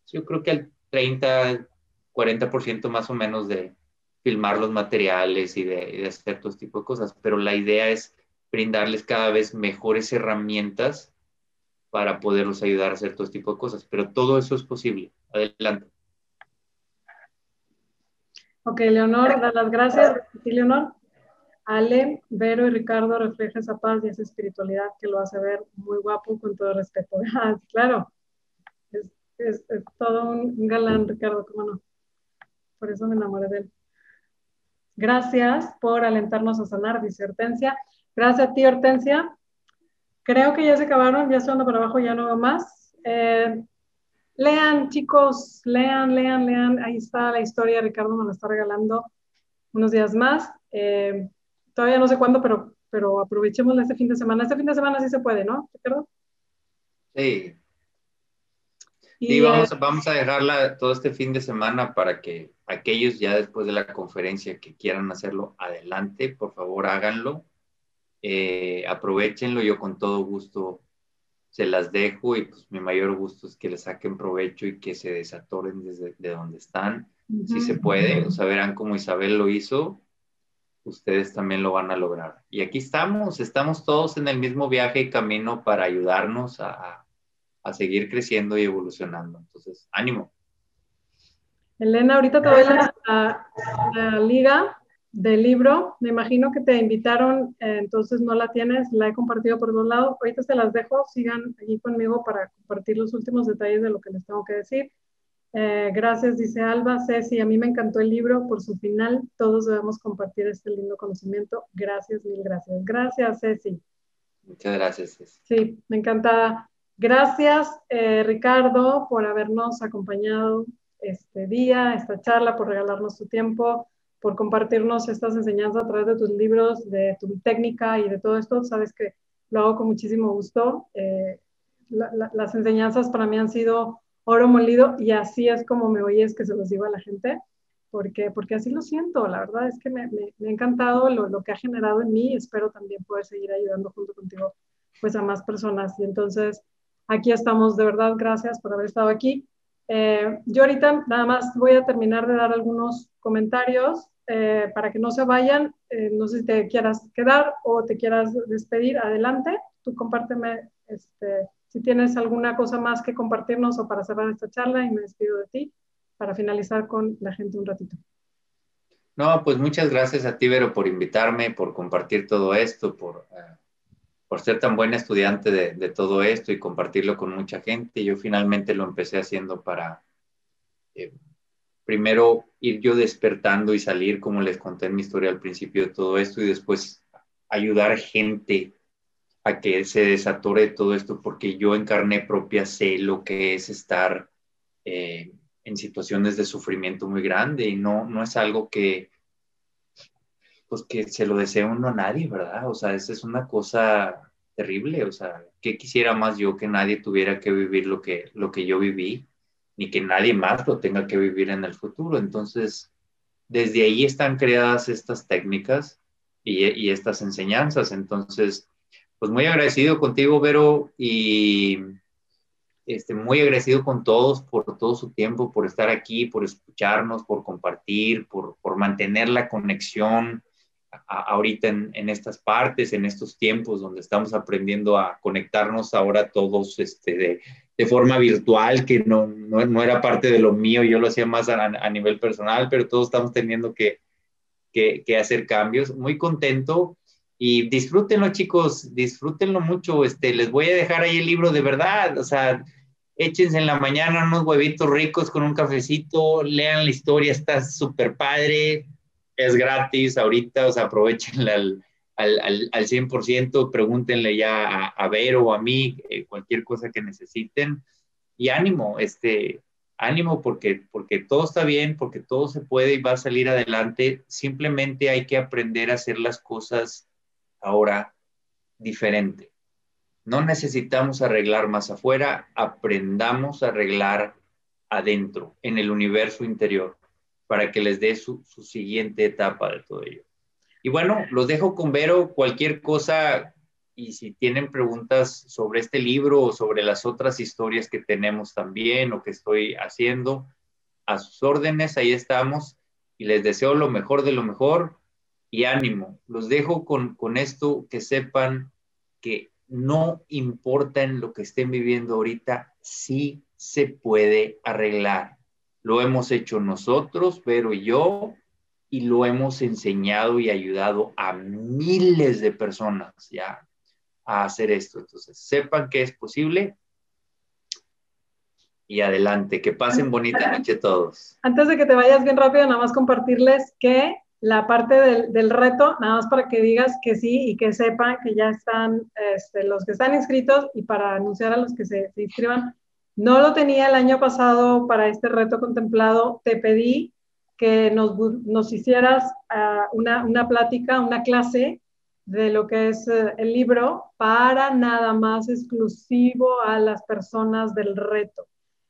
yo creo que al 30, 40% más o menos de, filmar los materiales y de, hacer todo este tipo de cosas, pero la idea es brindarles cada vez mejores herramientas para poderlos ayudar a hacer todo este tipo de cosas, pero todo eso es posible. Adelante. Ok, Leonor, da las gracias. Sí, Leonor. Ale, Vero y Ricardo refleja esa paz y esa espiritualidad que lo hace ver muy guapo con todo respeto. Ah, claro, es, es, es todo un galán, Ricardo, cómo no. Por eso me enamoré de él. Gracias por alentarnos a sanar, dice Hortensia. Gracias a ti, Hortensia. Creo que ya se acabaron, ya estoy para abajo, ya no veo más. Eh, lean, chicos, lean, lean, lean. Ahí está la historia, Ricardo nos la está regalando unos días más. Eh, todavía no sé cuándo, pero, pero aprovechemos este fin de semana. Este fin de semana sí se puede, ¿no, Ricardo? Sí. Y, vamos, eh, vamos a dejarla todo este fin de semana para que aquellos ya después de la conferencia que quieran hacerlo, adelante, por favor háganlo. Eh, aprovechenlo, yo con todo gusto se las dejo y pues mi mayor gusto es que le saquen provecho y que se desatoren desde de donde están, si se puede, o sea, verán como Isabel lo hizo, ustedes también lo van a lograr. Y aquí estamos, estamos todos en el mismo viaje y camino para ayudarnos a, a seguir creciendo y evolucionando. Entonces, ánimo. Elena, ahorita te doy la, la, liga del libro. Me imagino que te invitaron, eh, entonces no la tienes, la he compartido por dos lados. Ahorita se las dejo, sigan aquí conmigo para compartir los últimos detalles de lo que les tengo que decir. Eh, gracias, dice Alba. Ceci, a mí me encantó el libro por su final. Todos debemos compartir este lindo conocimiento. Gracias, mil gracias. Gracias, Ceci. Muchas gracias, Ceci. Sí, me encanta. Gracias, eh, Ricardo, por habernos acompañado este día, esta charla, por regalarnos tu tiempo, por compartirnos estas enseñanzas a través de tus libros, de tu técnica y de todo esto. Sabes que lo hago con muchísimo gusto. Eh, las enseñanzas para mí han sido oro molido y así es como me oyes que se los digo a la gente, porque, porque así lo siento. La verdad es que me, me, me ha encantado lo, lo, que ha generado en mí y espero también poder seguir ayudando junto contigo pues a más personas. Y entonces, aquí estamos. De verdad, gracias por haber estado aquí. Eh, yo ahorita nada más voy a terminar de dar algunos comentarios eh, para que no se vayan. Eh, no sé si te quieras quedar o te quieras despedir. Adelante, tú compárteme este, si tienes alguna cosa más que compartirnos o para cerrar esta charla y me despido de ti. para finalizar con la gente un ratito. No, pues muchas gracias a ti, Vero, por invitarme, por compartir todo esto, por, eh, por ser tan buena estudiante de, de, todo esto y compartirlo con mucha gente. Yo finalmente lo empecé haciendo para, eh, primero, ir yo despertando y salir, como les conté en mi historia al principio de todo esto, y después ayudar gente a que se desatore todo esto, porque yo en carne propia sé lo que es estar eh, en situaciones de sufrimiento muy grande y no, no es algo que, pues que se lo desee uno a nadie, ¿verdad? O sea, esa es una cosa terrible, o sea, ¿qué quisiera más yo que nadie tuviera que vivir lo que, lo que yo viví, ni que nadie más lo tenga que vivir en el futuro? Entonces, desde ahí están creadas estas técnicas y, estas enseñanzas. Entonces, pues muy agradecido contigo, Vero, y este, muy agradecido con todos por todo su tiempo, por estar aquí, por escucharnos, por compartir, por, por mantener la conexión ahorita en, en, estas partes, en estos tiempos donde estamos aprendiendo a conectarnos ahora todos este, de, de forma virtual, que no, no, no, era parte de lo mío, yo lo hacía más a, nivel personal, pero todos estamos teniendo que, que, hacer cambios. Muy contento y disfrútenlo, chicos, disfrútenlo mucho. Este, les voy a dejar ahí el libro de verdad, o sea, échense en la mañana unos huevitos ricos con un cafecito, lean la historia, está súper padre, es gratis ahorita, o sea, aprovechenla al, al, al, al 100%, pregúntenle ya a, a Vero o a mí eh, cualquier cosa que necesiten. Y ánimo, este, ánimo porque, porque todo está bien, porque todo se puede y va a salir adelante. Simplemente hay que aprender a hacer las cosas ahora diferente. No necesitamos arreglar más afuera, aprendamos a arreglar adentro, en el universo interior, para que les dé su, su siguiente etapa de todo ello. Y bueno, los dejo con Vero, cualquier cosa y si tienen preguntas sobre este libro o sobre las otras historias que tenemos también o que estoy haciendo, a sus órdenes, ahí estamos y les deseo lo mejor de lo mejor y ánimo. Los dejo con, con esto, que sepan que no importa en lo que estén viviendo ahorita, sí se puede arreglar. Lo hemos hecho nosotros, pero yo, y lo hemos enseñado y ayudado a miles de personas ya a hacer esto. Entonces, sepan que es posible y adelante, que pasen bonita noche todos. Antes de que te vayas bien rápido, nada más compartirles que la parte del, del, reto, nada más para que digas que sí y que sepan que ya están este, los que están inscritos y para anunciar a los que se, se, inscriban. No lo tenía el año pasado para este reto contemplado. Te pedí que nos, nos hicieras uh, una, una, plática, una clase de lo que es uh, el libro para nada más exclusivo a las personas del reto.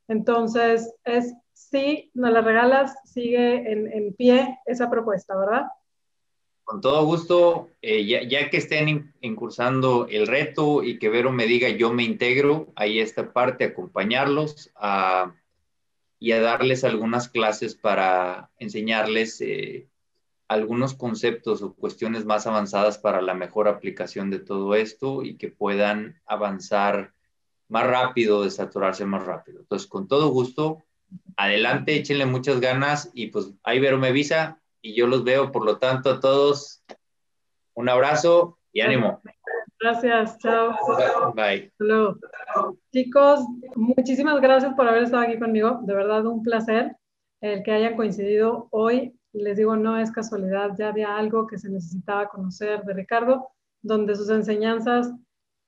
Entonces, es si nos la regalas, sigue en, en pie esa propuesta, ¿verdad? Con todo gusto, eh, ya, ya, que estén incursando el reto y que Vero me diga yo me integro, ahí esta parte, acompañarlos a, y a darles algunas clases para enseñarles eh, algunos conceptos o cuestiones más avanzadas para la mejor aplicación de todo esto y que puedan avanzar más rápido, desaturarse más rápido. Entonces, con todo gusto, adelante, échenle muchas ganas y pues ahí Vero me avisa y yo los veo. Por lo tanto, a todos, un abrazo y ánimo. Gracias, chao. Bye. Hello. Chicos, muchísimas gracias por haber estado aquí conmigo. De verdad, un placer el que hayan coincidido hoy. Les digo, no es casualidad, ya había algo que se necesitaba conocer de Ricardo, donde sus enseñanzas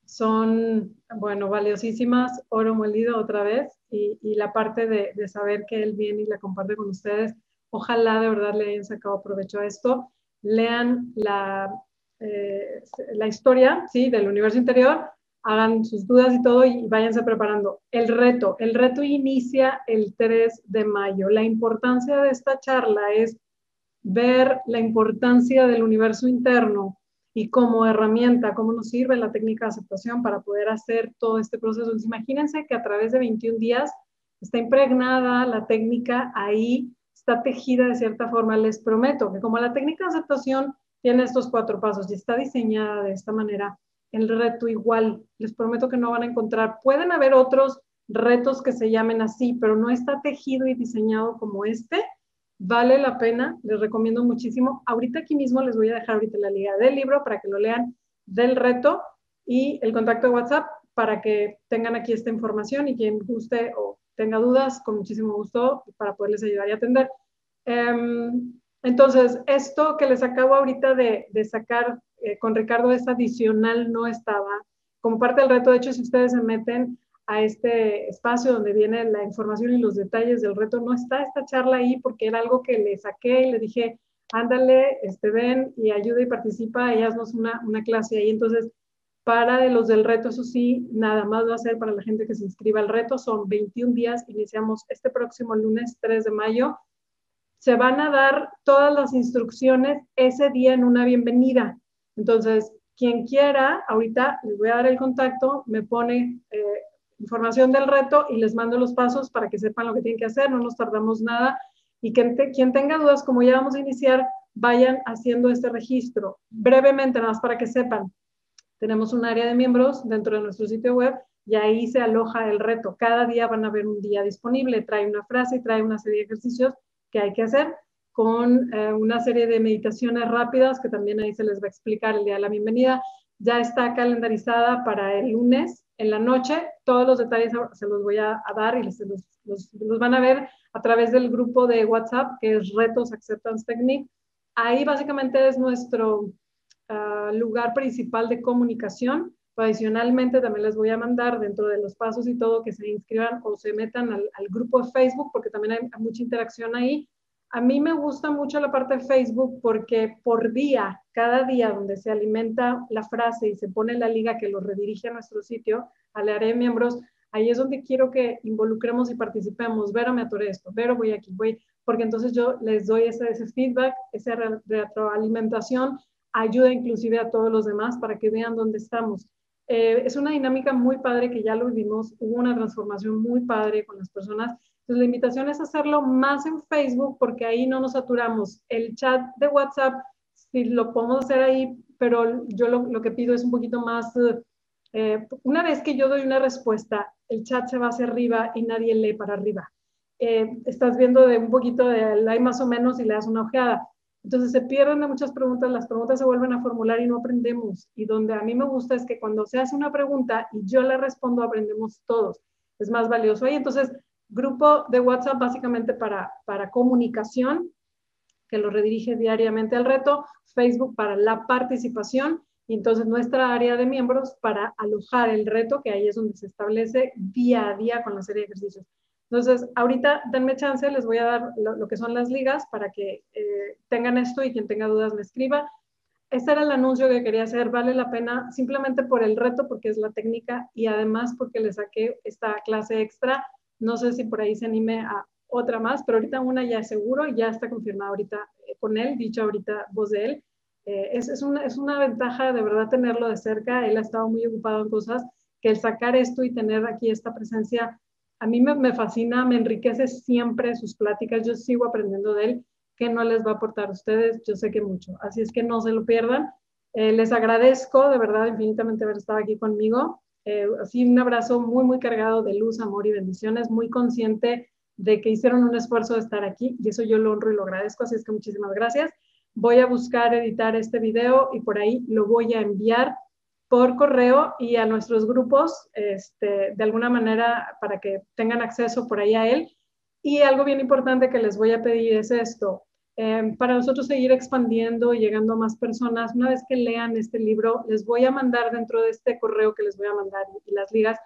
son, bueno, valiosísimas, oro molido otra vez, y, y la parte de, de, saber que él viene y la comparte con ustedes, ojalá de verdad le hayan sacado provecho a esto, lean la, eh, la historia, ¿sí?, del universo interior, hagan sus dudas y todo y váyanse preparando. El reto, el reto inicia el 3 de mayo. La importancia de esta charla es ver la importancia del universo interno, y como herramienta, cómo nos sirve la técnica de aceptación para poder hacer todo este proceso. Entonces, imagínense que a través de 21 días está impregnada la técnica ahí, está tejida de cierta forma. Les prometo que como la técnica de aceptación tiene estos cuatro pasos y está diseñada de esta manera, el reto igual, les prometo que no van a encontrar. Pueden haber otros retos que se llamen así, pero no está tejido y diseñado como este, vale la pena, les recomiendo muchísimo. Ahorita aquí mismo les voy a dejar ahorita la liga del libro para que lo lean del reto y el contacto de WhatsApp para que tengan aquí esta información y quien guste o tenga dudas, con muchísimo gusto para poderles ayudar y atender. Em, entonces, esto que les acabo ahorita de, sacar eh, con Ricardo es adicional, no estaba como parte del reto. De hecho, si ustedes se meten a este espacio donde viene la información y los detalles del reto, no está esta charla ahí porque era algo que le saqué y le dije, ándale, este, ven y ayuda y participa, y haznos una, una clase ahí. Entonces, para los del reto, eso sí, nada más va a ser para la gente que se inscriba al reto. Son 21 días, iniciamos este próximo lunes 3 de mayo. Se van a dar todas las instrucciones ese día en una bienvenida. Entonces, quien quiera, ahorita les voy a dar el contacto, me pone eh, información del reto y les mando los pasos para que sepan lo que tienen que hacer, no nos tardamos nada. Y quien, quien tenga dudas, como ya vamos a iniciar, vayan haciendo este registro. Brevemente, nada más para que sepan, tenemos un área de miembros dentro de nuestro sitio web y ahí se aloja el reto. Cada día van a ver un día disponible, trae una frase y trae una serie de ejercicios que hay que hacer con eh, una serie de meditaciones rápidas que también ahí se les va a explicar el día de la bienvenida. Ya está calendarizada para el lunes en la noche. Todos los detalles se los voy a, dar y los, los, van a ver a través del grupo de WhatsApp que es Retos Acceptance Technique. Ahí básicamente es nuestro lugar principal de comunicación. Adicionalmente, también les voy a mandar dentro de los pasos y todo que se inscriban o se metan al, grupo de Facebook porque también hay, mucha interacción ahí. A mí me gusta mucho la parte de Facebook porque por día, cada día donde se alimenta la frase y se pone la liga que lo redirige a nuestro sitio, al área de miembros, ahí es donde quiero que involucremos y participemos. Vero, me atoré esto, Vero, voy aquí, voy, porque entonces yo les doy ese, ese feedback, esa retroalimentación ayuda inclusive a todos los demás para que vean dónde estamos. Eh, es una dinámica muy padre que ya lo vivimos, hubo una transformación muy padre con las personas. Entonces la invitación es hacerlo más en Facebook porque ahí no nos saturamos. El chat de WhatsApp, si lo podemos hacer ahí, pero yo lo, que pido es un poquito más, eh, una vez que yo doy una respuesta, el chat se va hacia arriba y nadie lee para arriba. Eh, estás viendo de un poquito de hay más o menos y le das una ojeada entonces se pierden muchas preguntas, las preguntas se vuelven a formular y no aprendemos. Y donde a mí me gusta es que cuando se hace una pregunta y yo la respondo, aprendemos todos. Es más valioso ahí. Entonces, grupo de WhatsApp básicamente para, para comunicación, que lo redirige diariamente al reto, Facebook para la participación y entonces nuestra área de miembros para alojar el reto, que ahí es donde se establece día a día con la serie de ejercicios. Entonces, ahorita denme chance, les voy a dar lo, que son las ligas para que eh, tengan esto y quien tenga dudas me escriba. Este era el anuncio que quería hacer, vale la pena simplemente por el reto, porque es la técnica y además porque le saqué esta clase extra. No sé si por ahí se anime a otra más, pero ahorita una ya es seguro, ya está confirmada ahorita eh, con él, dicho ahorita voz de él. Eh, es, es, una, es una ventaja de verdad tenerlo de cerca, él ha estado muy ocupado en cosas, que el sacar esto y tener aquí esta presencia a mí me, fascina, me enriquece siempre sus pláticas, yo sigo aprendiendo de él, que no les va a aportar a ustedes, yo sé que mucho, así es que no se lo pierdan. Eh, les agradezco de verdad infinitamente haber estado aquí conmigo. Eh, así un abrazo muy, muy cargado de luz, amor y bendiciones, muy consciente de que hicieron un esfuerzo de estar aquí y eso yo lo honro y lo agradezco, así es que muchísimas gracias. Voy a buscar editar este video y por ahí lo voy a enviar por correo y a nuestros grupos, este, de alguna manera, para que tengan acceso por ahí a él. Y algo bien importante que les voy a pedir es esto. Em, para nosotros seguir expandiendo y llegando a más personas, una vez que lean este libro, les voy a mandar dentro de este correo que les voy a mandar y las ligas,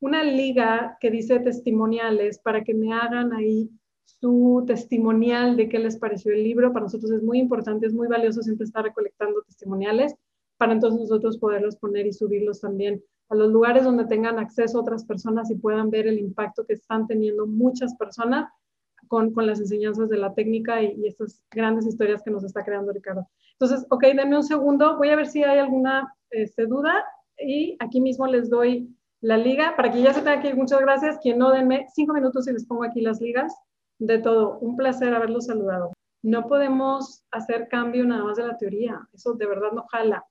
una liga que dice testimoniales para que me hagan ahí su testimonial de qué les pareció el libro. Para nosotros es muy importante, es muy valioso siempre estar recolectando testimoniales para entonces nosotros poderlos poner y subirlos también a los lugares donde tengan acceso otras personas y puedan ver el impacto que están teniendo muchas personas con, con las enseñanzas de la técnica y, estas grandes historias que nos está creando Ricardo. Entonces, ok, denme un segundo, voy a ver si hay alguna este, duda y aquí mismo les doy la liga para que ya se tenga que ir. Muchas gracias. Quien no, denme cinco minutos y les pongo aquí las ligas. De todo, un placer haberlos saludado. No podemos hacer cambio nada más de la teoría, eso de verdad no jala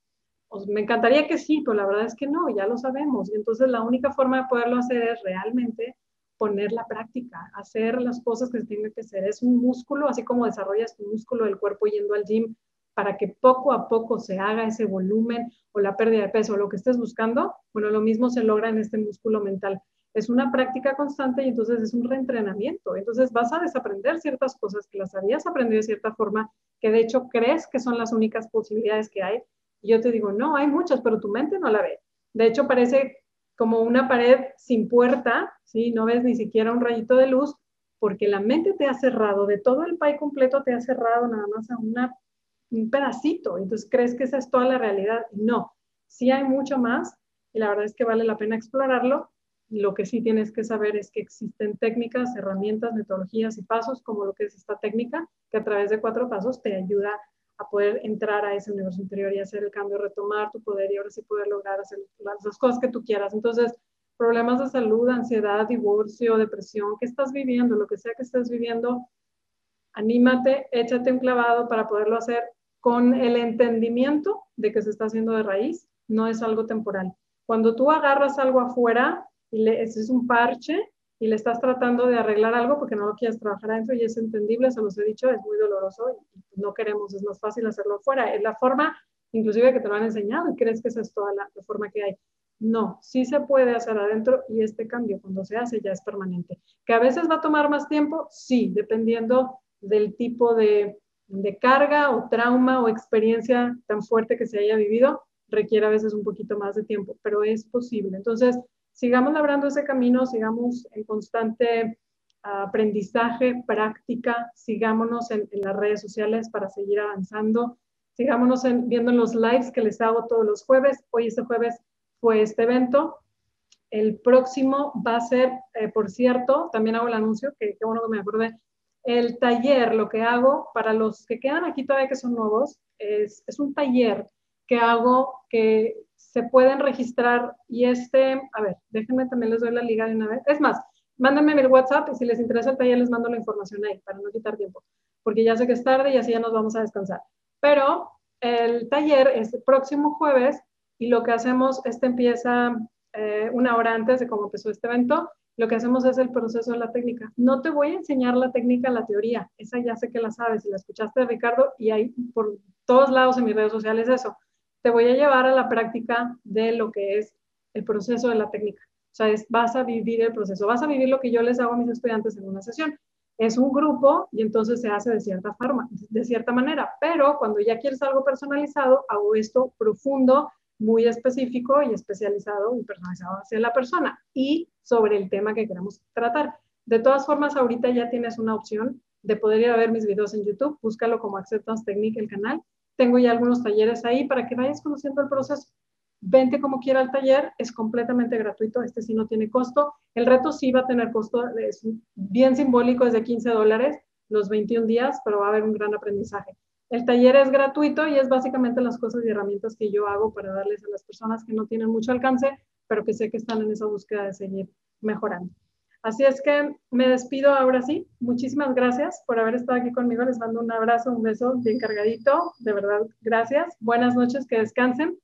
me encantaría que sí, pero la verdad es que no, ya lo sabemos. Y entonces la única forma de poderlo hacer es realmente poner la práctica, hacer las cosas que se tienen que hacer. Es un músculo, así como desarrollas tu músculo del cuerpo yendo al gym para que poco a poco se haga ese volumen o la pérdida de peso lo que estés buscando, bueno, lo mismo se logra en este músculo mental. Es una práctica constante y entonces es un reentrenamiento. Entonces vas a desaprender ciertas cosas que las habías aprendido de cierta forma, que de hecho crees que son las únicas posibilidades que hay. Y yo te digo, no, hay muchas, pero tu mente no la ve. De hecho, parece como una pared sin puerta, ¿sí? No ves ni siquiera un rayito de luz, porque la mente te ha cerrado, de todo el pie completo te ha cerrado nada más a un pedacito, entonces crees que esa es toda la realidad. No, sí hay mucho más y la verdad es que vale la pena explorarlo. Lo que sí tienes que saber es que existen técnicas, herramientas, metodologías y pasos, como lo que es esta técnica, que a través de cuatro pasos te ayuda a poder entrar a ese universo interior y hacer el cambio, retomar tu poder y ahora sí poder lograr hacer las cosas que tú quieras. Entonces, problemas de salud, ansiedad, divorcio, depresión, ¿qué estás viviendo? Lo que sea que estés viviendo, anímate, échate un clavado para poderlo hacer con el entendimiento de que se está haciendo de raíz, no es algo temporal. Cuando tú agarras algo afuera y le, es un parche y le estás tratando de arreglar algo porque no lo quieres trabajar adentro y es entendible, se los he dicho, es muy doloroso y no queremos, es más fácil hacerlo afuera. Es la forma, inclusive que te lo han enseñado y crees que esa es toda la, la forma que hay. No, sí se puede hacer adentro y este cambio cuando se hace ya es permanente. ¿Que a veces va a tomar más tiempo? Sí, dependiendo del tipo de, de carga o trauma o experiencia tan fuerte que se haya vivido, requiere a veces un poquito más de tiempo, pero es posible. Entonces, sigamos labrando ese camino, sigamos en constante aprendizaje, práctica, sigámonos en, las redes sociales para seguir avanzando, sigámonos viendo los lives que les hago todos los jueves. Hoy este jueves fue este evento. El próximo va a ser, eh, por cierto, también hago el anuncio, que qué bueno que me acordé, el taller, lo que hago para los que quedan aquí todavía que son nuevos, es, un taller que hago que se pueden registrar y este, a ver, déjenme también les doy la liga de una vez. Es más, mándenme el WhatsApp y si les interesa el taller les mando la información ahí para no quitar tiempo, porque ya sé que es tarde y así ya nos vamos a descansar. Pero el taller es el próximo jueves y lo que hacemos, este empieza eh, una hora antes de cómo empezó este evento lo que hacemos es el proceso de la técnica. No te voy a enseñar la técnica, la teoría, esa ya sé que la sabes, y la escuchaste de Ricardo y hay por todos lados en mis redes sociales eso. Te voy a llevar a la práctica de lo que es el proceso de la técnica. O sea, es, vas a vivir el proceso, vas a vivir lo que yo les hago a mis estudiantes en una sesión. Es un grupo y entonces se hace de cierta forma, de cierta manera, pero cuando ya quieres algo personalizado, hago esto profundo, muy específico y especializado y personalizado hacia la persona y sobre el tema que queremos tratar. De todas formas, ahorita ya tienes una opción de poder ir a ver mis videos en YouTube, búscalo como Acceptance Technique el canal. Tengo ya algunos talleres ahí para que vayas conociendo el proceso. Vente como quiera al taller, es completamente gratuito, este sí no tiene costo. El reto sí va a tener costo, es bien simbólico, es de 15 dólares los 21 días, pero va a haber un gran aprendizaje. El taller es gratuito y es básicamente las cosas y herramientas que yo hago para darles a las personas que no tienen mucho alcance, pero que sé que están en esa búsqueda de seguir mejorando. Así es que me despido ahora sí. Muchísimas gracias por haber estado aquí conmigo. Les mando un abrazo, un beso bien cargadito. De verdad, gracias. Buenas noches, que descansen.